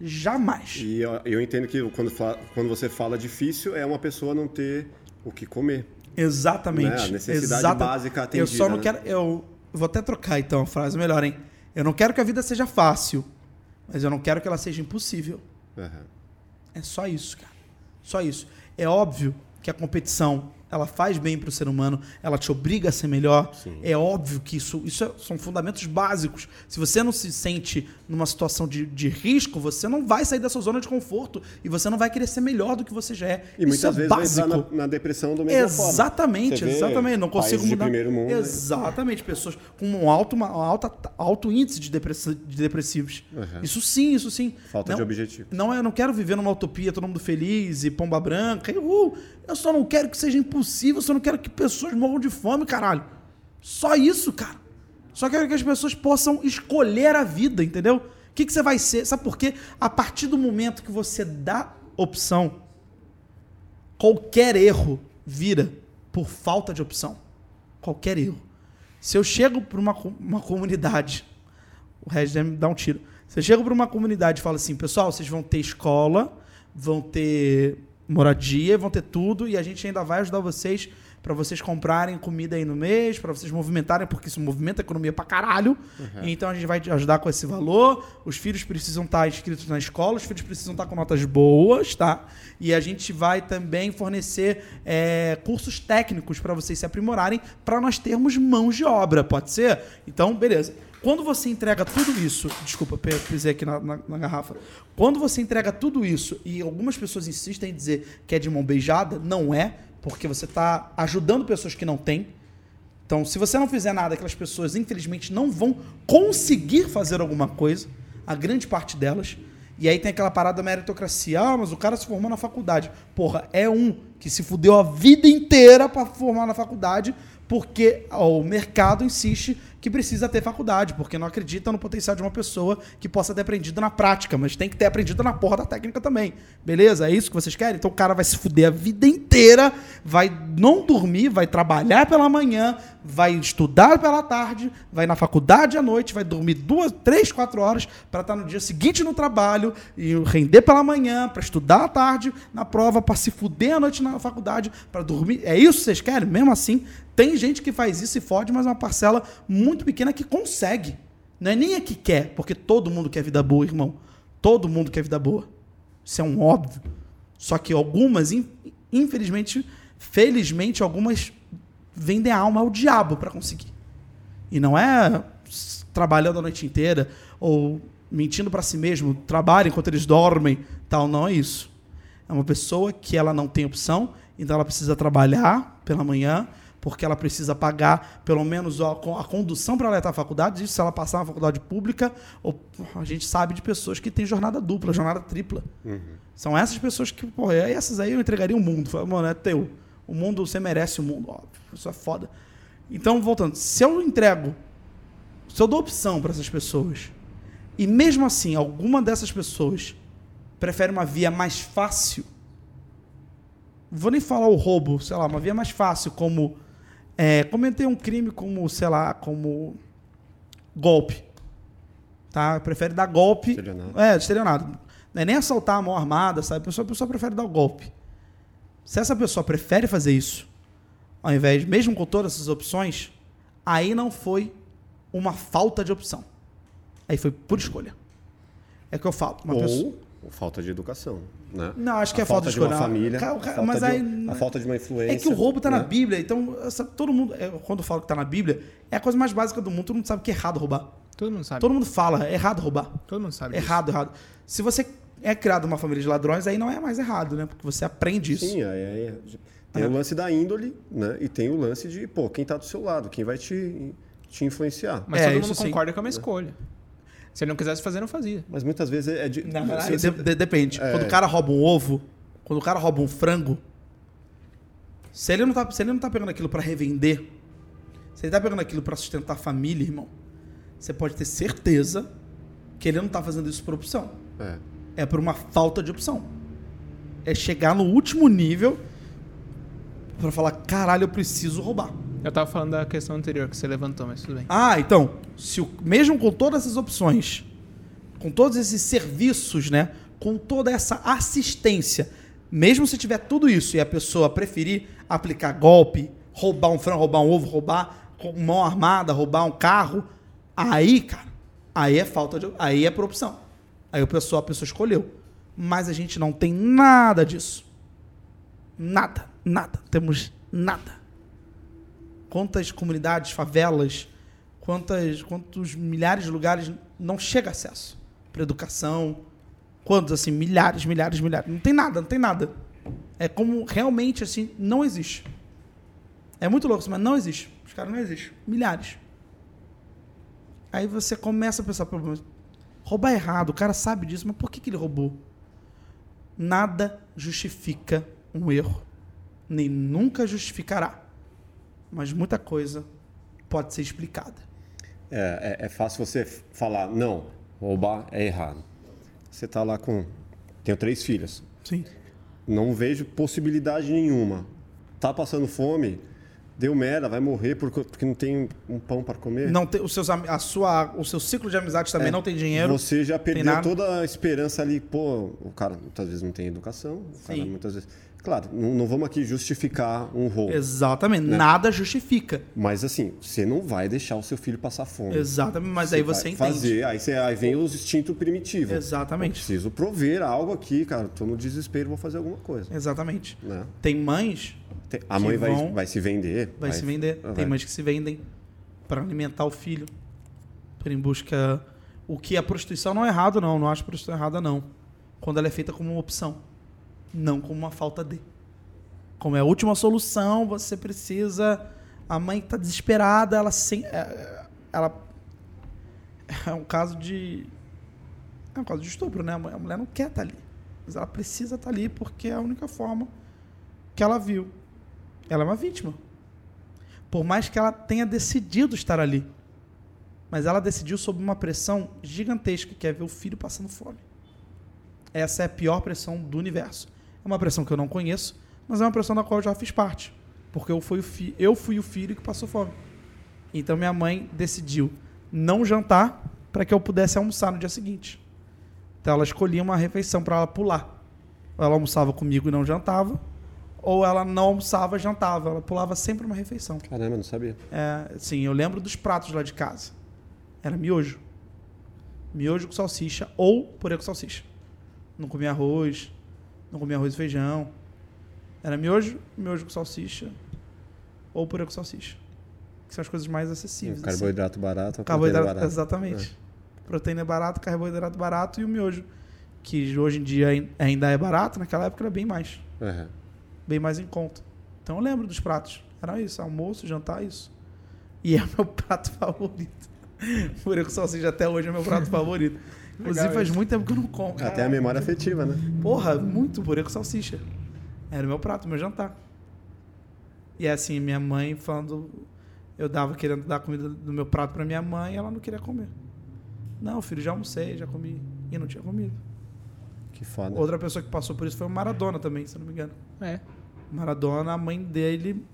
Jamais. E eu, eu entendo que quando, fa- quando você fala difícil, é uma pessoa não ter o que comer. Exatamente. Né? A necessidade Exata- básica Eu atendida, só não né? quero. Eu vou até trocar então a frase melhor, hein? Eu não quero que a vida seja fácil, mas eu não quero que ela seja impossível. Aham. É só isso, cara. Só isso. É óbvio que a competição ela faz bem para o ser humano, ela te obriga a ser melhor. É óbvio que isso, isso é- são fundamentos básicos. Se você não se sente numa situação de, de risco, você não vai sair da sua zona de conforto e você não vai querer ser melhor do que você já é. E isso muitas é vezes básico. vai entrar na, na depressão do mesmo. Exatamente, exatamente. Não consigo mudar. primeiro mundo, né? Exatamente, pessoas com um alto, uma alta, alto índice de, depressi- de depressivos. Uhum. Isso sim, isso sim. Falta não, de objetivo. Não, eu não quero viver numa utopia, todo mundo feliz e pomba branca. E, uh, eu só não quero que seja impossível, eu só não quero que pessoas morram de fome, caralho. Só isso, cara. Só quero que as pessoas possam escolher a vida, entendeu? O que, que você vai ser? Sabe por quê? A partir do momento que você dá opção, qualquer erro vira por falta de opção. Qualquer erro. Se eu chego para uma, uma comunidade, o Regis me dar um tiro. Se eu chego para uma comunidade e falo assim, pessoal, vocês vão ter escola, vão ter moradia, vão ter tudo, e a gente ainda vai ajudar vocês para vocês comprarem comida aí no mês, para vocês movimentarem, porque isso movimenta a economia pra caralho. Então a gente vai te ajudar com esse valor. Os filhos precisam estar inscritos na escola, os filhos precisam estar com notas boas, tá? E a gente vai também fornecer é, cursos técnicos para vocês se aprimorarem, para nós termos mãos de obra, pode ser? Então, beleza. Quando você entrega tudo isso, desculpa, pisei aqui na, na- na garrafa. Quando você entrega tudo isso e algumas pessoas insistem em dizer que é de mão beijada, não é, porque você está ajudando pessoas que não têm. Então, se você não fizer nada, aquelas pessoas, infelizmente, não vão conseguir fazer alguma coisa, a grande parte delas. E aí tem aquela parada da meritocracia. Ah, mas o cara se formou na faculdade. Porra, é um que se fudeu a vida inteira para formar na faculdade, porque ó, o mercado insiste que precisa ter faculdade, porque não acredita no potencial de uma pessoa que possa ter aprendido na prática, mas tem que ter aprendido na porra da técnica também. Beleza? É isso que vocês querem? Então o cara vai se fuder a vida inteira, vai não dormir, vai trabalhar pela manhã, vai estudar pela tarde, vai na faculdade à noite, vai dormir duas, três, quatro horas para estar no dia seguinte no trabalho e render pela manhã, para estudar à tarde na prova, para se fuder à noite na faculdade, para dormir. É isso que vocês querem? Mesmo assim, tem gente que faz isso e fode, mas é uma parcela muito pequena que consegue. Não é nem a que quer, porque todo mundo quer vida boa, irmão. Todo mundo quer vida boa. Isso é um óbvio. Só que algumas, in- infelizmente, felizmente, algumas vendem a alma ao diabo para conseguir. E não é trabalhando a noite inteira ou mentindo para si mesmo, trabalha enquanto eles dormem, tal, não é isso. É uma pessoa que ela não tem opção, então ela precisa trabalhar pela manhã, porque ela precisa pagar pelo menos a, a condução para ela ir até a faculdade, isso se ela passar na faculdade pública, ou a gente sabe de pessoas que têm jornada dupla, jornada tripla. São essas pessoas que, pô, essas aí eu entregaria o mundo. Fala, Mano, é teu. O mundo, você merece o mundo. Ó, isso é foda. Então, voltando, se eu entrego, se eu dou opção para essas pessoas, e mesmo assim alguma dessas pessoas prefere uma via mais fácil, vou nem falar o roubo, sei lá, uma via mais fácil, como é, cometer um crime como, sei lá, como golpe. Tá? Prefere dar golpe. Estelionato. É, estelionato. Não é nem assaltar a mão armada, sabe? A pessoa, a pessoa prefere dar o golpe. Se essa pessoa prefere fazer isso, ao invés, mesmo com todas essas opções, aí não foi uma falta de opção. Aí foi por escolha. É o que eu falo. Ou pessoa... falta de educação. Né? Não, acho que a é falta de de uma escolha. família. Ca- a falta mas de- aí- a falta de uma influência. É que o roubo tá na né? Bíblia, então essa- todo mundo, é, quando eu falo que tá na Bíblia, é a coisa mais básica do mundo. Todo mundo sabe que é errado roubar. Todo mundo sabe. Todo mundo fala, é errado roubar. Todo mundo sabe. disso. Errado, errado. Se você é criado numa família de ladrões, aí não é mais errado, né? Porque você aprende isso. Sim, aí, aí- tem É. o lance da índole, né? E tem o lance de, pô, quem tá do seu lado, quem vai te, te influenciar. Mas É, todo isso mundo sim. concorda que é uma escolha. Se ele não quisesse fazer, não fazia. Mas muitas vezes é de. Não, se de- de- depende. É. Quando o cara rouba um ovo, quando o cara rouba um frango, se ele não tá, se ele não tá pegando aquilo pra revender, se ele tá pegando aquilo pra sustentar a família, irmão, você pode ter certeza que ele não tá fazendo isso por opção. É. É por uma falta de opção. É chegar no último nível pra falar, caralho, eu preciso roubar. Eu tava falando da questão anterior que você levantou, mas tudo bem. Ah, então, se o- mesmo com todas essas opções, com todos esses serviços, né, com toda essa assistência, mesmo se tiver tudo isso e a pessoa preferir aplicar golpe, roubar um frango, roubar um ovo, roubar com mão armada, roubar um carro, aí, cara, aí é falta de, aí é por opção. Aí o pessoal, a pessoa escolheu. Mas a gente não tem nada disso. Nada, nada. Temos nada quantas comunidades, favelas, quantas, quantos milhares de lugares não chega acesso para educação. Quantos, assim, milhares, milhares, milhares. Não tem nada, não tem nada. É como realmente, assim, não existe. É muito louco, mas não existe. Os caras não existem. Milhares. Aí você começa a pensar, pô, mas roubar é errado, o cara sabe disso, mas por que, que ele roubou? Nada justifica um erro. Nem nunca justificará mas muita coisa pode ser explicada. É, é, é fácil você falar, não, roubar é errado. Você tá lá com. Tenho três filhas. Sim. Não vejo possibilidade nenhuma. Tá passando fome, deu merda, vai morrer porque, não tem um pão para comer. Não tem, os seus, a sua, o seu ciclo de amizade também É, não tem dinheiro. Você já perdeu toda a esperança ali. Pô, o cara muitas vezes não tem educação. O cara Sim. muitas vezes. Claro, não, não vamos aqui justificar um roubo. Exatamente. Né? Nada justifica. Mas assim, você não vai deixar o seu filho passar fome. Exatamente. Mas aí você vai entende. Fazer, aí, você, aí vem os instintos primitivos. Exatamente. Eu preciso prover algo aqui, cara. Tô no desespero, vou fazer alguma coisa. Exatamente. Né? Tem mães Tem- A mãe vai, vão- vai se vender. vai se vender. vai. Tem mães que se vendem para alimentar o filho, para em busca. O que a prostituição não é errado, não. Não acho prostituição errada, não. Quando ela é feita como uma opção, não como uma falta de. Como é a última solução, você precisa. A mãe está desesperada, ela sem, é, ela é um caso de é um caso de estupro, né? A mu- a mulher não quer estar ali, mas ela precisa estar ali porque é a única forma que ela viu. Ela é uma vítima. Por mais que ela tenha decidido estar ali. Mas ela decidiu sob uma pressão gigantesca, que é ver o filho passando fome. Essa é a pior pressão do universo. Uma pressão que eu não conheço, mas é uma pressão da qual eu já fiz parte. Porque eu fui o, fi eu fui o filho que passou fome. Então minha mãe decidiu não jantar para que eu pudesse almoçar no dia seguinte. Então ela escolhia uma refeição para ela pular. Ou ela almoçava comigo e não jantava, ou ela não almoçava e jantava. Ela pulava sempre uma refeição. Caramba, não sabia. É, sim, eu lembro dos pratos lá de casa. Era miojo. Miojo com salsicha ou purê com salsicha. Não comia arroz, não comia arroz e feijão. Era miojo, miojo com salsicha ou purê com salsicha. que são as coisas mais acessíveis. Um assim. carboidrato barato, uma Carboidrato, proteína barata. exatamente. Proteína é barato, carboidrato barato e o miojo, que hoje em dia ai- ainda é barato, naquela época era bem mais, Aham. bem mais em conta. Então eu lembro dos pratos. Era isso, almoço, jantar, isso. E é o meu prato favorito. Purê com salsicha até hoje é meu prato favorito. Inclusive Legal faz isso. muito tempo que eu não como. Até a Caralho. memória afetiva, né? Porra, muito purê com salsicha. Era o meu prato, meu jantar. E é assim, minha mãe falando. Eu dava querendo dar comida do meu prato pra minha mãe e ela não queria comer. Não, filho, já almocei, já comi. E não tinha comido. Que foda. Outra pessoa que passou por isso foi o Maradona também, se eu não me engano. É. Maradona, a mãe dele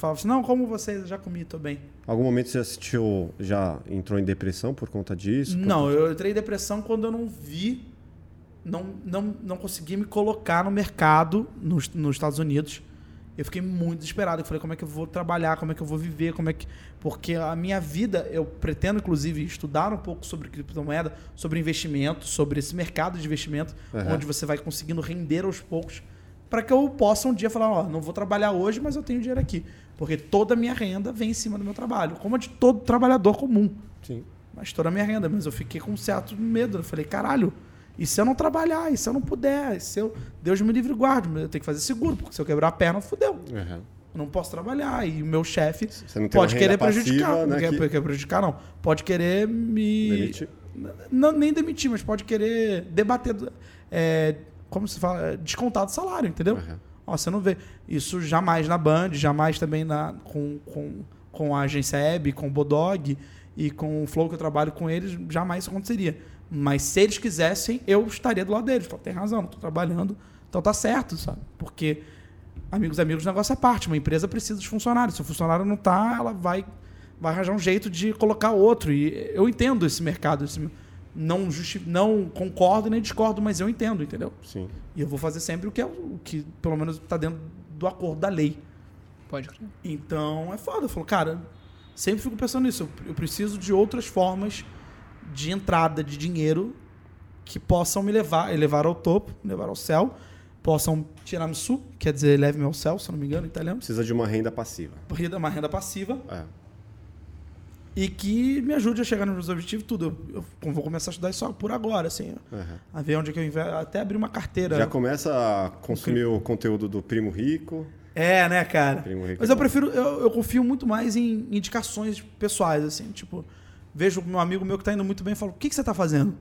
falava assim: Não, como vocês? Já comi, tô bem. Algum momento você assistiu, já entrou em depressão por conta disso? Por Não, conta- eu entrei em depressão quando eu não vi, não, não, não consegui me colocar no mercado nos, nos Estados Unidos. Eu fiquei muito desesperado. Eu falei, como é que eu vou trabalhar, como é que eu vou viver, como é que. Porque a minha vida, eu pretendo, inclusive, estudar um pouco sobre criptomoeda, sobre investimento, sobre esse mercado de investimento, Aham. onde você vai conseguindo render aos poucos, para que eu possa um dia falar, ó, não vou trabalhar hoje, mas eu tenho dinheiro aqui. Porque toda a minha renda vem em cima do meu trabalho, como a de todo trabalhador comum Sim. mas toda a minha renda, mas eu fiquei com um certo medo. Eu falei, caralho, e se eu não trabalhar? E se eu não puder? E se eu... Deus me livre e guarde, eu tenho que fazer seguro, porque se eu quebrar a perna, fudeu. Aham. Eu não posso trabalhar. E o meu chefe pode querer passiva, prejudicar. né, não quer, que- quer prejudicar, não. Pode querer me. Demitir. Não, nem demitir, mas pode querer debater. é, como se fala? Descontar do salário, entendeu? Aham. Ó, você não vê. Isso jamais na Band, jamais também na, com, com, com a agência Hebe, com o Bodog e com o Flow que eu trabalho com eles, jamais isso aconteceria. Mas se eles quisessem, eu estaria do lado deles. Falo, tem razão, tô trabalhando, então tá certo, sabe? Porque, amigos, amigos, negócio é parte. Uma empresa precisa dos funcionários. Se o funcionário não tá, ela vai, vai arranjar um jeito de colocar outro. E eu entendo esse mercado. esse- não, justi não concordo nem discordo, mas eu entendo, entendeu? Sim. E eu vou fazer sempre o que, é, o que pelo menos está dentro do acordo da lei. Pode crer. Então é foda. Eu falo, cara, sempre fico pensando nisso. Eu- Eu preciso de outras formas de entrada de dinheiro que possam me levar, levar ao topo, me levar ao céu, possam tirar-me su, quer dizer, leve-me ao céu, se não me engano, em italiano. Precisa de uma renda passiva. Renda- Uma renda passiva É. e que me ajude a chegar nos meus objetivos, tudo. Eu, eu vou começar a estudar isso por agora, assim, Aham. a ver onde é que eu investo, até abrir uma carteira. Já começa a consumir o conteúdo do Primo Rico. É, né, cara? Mas é eu prefiro, eu, eu confio muito mais em indicações pessoais, assim, tipo, vejo um amigo meu que tá indo muito bem e falo, o que, que você tá fazendo?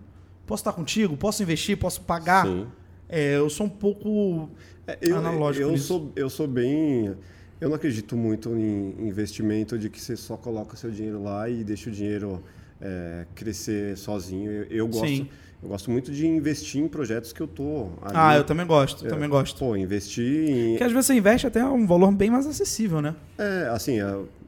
Posso estar contigo? Posso investir? Posso pagar? É, eu sou um pouco É, eu, analógico eu nisso. sou eu sou bem eu não acredito muito em investimento de que você só coloca seu dinheiro lá e deixa o dinheiro é, crescer sozinho eu, eu gosto Sim. eu gosto muito de investir em projetos que eu tô ali. Ah, eu também gosto, eu É, também gosto. pô investir em Porque às vezes você investe até um valor bem mais acessível, né? é assim é,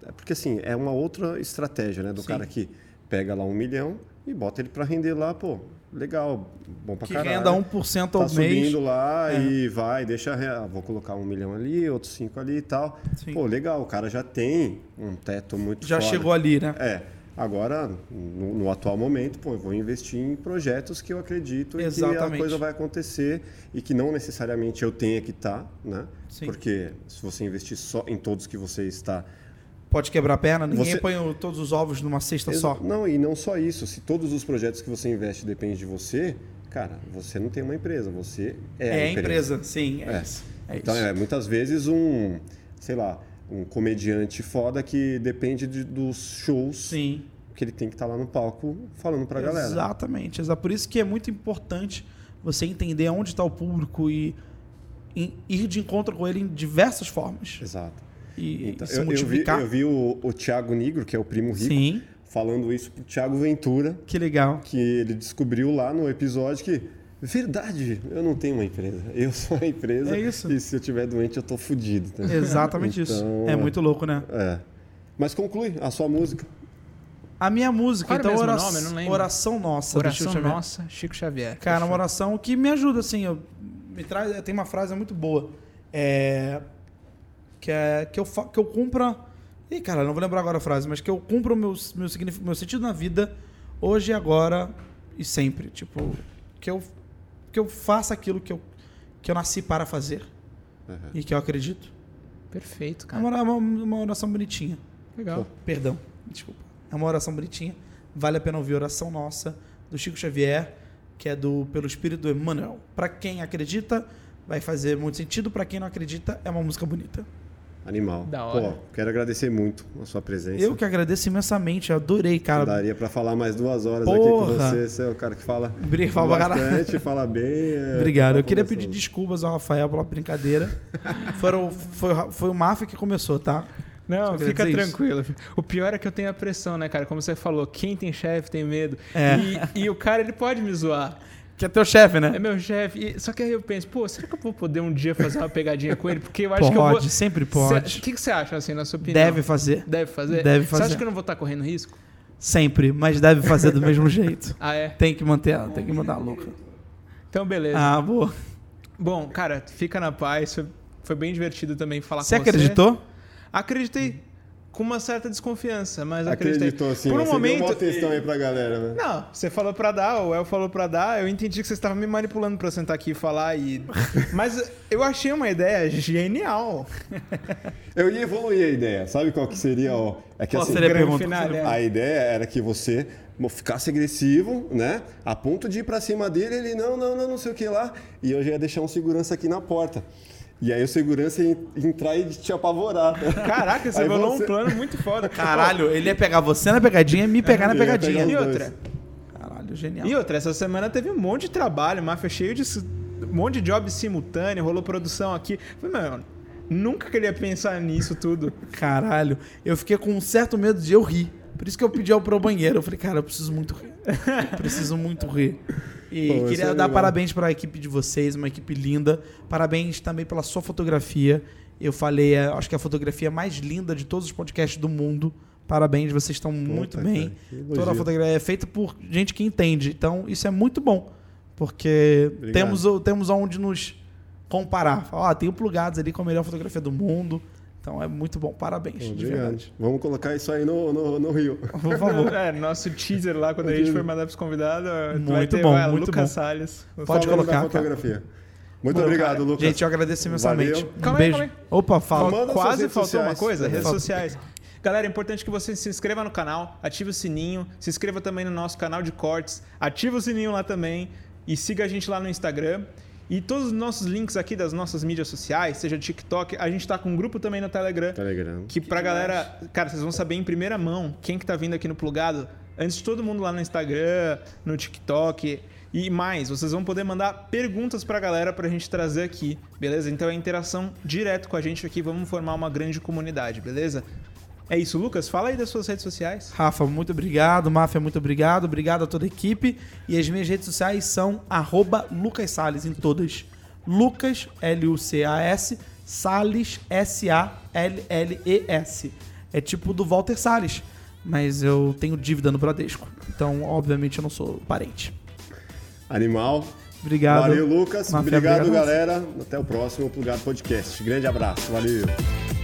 é porque assim é uma outra estratégia né do Sim. cara que pega lá um milhão e bota ele para render lá pô legal bom pra Que caralho renda 1% tá ao mês. subindo lá É. e vai, deixa. ah, Vou colocar um milhão ali, outros cinco ali e tal. Sim. Pô, legal, o cara já tem um teto muito Já foda. chegou ali, né? É. Agora, no, no atual momento, pô, eu vou investir em projetos que eu acredito e que a Exatamente. coisa vai acontecer e que não necessariamente eu tenha que estar, né? Sim. Porque se você investir só em todos que você está. Pode quebrar a perna, ninguém Você- põe todos os ovos numa cesta Exa- só. Não, e não só isso. Se todos os projetos que você investe dependem de você, cara, você não tem uma empresa, você é, É, a a empresa, sim, é, É. isso. É então, isso. é muitas vezes um, sei lá, um comediante foda que depende de- dos shows Sim. que ele tem que estar lá no palco falando pra galera. Exatamente. Exa- Por isso que é muito importante você entender onde está o público e, e ir de encontro com ele em diversas formas. Exato. E, Então, e se eu, eu vi, multiplicar. eu vi o, o Thiago Nigro, que é o primo rico, Sim, falando isso pro Thiago Ventura, que legal. que ele descobriu lá no episódio que verdade, eu não tenho uma empresa. Eu sou a empresa. É isso. E se eu tiver doente, eu tô fudido. tá? Exatamente isso. Então, É muito louco, né? É. Mas conclui a sua música. A minha música, Qual era então, mesmo o oração, nome? Eu não lembro. oração nossa. Chico Oração Xavier. Nossa, Chico Xavier. Cara, uma oração que me ajuda, assim, eu, me traz, tem uma frase muito boa, é, que é que eu, que eu cumpra, ih, cara, não vou lembrar agora a frase, mas que eu cumpra o meu, meu, meu sentido na vida, hoje, agora e sempre, tipo, que eu, que eu faça aquilo que eu, que eu nasci para fazer Uhum. e que eu acredito. Perfeito, É cara. uma, uma, uma oração bonitinha. Legal. Perdão, desculpa. É uma oração bonitinha. Vale a pena ouvir a oração nossa, do Chico Xavier, que é do pelo Espírito do Emmanuel. Pra quem acredita, vai fazer muito sentido. Pra quem não acredita, é uma música bonita. Animal. Da hora. Pô, quero agradecer muito a sua presença. Eu que agradeço imensamente, eu adorei, cara. Daria pra falar mais duas horas aqui com Porra. você. Você é o cara que fala Bri- fala bastante, fala bem. é, Obrigado. Eu queria pedir desculpas ao Rafael pela brincadeira. Foram, foi, foi o Mafia que começou, tá? Não, fica dizer isso. tranquilo. O pior é que eu tenho a pressão, né, cara? Como você falou, quem tem chefe tem medo. É. E, e o cara, ele pode me zoar. Que é teu chefe, né? É meu chefe. E- Só que aí eu penso, pô, será que eu vou poder um dia fazer uma pegadinha com ele? Porque eu acho que eu vou... Pode, sempre Cê- pode. O que, que você acha, assim, na sua opinião? Deve fazer. Deve fazer? Deve Você fazer. acha que eu não vou estar correndo risco? Sempre, mas deve fazer do mesmo jeito. Ah, é? Tem que manter ela, tem que mandar a louca. Então, beleza. Ah, boa. Bom, cara, fica na paz. Foi, foi bem divertido também falar Você com você. acreditou? Acreditei. Com uma certa desconfiança, mas acreditei. Acreditou sim. Por um você momento... deu uma atenção aí pra galera, né? Não, você falou pra dar, o El falou pra dar, eu entendi que você estava me manipulando pra sentar aqui e falar e... Mas eu achei uma ideia genial. Eu ia evoluir a ideia. Sabe qual que seria? Ó, é que Qual assim, seria a pergunta? finale, é. a ideia era que você ficasse agressivo, né? A ponto de ir pra cima dele, ele não, não, não, não sei o que lá. E eu já ia deixar um segurança aqui na porta. E aí o segurança ia entrar e te apavorar. Caraca, você Aí bolou você- um plano muito foda. Caralho, ele ia pegar você na pegadinha e me pegar na Ele ia pegadinha. pegar E outra? Caralho, genial. E outra, essa semana teve um monte de trabalho, máfia cheio de... Um monte de job simultâneo, rolou produção aqui. Falei, mano, nunca queria pensar nisso tudo. Caralho, eu fiquei com um certo medo de eu rir. Por isso que eu pedi ao pro banheiro. Eu falei, cara, eu preciso muito rir. preciso muito rir. E Pô, queria é dar legal. parabéns para a equipe de vocês, uma equipe linda. Parabéns também pela sua fotografia. Eu falei, é, acho que é a fotografia mais linda de todos os podcasts do mundo. Parabéns, vocês estão muito Puta, bem. cara. Toda a fotografia é feita por gente que entende. Então, isso é muito bom. Porque Obrigado. temos, temos onde nos comparar. Falar, Ó, tem o Plugados ali com a melhor fotografia do mundo. Então é muito bom. Parabéns, Obrigado. verdade. Vamos colocar isso aí no, no, no Rio. Por favor. É, nosso teaser lá, quando a gente for mandar pros convidados, vai Muito ter bom, vai, muito Lucas bom. Salles. Pode colocar, fotografia. Muito Bom, obrigado, cara. Lucas. Gente, eu agradeço imensamente. Valeu. Um Calma aí, beijo. calma Opa, fala. Quase faltou uma sociais. coisa, redes sociais. Galera, é importante que você se inscreva no canal, ative o sininho, se inscreva também no nosso canal de cortes, ative o sininho lá também e siga a gente lá no Instagram. E todos os nossos links aqui das nossas mídias sociais, seja TikTok, a gente tá com um grupo também no Telegram. Telegram. Que pra galera, cara, vocês vão saber em primeira mão quem que tá vindo aqui no Plugado, antes de todo mundo lá no Instagram, no TikTok e mais. Vocês vão poder mandar perguntas pra galera pra gente trazer aqui, beleza? Então é interação direto com a gente aqui, vamos formar uma grande comunidade, beleza? É isso, Lucas, fala aí das suas redes sociais. Rafa, muito obrigado. Máfia, muito obrigado. Obrigado a toda a equipe. E as minhas redes sociais são arroba Lucas Salles em todas. Lucas, L-U-C-A-S, Salles, S-A-L-L-E-S. É tipo do Walter Salles. Mas eu tenho dívida no Bradesco. Então, obviamente, eu não sou parente. Animal. Obrigado. Valeu, Lucas. Máfia, obrigado, obrigado. galera. Até o próximo Plugado Podcast. Grande abraço. Valeu.